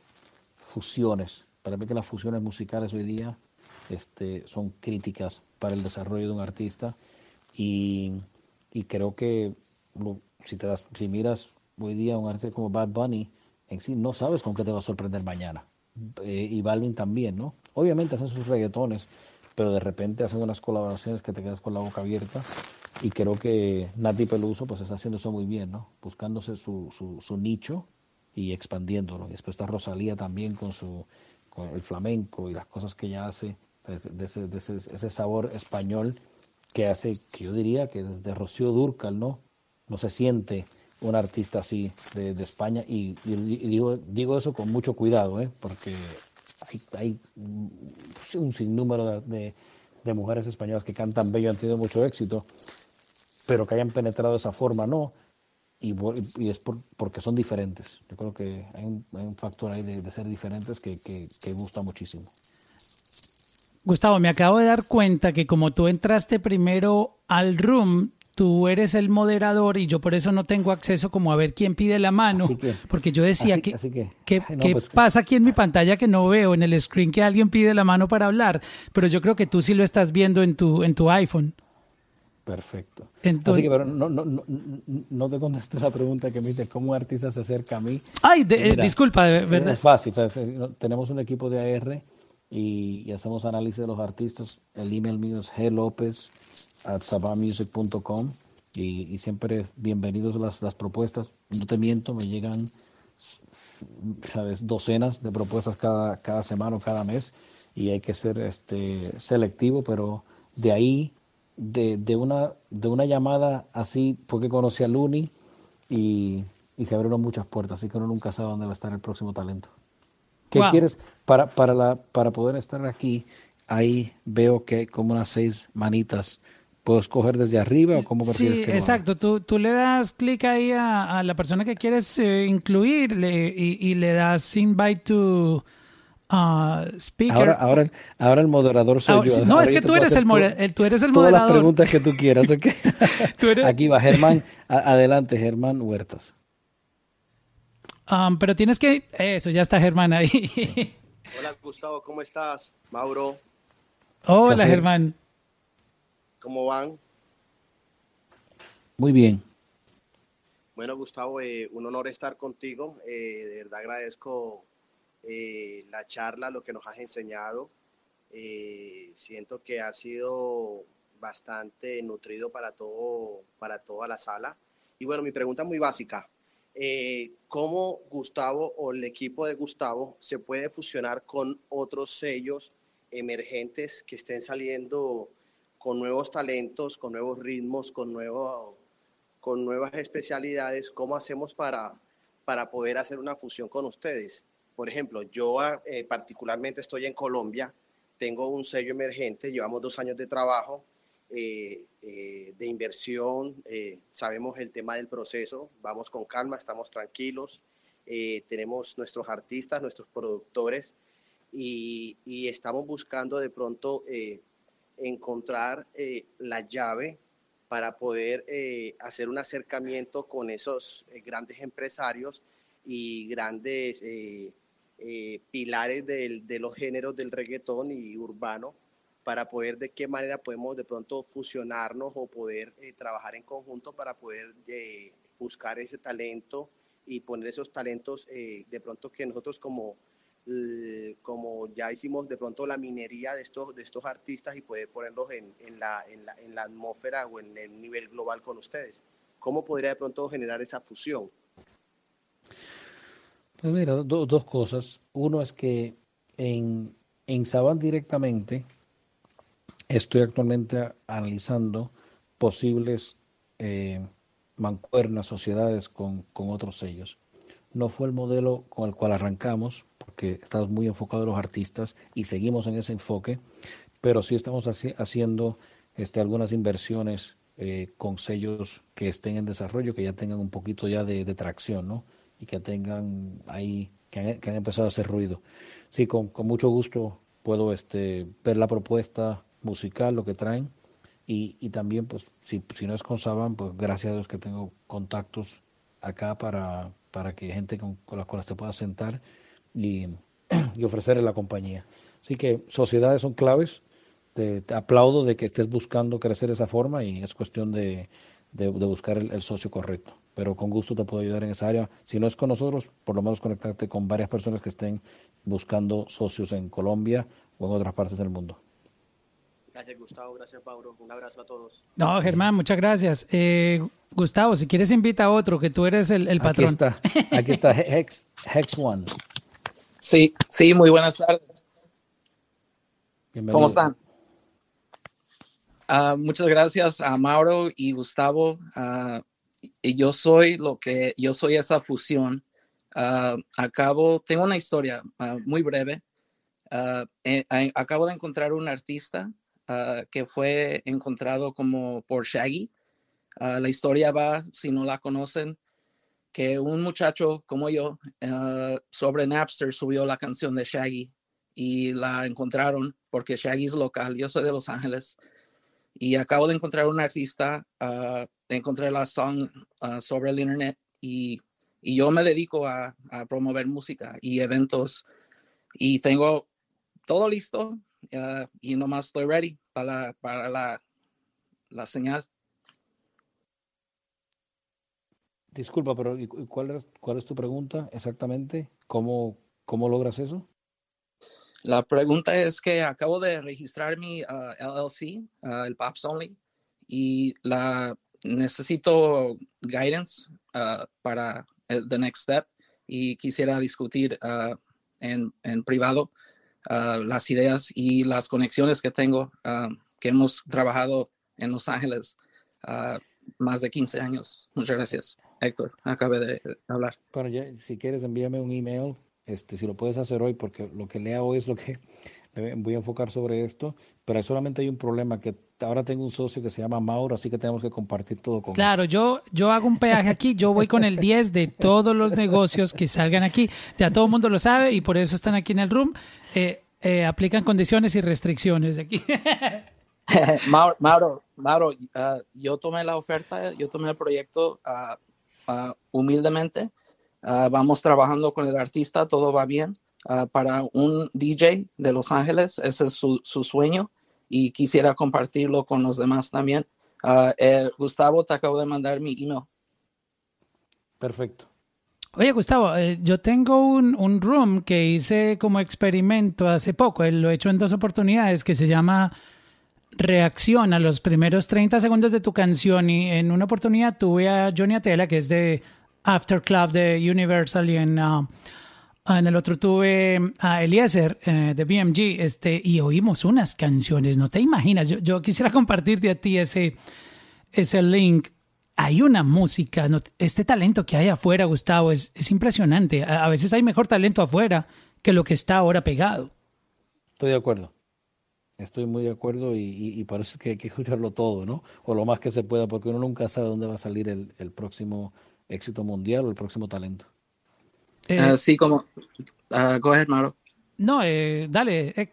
fusiones. Para mí que las fusiones musicales hoy día este, son críticas para el desarrollo de un artista y, y creo que si te das, si miras hoy día un artista como Bad Bunny, en sí no sabes con qué te va a sorprender mañana. Eh, y Balvin también, ¿no? Obviamente hacen sus reggaetones, pero de repente hacen unas colaboraciones que te quedas con la boca abierta. Y creo que Nati Peluso pues está haciendo eso muy bien, ¿no? Buscándose su, su, su nicho y expandiéndolo. Y después está Rosalía también con su con el flamenco y las cosas que ella hace, de ese, de ese, ese- sabor español que hace, que yo diría que desde Rocío Dúrcal, ¿no? No se siente un artista así de, de España y, y digo, digo eso con mucho cuidado, ¿eh? Porque hay, hay un sinnúmero de, de- de mujeres españolas que cantan bello, han tenido mucho éxito, pero que hayan penetrado de esa forma, no. Y, y es por- porque son diferentes. Yo creo que hay un, hay un factor ahí de, de ser diferentes que, que, que gusta muchísimo. Gustavo, me acabo de dar cuenta que como tú entraste primero al room, tú eres el moderador y yo por eso no tengo acceso como a ver quién pide la mano, que- porque yo decía así- que, así que- ¿qué, ay, no, qué pues- pasa aquí en mi pantalla que no veo en el screen que alguien pide la mano para hablar, pero yo creo que tú sí lo estás viendo en tu en tu iPhone. Perfecto. Entonces- Así que, pero no, no, no, no- te contesté la pregunta que me dice cómo un artista se acerca a mí. Ay, de- eh, Mira, disculpa, verdad. Es fácil. o sea, es- no- tenemos un equipo de AR y, y hacemos análisis de los artistas. El email mío es glopez at sabamusic.com y, y siempre bienvenidos las, las propuestas. No te miento, me llegan sabes, docenas de propuestas cada, cada semana o cada mes y hay que ser este, selectivo, pero de ahí, de, de, una, de una llamada así, fue que conocí a Luni y, y se abrieron muchas puertas, así que uno nunca sabe dónde va a estar el próximo talento. ¿Qué Wow. quieres? Para, para, la, para poder estar aquí, ahí veo que hay como unas seis manitas. ¿Puedo escoger desde arriba o cómo Sí, prefieres que lo haga? exacto. Tú, tú le das clic ahí a, a la persona que quieres eh, incluir le- y, y le das invite to uh, speaker. Ahora, ahora, el- ahora el moderador soy Ahora- yo. sí, no, Ahora es que tú eres el el- tú eres el Todas las moderador. preguntas que tú quieras, ¿ok? Tú eres- Aquí va Germán. A- adelante, Germán Huertas. Um, pero tienes que... Eso, ya está Germán ahí. Hola Gustavo, ¿cómo estás? Mauro, Hola, Placer. Germán. ¿cómo van? Muy bien. Bueno Gustavo, eh, un honor estar contigo. Eh, de verdad agradezco eh, la charla, lo que nos has enseñado. Eh, siento que ha sido bastante nutrido para, todo, para toda la sala. Y bueno, mi pregunta muy básica. Eh, ¿Cómo Gustavo o el equipo de Gustavo se puede fusionar con otros sellos emergentes que estén saliendo con nuevos talentos, con nuevos ritmos, con, nuevo, con nuevas especialidades? ¿Cómo hacemos para, para poder hacer una fusión con ustedes? Por ejemplo, yo ah, eh, particularmente estoy en Colombia, tengo un sello emergente, llevamos dos años de trabajo, eh, eh, de inversión, sabemos el tema del proceso, vamos con calma, estamos tranquilos, tenemos nuestros artistas, nuestros productores y, estamos buscando de pronto encontrar la llave para poder hacer un acercamiento con esos grandes empresarios y grandes eh, pilares del- de los géneros del reggaetón y urbano para poder de qué manera podemos de pronto fusionarnos o poder eh, trabajar en conjunto para poder eh, buscar ese talento y poner esos talentos de pronto que nosotros como como ya hicimos de pronto la minería de estos, de estos artistas y poder ponerlos en, en la, en, la, en la atmósfera o en el nivel global con ustedes. ¿Cómo podría de pronto generar esa fusión? Pues mira, do- dos cosas. Uno es que en, en Saban directamente estoy actualmente analizando posibles eh, mancuernas, sociedades con, con otros sellos. No fue el modelo con el cual arrancamos, porque estamos muy enfocados en los artistas y seguimos en ese enfoque, pero sí estamos haci- haciendo este, algunas inversiones eh, con sellos que estén en desarrollo, que ya tengan un poquito ya de, de tracción, ¿no? Y que tengan ahí, que han, que han empezado a hacer ruido. Sí, con, con mucho gusto puedo este, ver la propuesta musical, lo que traen, y, y también, pues, si, si no es con Saban, pues gracias a Dios que tengo contactos acá para, para que gente con, con las cuales te puedas sentar y, y ofrecerle la compañía. Así que sociedades son claves. Te, te aplaudo de que estés buscando crecer esa forma y es cuestión de, de- de buscar el, el socio correcto. Pero con gusto te puedo ayudar en esa área. Si no es con nosotros, por lo menos conectarte con varias personas que estén buscando socios en Colombia o en otras partes del mundo. Gracias, Gustavo. Gracias, Mauro. Un abrazo a todos. No, Germán, muchas gracias. Eh, Gustavo, si quieres invita a otro, que tú eres el, el Aquí patrón. está, aquí está Hex, Hex One. Sí, sí, muy buenas tardes. Bienvenido. ¿Cómo están? Ah, muchas gracias a Mauro y Gustavo. Y yo soy lo que yo soy esa fusión. Ah, acabo, tengo una historia ah, muy breve. Ah, eh, acabo de encontrar un artista que fue encontrado como por Shaggy. La historia va, si no la conocen, que un muchacho como yo sobre Napster subió la canción de Shaggy y la encontraron porque Shaggy es local, yo soy de Los Ángeles y acabo de encontrar un artista, ah, encontré la song ah, sobre el internet y, y yo me dedico a, a promover música y eventos y tengo todo listo ah, y nomás estoy ready para, para la, la señal. Disculpa, pero ¿y cu- cuál es, cuál es tu pregunta exactamente? ¿Cómo, cómo logras eso? La pregunta es que acabo de registrar mi ah, LLC, ah, el Pops Only, y la necesito guidance ah, para el the next step y quisiera discutir en, en privado las ideas y las conexiones que tengo, que hemos trabajado en Los Ángeles más de 15 años. Muchas gracias, Héctor. Acabé de hablar. Bueno, si quieres envíame un email, este, si lo puedes hacer hoy, porque lo que lea hoy es lo que voy a enfocar sobre esto, pero solamente hay un problema, que ahora tengo un socio que se llama Mauro, así que tenemos que compartir todo con él. Claro, yo, yo hago un peaje aquí, yo voy con el 10 de todos los negocios que salgan aquí. Ya todo el mundo lo sabe y por eso están aquí en el room. Eh, eh, aplican condiciones y restricciones aquí. Mauro, Mauro, Mauro, ah, yo tomé la oferta, yo tomé el proyecto ah, ah, humildemente. Ah, vamos trabajando con el artista, todo va bien. Ah, para un DJ de Los Ángeles, ese es su, su sueño y quisiera compartirlo con los demás también. Ah, eh, Gustavo, te acabo de mandar mi email. Perfecto. Oye, Gustavo, eh, yo tengo un, un room que hice como experimento hace poco, eh, lo he hecho en dos oportunidades, que se llama Reacción a los primeros 30 segundos de tu canción. Y en una oportunidad tuve a Johnny Atela, que es de After Club de Universal, y en, ah, en el otro tuve a Eliezer eh, de BMG, este, y oímos unas canciones, no te imaginas. Yo, yo quisiera compartirte a ti ese, ese link. Hay una música, no- este talento que hay afuera, Gustavo, es, es impresionante. A, veces hay mejor talento afuera que lo que está ahora pegado. Estoy de acuerdo. Estoy muy de acuerdo y, y, es que hay que escucharlo todo, ¿no? O lo más que se pueda, porque uno nunca sabe dónde va a salir el, el próximo éxito mundial o el próximo talento. Eh, Así como, ah, go ahead, Mauro. no, eh, dale. eh,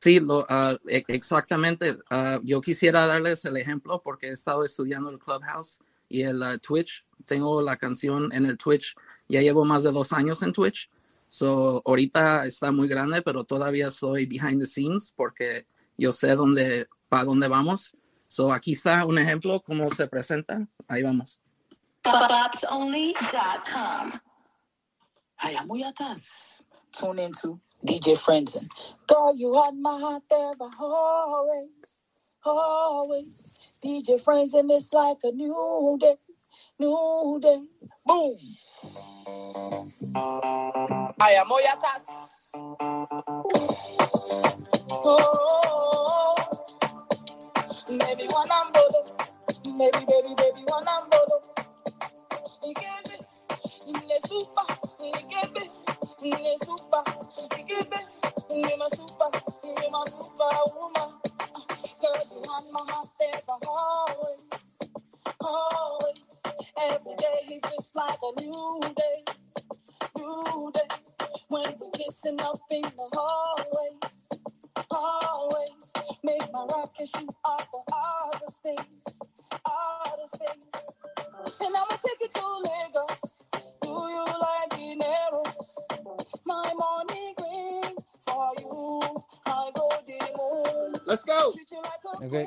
Sí, lo, ah, e- exactamente. Ah, yo quisiera darles el ejemplo porque he estado estudiando el Clubhouse y el ah, Twitch. Tengo la canción en el Twitch. Ya llevo más de dos años en Twitch. So, ahorita está muy grande, pero todavía soy behind the scenes porque yo sé dónde, para dónde vamos. So, aquí está un ejemplo, cómo se presenta. Ahí vamos. popsonly.com. Ay, I'm muy atrás. Tune into DJ Frenzen. Girl, you had my heart there for always, always. DJ Frenzen it's like a new day, new day. Boom. Ay, I'm muy atrás. Oh, maybe one I'm Maybe, baby, baby, one I'm kissing up in the hallways, always make my you the take it to Do you like? My green for you. I go the moon. Let's go. Okay.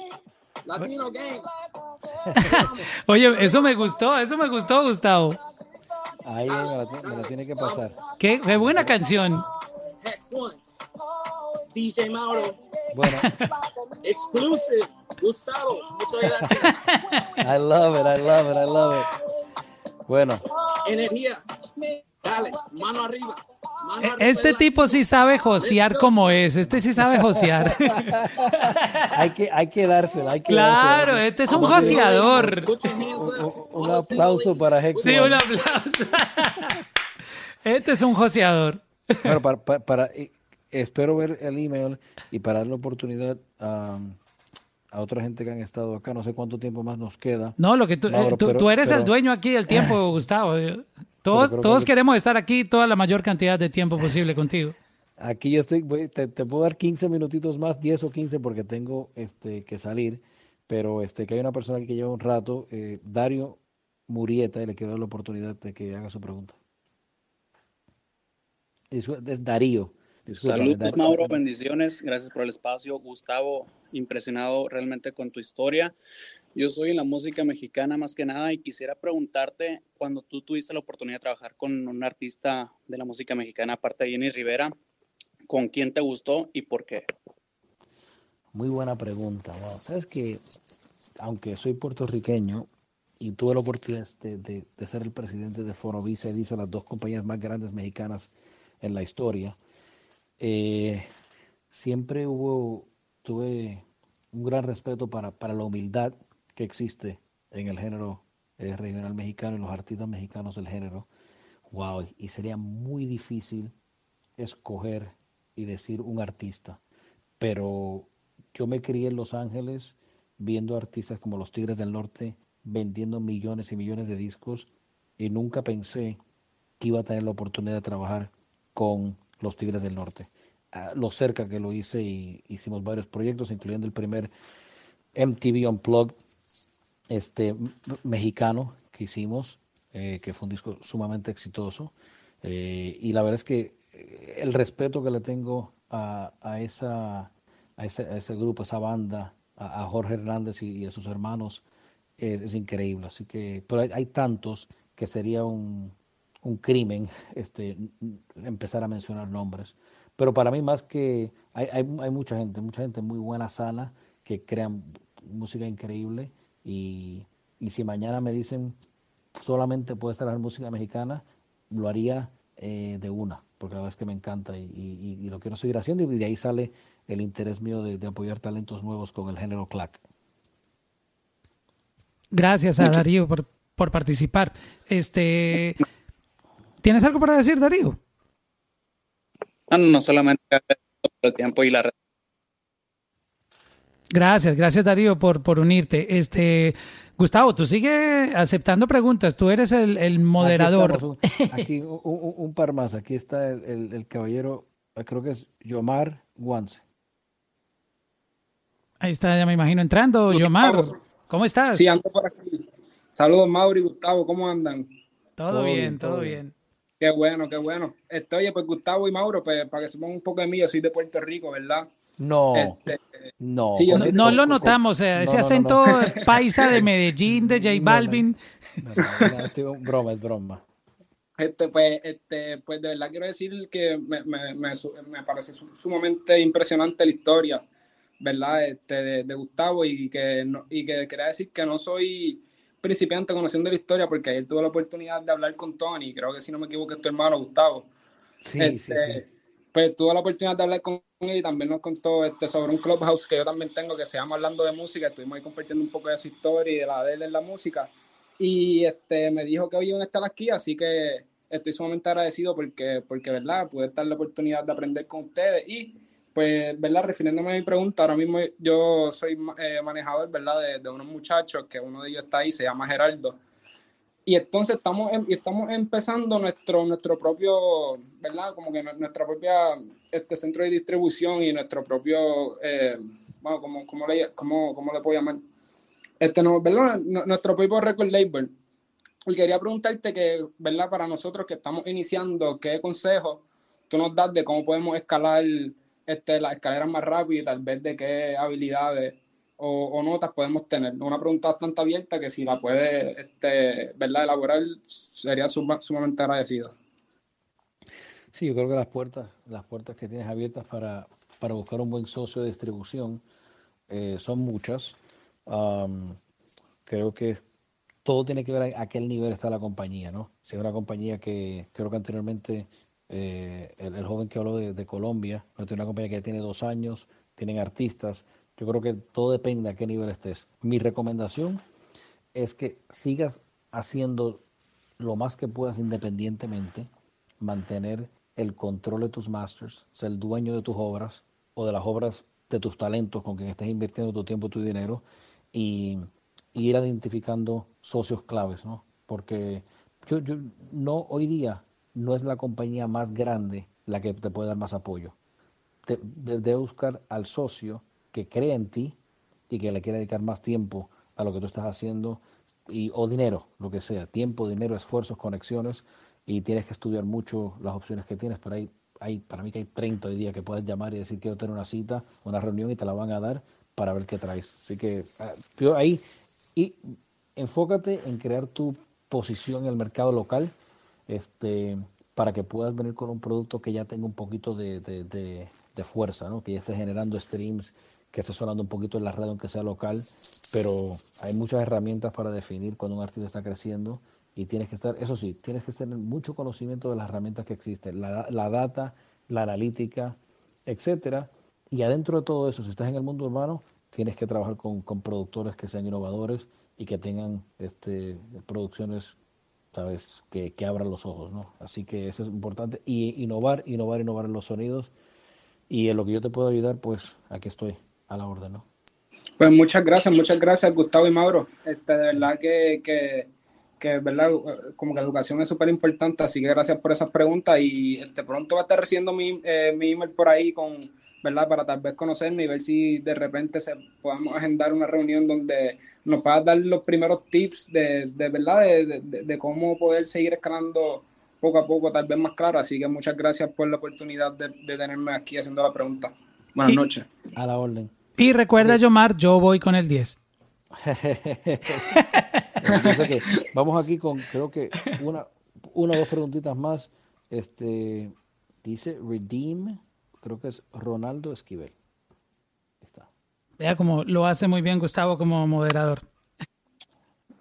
Latino game. Oye, eso me gustó, eso me gustó, Gustavo. Ahí me lo, tiene que pasar. Qué, qué buena canción. DJ Mauro. Bueno, Exclusive. Gustavo. Muchas gracias. I love it, I love it, I love it. Bueno, Energía. Dale. Mano arriba. Mano arriba. Este tipo sí sabe josear como es, este sí sabe josear. hay que, hay que dársela, hay que Claro, dársela. este es un joseador. Up. Un aplauso para Hex Sí, un aplauso. Este es un joseador. Bueno, para, para, para- espero ver el email y para dar la oportunidad a, a otra gente que han estado acá. No sé cuánto tiempo más nos queda. No, lo que tú, Mauro, eh, tú, pero- tú eres el dueño aquí del tiempo, Gustavo. Todos, que queremos estar aquí toda la mayor cantidad de tiempo posible contigo. Aquí yo estoy, voy- te, te puedo dar 15 minutitos más, 10 o 15 porque tengo este, que salir, pero este, que hay una persona aquí que lleva un rato, eh, Dario Murieta, y le quiero dar la oportunidad de que haga su pregunta. Es, es Darío. Discúlpame, Saludos. Mauro, bendiciones. Gracias por el espacio. Gustavo, impresionado realmente con tu historia. Yo soy en la música mexicana más que nada y quisiera preguntarte, cuando tú tuviste la oportunidad de trabajar con un artista de la música mexicana, aparte de Jenny Rivera, ¿con quién te gustó y por qué? Muy buena pregunta. Wow. Sabes que, aunque soy puertorriqueño y tuve la oportunidad de, de- de ser el presidente de Fonovisa y Dice, las dos compañías más grandes mexicanas en la historia, eh, siempre hubo, tuve un gran respeto para, para la humildad que existe en el género eh, regional mexicano y los artistas mexicanos del género. Wow, y sería muy difícil escoger y decir un artista, pero yo me crié en Los Ángeles viendo artistas como los Tigres del Norte vendiendo millones y millones de discos y nunca pensé que iba a tener la oportunidad de trabajar con los Tigres del Norte. Ah, lo cerca que lo hice y hicimos varios proyectos, incluyendo el primer MTV Unplugged este, mexicano que hicimos, eh, que fue un disco sumamente exitoso. Eh, y la verdad es que eh, el respeto que le tengo a, a esa, a, ese, a ese grupo, a esa banda, a, Jorge Hernández y, a sus hermanos, es, es increíble. Así que, pero hay, hay tantos que sería un, un crimen este, empezar a mencionar nombres. Pero para mí más que hay, hay, hay mucha gente, mucha gente muy buena, sana, que crean música increíble y, y si mañana me dicen solamente puedes trabajar música mexicana, lo haría eh, de una, porque la verdad es que me encanta y, y- y lo quiero seguir haciendo y de ahí sale el interés mío de, de apoyar talentos nuevos con el género clack. Gracias a Darío por, por participar. Este, ¿Tienes algo para decir, Darío? No, no, no solamente el tiempo y la red. Gracias, gracias Darío por, por unirte. Este, Gustavo, tú sigues aceptando preguntas, tú eres el, el moderador. Aquí, estamos, un, aquí un, un- un par más, aquí está el, el- el caballero, creo que es Yomar Guance. Ahí está, ya me imagino entrando. Yomar, ¿cómo estás? Sí, ando por aquí. Saludos, Mauro y Gustavo, ¿cómo andan? todo, todo bien, bien, todo todo bien. Qué bueno, qué bueno. Este, oye, pues Gustavo y Mauro, pues, para que sepan un poco de mí, yo soy de Puerto Rico, ¿verdad? No, Este, no. sí, yo No, lo notamos, o sea, no, ese no, acento no. paisa de Medellín, de J No, no. Balvin. No, no, no, estoy- broma, es broma. Este, pues, este, pues de verdad quiero decir que me, me, me, parece su- sumamente impresionante la historia, ¿verdad? Este, de, de Gustavo y que, no- y que quería decir que no soy principiante conociendo la historia porque ayer tuve la oportunidad de hablar con Tony, creo que si no me equivoco es tu hermano Gustavo. Sí, sí, Este, sí. Pues tuve la oportunidad de hablar con él y también nos contó este, sobre un clubhouse que yo también tengo que se llama Hablando de Música. Estuvimos ahí compartiendo un poco de su historia y de la de él en la música. Y este, me dijo que hoy iban a estar aquí, así que estoy sumamente agradecido porque, porque ¿verdad? Pude estar la oportunidad de aprender con ustedes. Y, pues, ¿verdad? Refiriéndome a mi pregunta, ahora mismo yo soy eh, manejador, ¿verdad? De, de unos muchachos, que uno de ellos está ahí, se llama Geraldo. Y entonces estamos, em- y estamos empezando nuestro, nuestro propio, ¿verdad? Como que nu- nuestra propia este centro de distribución y nuestro propio, eh, bueno, ¿cómo, cómo le, cómo, cómo le puedo llamar? Este, no, ¿verdad? Nu- Nuestro propio record label. Y quería preguntarte que, ¿verdad? Para nosotros que estamos iniciando, ¿qué consejos tú nos das de cómo podemos escalar este, las escaleras más rápido y tal vez de qué habilidades o, notas podemos tener. Una pregunta bastante abierta que si la puede este, ¿verdad? elaborar sería suma- sumamente agradecido. Sí, yo creo que las puertas, las puertas que tienes abiertas para, para buscar un buen socio de distribución eh, son muchas. Creo que todo tiene que ver a, a qué nivel está la compañía, ¿no? Si es una compañía que creo que anteriormente eh, el, joven que habló de, Colombia, pero tiene una compañía que ya tiene dos años, tienen artistas. Yo creo que todo depende a qué nivel estés. Mi recomendación es que sigas haciendo lo más que puedas independientemente, mantener el control de tus masters, ser el dueño de tus obras o de las obras de tus talentos con quien estés invirtiendo tu tiempo, tu dinero y, y ir identificando socios claves, ¿no? Porque yo, yo no hoy día no es la compañía más grande la que te puede dar más apoyo. Te, de- debe buscar al socio que cree en ti y que le quiera dedicar más tiempo a lo que tú estás haciendo y, o dinero, lo que sea, tiempo, dinero, esfuerzos, conexiones y tienes que estudiar mucho las opciones que tienes, pero hay, hay para mí que hay 30 hoy día que puedes llamar y decir quiero tener una cita, una reunión y te la van a dar para ver qué traes. Así que ah, ahí y enfócate en crear tu posición en el mercado local este, para que puedas venir con un producto que ya tenga un poquito de, de- de- fuerza, ¿no? que ya esté generando streams, que esté sonando un poquito en la red, aunque sea local, pero hay muchas herramientas para definir cuando un artista está creciendo y tienes que estar, eso sí, tienes que tener mucho conocimiento de las herramientas que existen, la, la data, la analítica, etcétera. Y adentro de todo eso, si estás en el mundo urbano, tienes que trabajar con, con productores que sean innovadores y que tengan este, producciones ¿sabes? Que, que abran los ojos, ¿no? Así que eso es importante. Y innovar, innovar, innovar en los sonidos. Y en lo que yo te puedo ayudar, pues aquí estoy a la orden, ¿no? Pues muchas gracias, muchas gracias Gustavo y Mauro. Este, de verdad que, que, que verdad, como que la educación es súper importante, así que gracias por esas preguntas y este, pronto va a estar recibiendo mi, eh, mi email por ahí con, ¿verdad? Para tal vez conocerme y ver si de repente se, podamos agendar una reunión donde nos puedas dar los primeros tips de, de verdad, de, de, de cómo poder seguir escalando poco a poco, tal vez más claro. Así que muchas gracias por la oportunidad de, de tenerme aquí haciendo la pregunta. Buenas Y- noches. A la orden. Y recuerda, Yomar, yo voy con el 10. Entonces, que vamos aquí con, creo que una, una o dos preguntitas más. Este dice Redeem, creo que es Ronaldo Esquivel. Vea cómo lo hace muy bien Gustavo como moderador.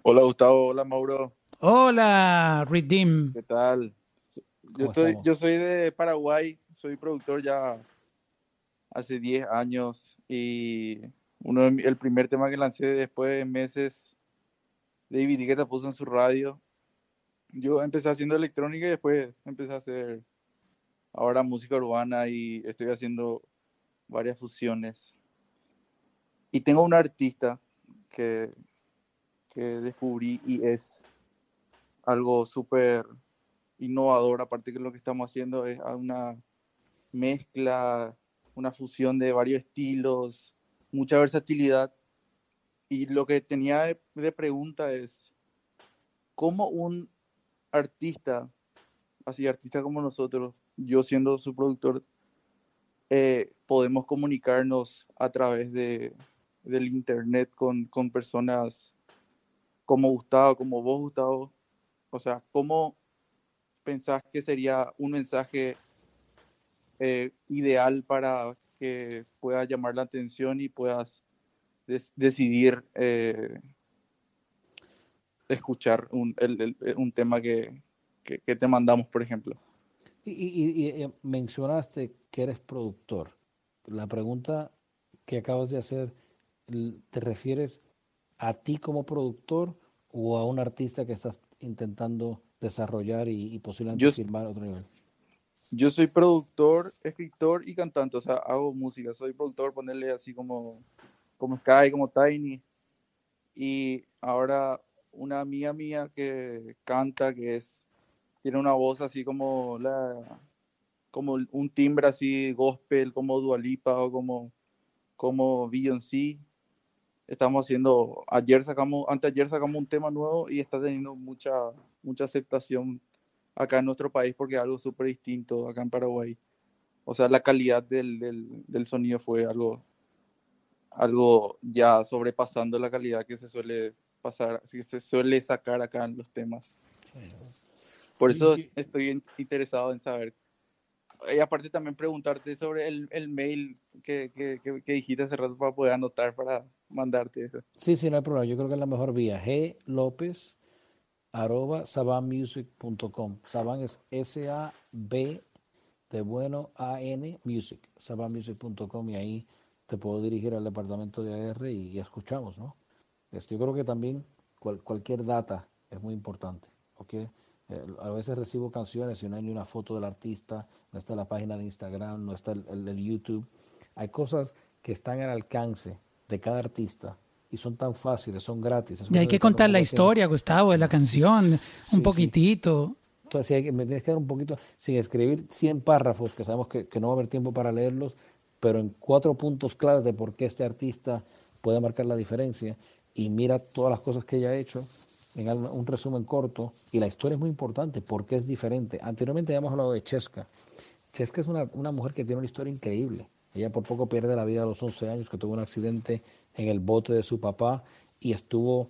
Hola Gustavo, hola Mauro, Hola, Redeem. ¿qué tal? Yo, ¿Cómo estoy, yo soy de Paraguay, soy productor ya hace 10 años y uno de mi- el primer tema que lancé después de meses, David Guetta puso en su radio. Yo empecé haciendo electrónica y después empecé a hacer ahora música urbana y estoy haciendo varias fusiones. Y tengo un artista que, que descubrí y es algo súper innovador, aparte que lo que estamos haciendo es una mezcla, una fusión de varios estilos, mucha versatilidad. Y lo que tenía de, de pregunta es, ¿cómo un artista, así artista como nosotros, yo siendo su productor, eh, podemos comunicarnos a través de, del internet con, con personas como Gustavo, como vos, Gustavo? O sea, ¿cómo pensás que sería un mensaje eh, ideal para que pueda llamar la atención y puedas decidir eh, escuchar un, un tema que- que te mandamos, por ejemplo? Y, y- y- eh, mencionaste que eres productor. La pregunta que acabas de hacer, ¿te refieres a ti como productor o a un artista que estás intentando desarrollar y, y posiblemente Yo- firmar a otro nivel? Yo soy productor, escritor y cantante, o sea, hago música, soy productor, ponerle así como, como Sky, como Tiny. Y ahora una amiga mía que canta, que es, tiene una voz así como la, como un timbre así gospel, como Dua Lipa o como, como Beyoncé. Estamos haciendo, ayer sacamos, antes ayer sacamos un tema nuevo y está teniendo mucha, mucha aceptación acá en nuestro país porque es algo súper distinto acá en Paraguay. o sea, la calidad del, del, del sonido fue algo, algo ya sobrepasando la calidad que se suele pasar, que se suele sacar acá en los temas. Por eso estoy in- interesado en saber. Y aparte también preguntarte sobre el, el mail que, que, dijiste hace rato para poder anotar para mandarte eso. Sí, sí, no hay problema. Yo creo que es la mejor vía. G López arroba sabanmusic.com. Saban es S-A-B de bueno A-N music. sabanmusic.com y ahí te puedo dirigir al departamento de AR y, y escuchamos, ¿no? Este, yo creo que también cual- cualquier data es muy importante, ¿ok? Eh, a veces recibo canciones y no hay ni una foto del artista, no está la página de Instagram, no está el, el- el YouTube. Hay cosas que están al alcance de cada artista y son tan fáciles, son gratis. Y hay que contar la historia, Gustavo, de la canción, un poquitito. Entonces, sí, hay que- me tienes que dar un poquito, sin escribir 100 párrafos, que sabemos que, que no va a haber tiempo para leerlos, pero en cuatro puntos claves de por qué este artista puede marcar la diferencia. Y mira todas las cosas que ella ha hecho en un resumen corto. Y la historia es muy importante porque es diferente. Anteriormente habíamos hablado de Cheska. Cheska es una, una mujer que tiene una historia increíble. Ella por poco pierde la vida a los 11 años, que tuvo un accidente en el bote de su papá y estuvo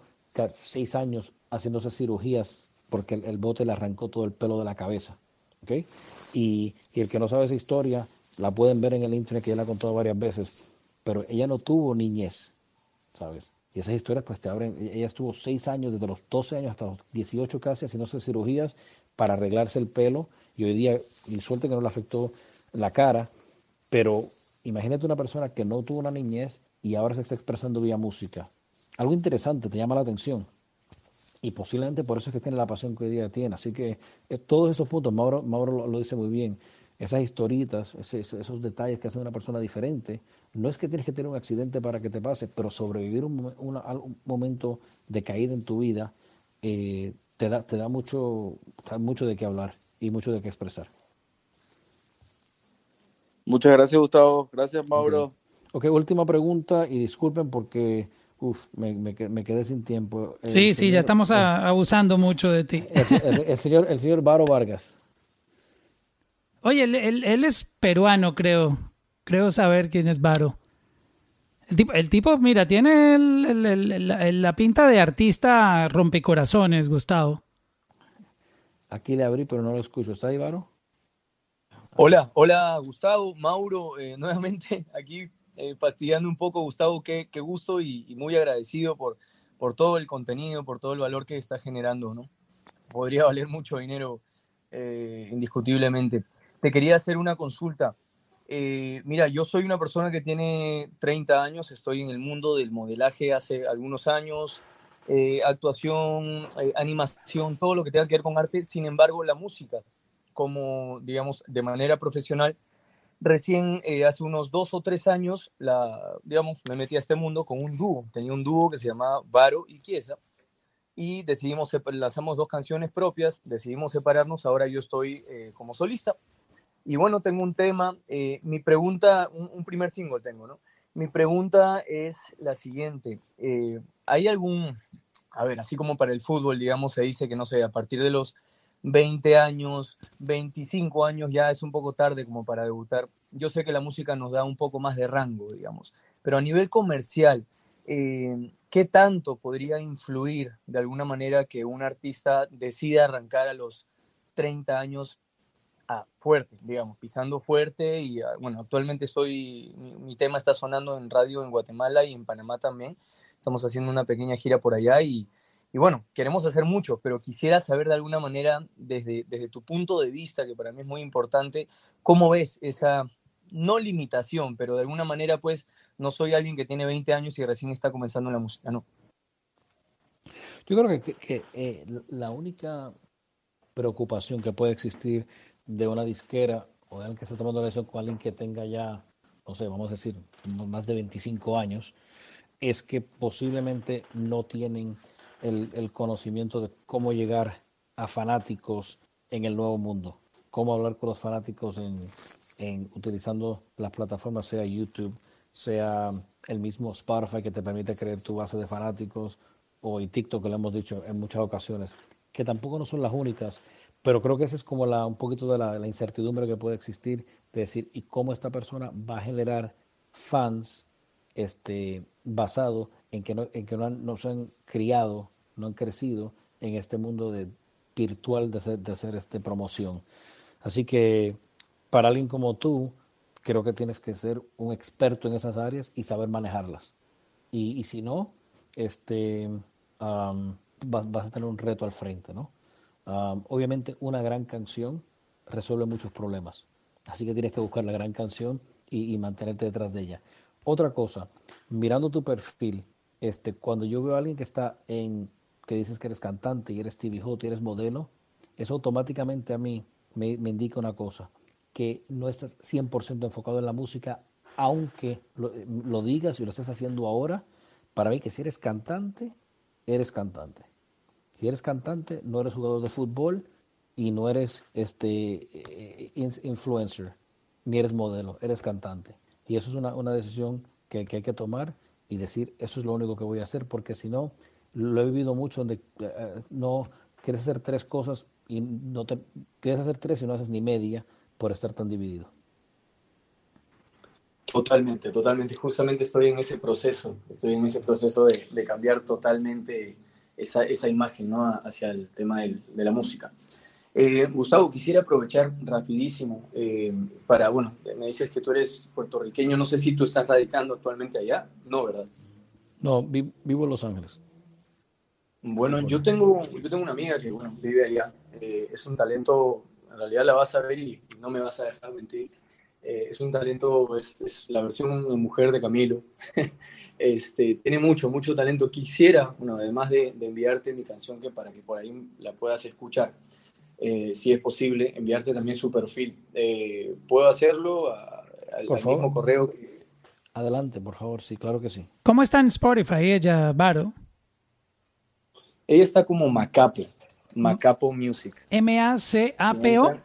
seis años haciéndose cirugías porque el, el bote le arrancó todo el pelo de la cabeza. ¿ok? Y, y el que no sabe esa historia, la pueden ver en el internet, que ya la he contado varias veces, pero ella no tuvo niñez, ¿sabes? Y esas historias pues te abren, ella estuvo seis años, desde los 12 años hasta los 18 casi, haciéndose cirugías para arreglarse el pelo y hoy día, y suerte que no le afectó la cara, pero imagínate una persona que no tuvo una niñez y ahora se está expresando vía música. Algo interesante, te llama la atención. Y posiblemente por eso es que tiene la pasión que hoy día tiene. Así que eh, todos esos puntos, Mauro, Mauro lo, lo dice muy bien, esas historitas, esos detalles que hacen una persona diferente, no es que tienes que tener un accidente para que te pase, pero sobrevivir un, una- momento de caída en tu vida eh, te, da, te da mucho, mucho de qué hablar y mucho de qué expresar. Muchas gracias, Gustavo. Gracias, Mauro. Ok, última pregunta y disculpen porque uf, me, me me quedé sin tiempo. El Sí, sí, ya estamos a- abusando mucho de ti. El, el- el señor, el señor Varo Vargas. Oye, él, él- él es peruano, creo. Creo saber quién es Varo. El tipo, el tipo mira, tiene el- el- el- la, la pinta de artista rompecorazones, Gustavo. Aquí le abrí, pero no lo escucho. ¿Está ahí, Varo? Hola, hola Gustavo, Mauro, eh, nuevamente aquí eh, fastidiando un poco, Gustavo, qué, qué gusto y, y muy agradecido por, por todo el contenido, por todo el valor que está generando, ¿no? Podría valer mucho dinero, eh, indiscutiblemente. Te quería hacer una consulta. Eh, mira, yo soy una persona que tiene 30 años, estoy en el mundo del modelaje hace algunos años, eh, actuación, eh, animación, todo lo que tenga que ver con arte, sin embargo, la música como, digamos, de manera profesional. Recién eh, hace unos dos o tres años, la, digamos, me metí a este mundo con un dúo. Tenía un dúo que se llamaba Varo y Chiesa y decidimos, lanzamos dos canciones propias, decidimos separarnos, ahora yo estoy eh, como solista. Y bueno, tengo un tema, eh, mi pregunta, un, primer single tengo, ¿no? Mi pregunta es la siguiente, eh, ¿hay algún, a ver, así como para el fútbol, digamos, se dice que, no sé, a partir de los 20 años, 25 años ya es un poco tarde como para debutar. Yo sé que la música nos da un poco más de rango, digamos, pero a nivel comercial, eh, ¿qué tanto podría influir de alguna manera que un artista decida arrancar a los 30 años fuerte, digamos, pisando fuerte? Y ah, bueno, actualmente estoy, mi, mi tema está sonando en radio en Guatemala y en Panamá también. Estamos haciendo una pequeña gira por allá y, y bueno, queremos hacer mucho, pero quisiera saber de alguna manera, desde, desde tu punto de vista, que para mí es muy importante, ¿cómo ves esa, no limitación, pero de alguna manera, pues, no soy alguien que tiene 20 años y recién está comenzando en la música, no? Yo creo que- que, eh, la única preocupación que puede existir de una disquera o de alguien que esté tomando la decisión con alguien que tenga ya, no sé, vamos a decir, más de 25 años, es que posiblemente no tienen el, el conocimiento de cómo llegar a fanáticos en el nuevo mundo, cómo hablar con los fanáticos en, en utilizando las plataformas, sea YouTube, sea el mismo Spotify que te permite crear tu base de fanáticos, o y TikTok, que lo hemos dicho en muchas ocasiones, que tampoco no son las únicas, pero creo que esa es como la, un poquito de la, incertidumbre que puede existir, de decir, ¿y cómo esta persona va a generar fans este, basado en que no, en que no, han- no se han criado, no han crecido en este mundo de, virtual de hacer, de hacer este, promoción? Así que para alguien como tú, creo que tienes que ser un experto en esas áreas y saber manejarlas. Y, y si no, este, vas, vas a tener un reto al frente, ¿no? Am, obviamente una gran canción resuelve muchos problemas, así que tienes que buscar la gran canción y, mantenerte detrás de ella. Otra cosa, mirando tu perfil, este, cuando yo veo a alguien que está en, que dices que eres cantante y eres TV y eres modelo, eso automáticamente a mí me, me indica una cosa, que no estás 100% enfocado en la música, aunque lo, lo digas y lo estés haciendo ahora, para mí que si eres cantante, eres cantante. Si eres cantante, no eres jugador de fútbol y no eres este eh, in- influencer, ni eres modelo, eres cantante. Y eso es una, una decisión que, hay que tomar y decir, eso es lo único que voy a hacer, porque si no, lo he vivido mucho donde eh, no quieres hacer tres cosas y no te quieres hacer tres y no haces ni media por estar tan dividido. Totalmente, totalmente. Justamente estoy en ese proceso, estoy en ese proceso de cambiar totalmente esa, esa imagen ¿no? hacia el tema del- de la música. Eh, Gustavo, quisiera aprovechar rapidísimo eh, para, bueno, me dices que tú eres puertorriqueño, no sé si tú estás radicando actualmente allá, no, ¿verdad? No, vi- vivo en Los Ángeles. Bueno, yo tengo, yo tengo una amiga que, bueno, vive allá, eh, es un talento, en realidad la vas a ver y, y no me vas a dejar mentir, eh, es un talento, es, es la versión mujer de Camilo. este, tiene mucho, mucho talento. Quisiera, bueno, además de, de enviarte mi canción que para que por ahí la puedas escuchar, eh, si es posible, enviarte también su perfil. Eh, ¿Puedo hacerlo a- al, Por al favor. mismo correo? que- Adelante, por favor, sí, claro que sí. ¿Cómo está en Spotify ella, Varo? Ella está como Macapo, Macapo Music. M-A-C-A-P-O.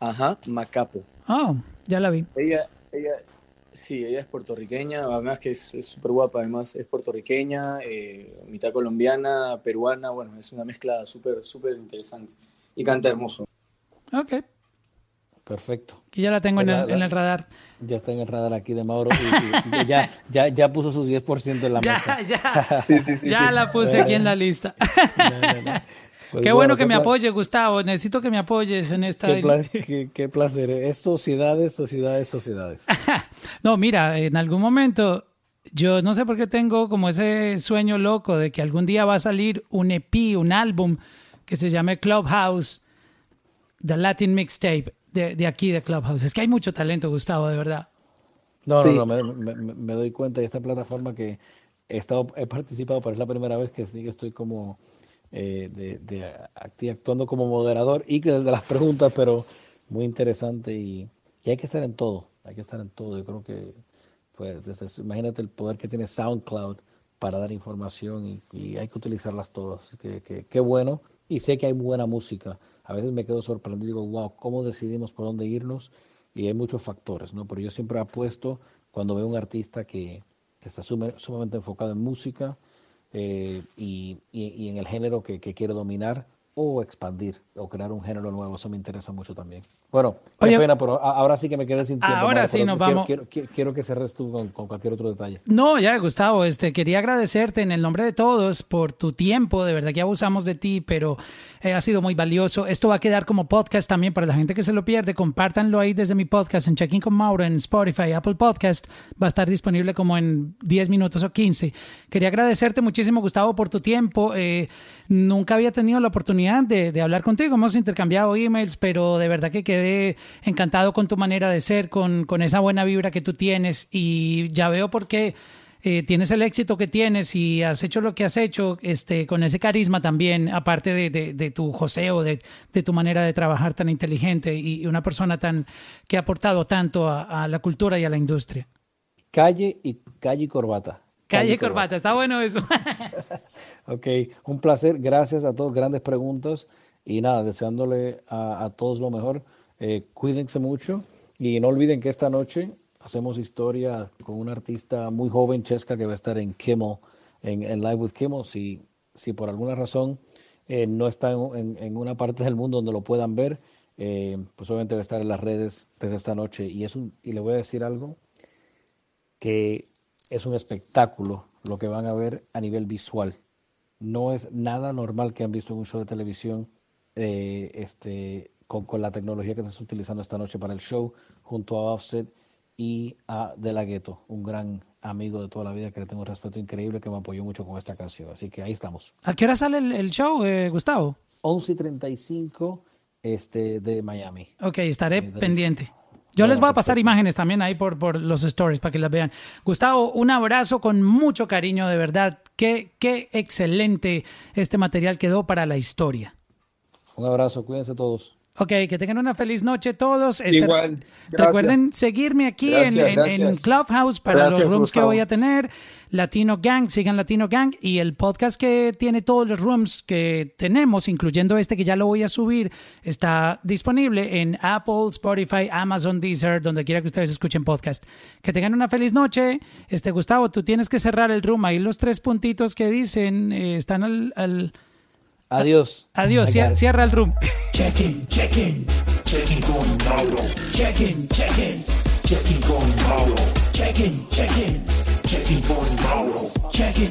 Ajá, Macapo. Oh, ya la vi. Ella, ella, sí, ella es puertorriqueña, además que es súper guapa, además es puertorriqueña, eh, mitad colombiana, peruana, bueno, es una mezcla súper, súper interesante. Y canta hermoso. Ok, Perfecto. que ya la tengo en Pues el, la- en el radar. Ya está en el radar aquí de Mauro y, y- y ya, ya, ya puso sus 10% en la Ya, mesa. ya. Sí, sí, sí, ya sí. la puse aquí en la lista. Pues qué bueno que qué me pla- apoye, Gustavo. Necesito que me apoyes en esta. Qué, pla- qué- qué placer. Es sociedades, sociedades, sociedades. No, mira, en algún momento yo no sé por qué tengo como ese sueño loco de que algún día va a salir un EP, un álbum que se llame Clubhouse, The Latin Mixtape, de, de aquí de Clubhouse. Es que hay mucho talento, Gustavo, de verdad. No, Sí. no, no, me, me- me doy cuenta de esta plataforma que he, estado, he participado, pero es la primera vez que sí que estoy como eh, de, de actuando como moderador y que de las preguntas, pero muy interesante y, hay que estar en todo, hay que estar en todo. Yo creo que, pues, imagínate el poder que tiene SoundCloud para dar información y, hay que utilizarlas todas. Así que, que- bueno. Y sé que hay buena música. A veces me quedo sorprendido digo, wow, ¿cómo decidimos por dónde irnos? Y hay muchos factores, ¿no? Pero yo siempre apuesto cuando veo un artista que, está sumamente enfocado en música eh, y, y- en el género que, que quiere dominar o expandir o crear un género nuevo. Eso me interesa mucho también. Bueno, qué Oye, pena, pero ahora sí que me quedé sin tiempo. ahora sí nos quiero- vamos. Quiero, quiero- quiero que cerres tú con, con cualquier otro detalle. No, ya, Gustavo, este, quería agradecerte en el nombre de todos por tu tiempo. De verdad que abusamos de ti, pero eh, ha sido muy valioso. Esto va a quedar como podcast también para la gente que se lo pierde. Compártanlo ahí desde mi podcast en Checking con Mauro, en Spotify, Apple Podcast. Va a estar disponible como en 10 minutos o 15. Quería agradecerte muchísimo, Gustavo, por tu tiempo. Eh, nunca había tenido la oportunidad de, de hablar contigo. Hemos intercambiado emails, pero de verdad que quedé encantado con tu manera de ser, con, con esa buena vibra que tú tienes. Y ya veo por qué eh, tienes el éxito que tienes y has hecho lo que has hecho este, con ese carisma también, aparte de, de- de tu joseo, de, de tu manera de trabajar tan inteligente y, y una persona tan que ha aportado tanto a, a la cultura y a la industria. Calle y calle y corbata. Calle y corbata, está bueno eso. Ok, un placer. Gracias a todos. Grandes preguntas. Y nada, deseándole a, a todos lo mejor. Eh, cuídense mucho. Y no olviden que esta noche hacemos historia con una artista muy joven, Chesca, que va a estar en Kimmel, en, en Live with Kimmel. Si, si por alguna razón eh, no está en, en- en una parte del mundo donde lo puedan ver, eh, pues obviamente va a estar en las redes desde esta noche. Y, es un, y le voy a decir algo, que es un espectáculo lo que van a ver a nivel visual. No es nada normal que han visto en un show de televisión eh, este, con, con la tecnología que se está utilizando esta noche para el show, junto a Offset y a De La Ghetto, un gran amigo de toda la vida que le tengo un respeto increíble, que me apoyó mucho con esta canción. Así que ahí estamos. ¿A qué hora sale el, el show, eh, Gustavo? 11 y 35 este, de Miami. Ok, estaré Eh, pendiente. Yo les voy a pasar imágenes también ahí por, por los stories para que las vean. Gustavo, un abrazo con mucho cariño, de verdad. Qué, qué excelente este material quedó para la historia. Un abrazo, cuídense todos. Ok, que tengan una feliz noche todos. Este, Igual. Gracias. Recuerden seguirme aquí en- Gracias, en. Clubhouse para los rooms que voy a tener. Latino Gang, sigan Latino Gang y el podcast que tiene todos los rooms que tenemos, incluyendo este que ya lo voy a subir, está disponible en Apple, Spotify, Amazon, Deezer, donde quiera que ustedes escuchen podcast. Que tengan una feliz noche. Este Gustavo, tú tienes que cerrar el room. Ahí los tres puntitos que dicen eh, están al, al- Adiós. Adiós, cier- cierra el room. Check in, check in, check in con Mauro. Check in, check in, check in con Mauro. Check in, check in, check in con Mauro. Check in,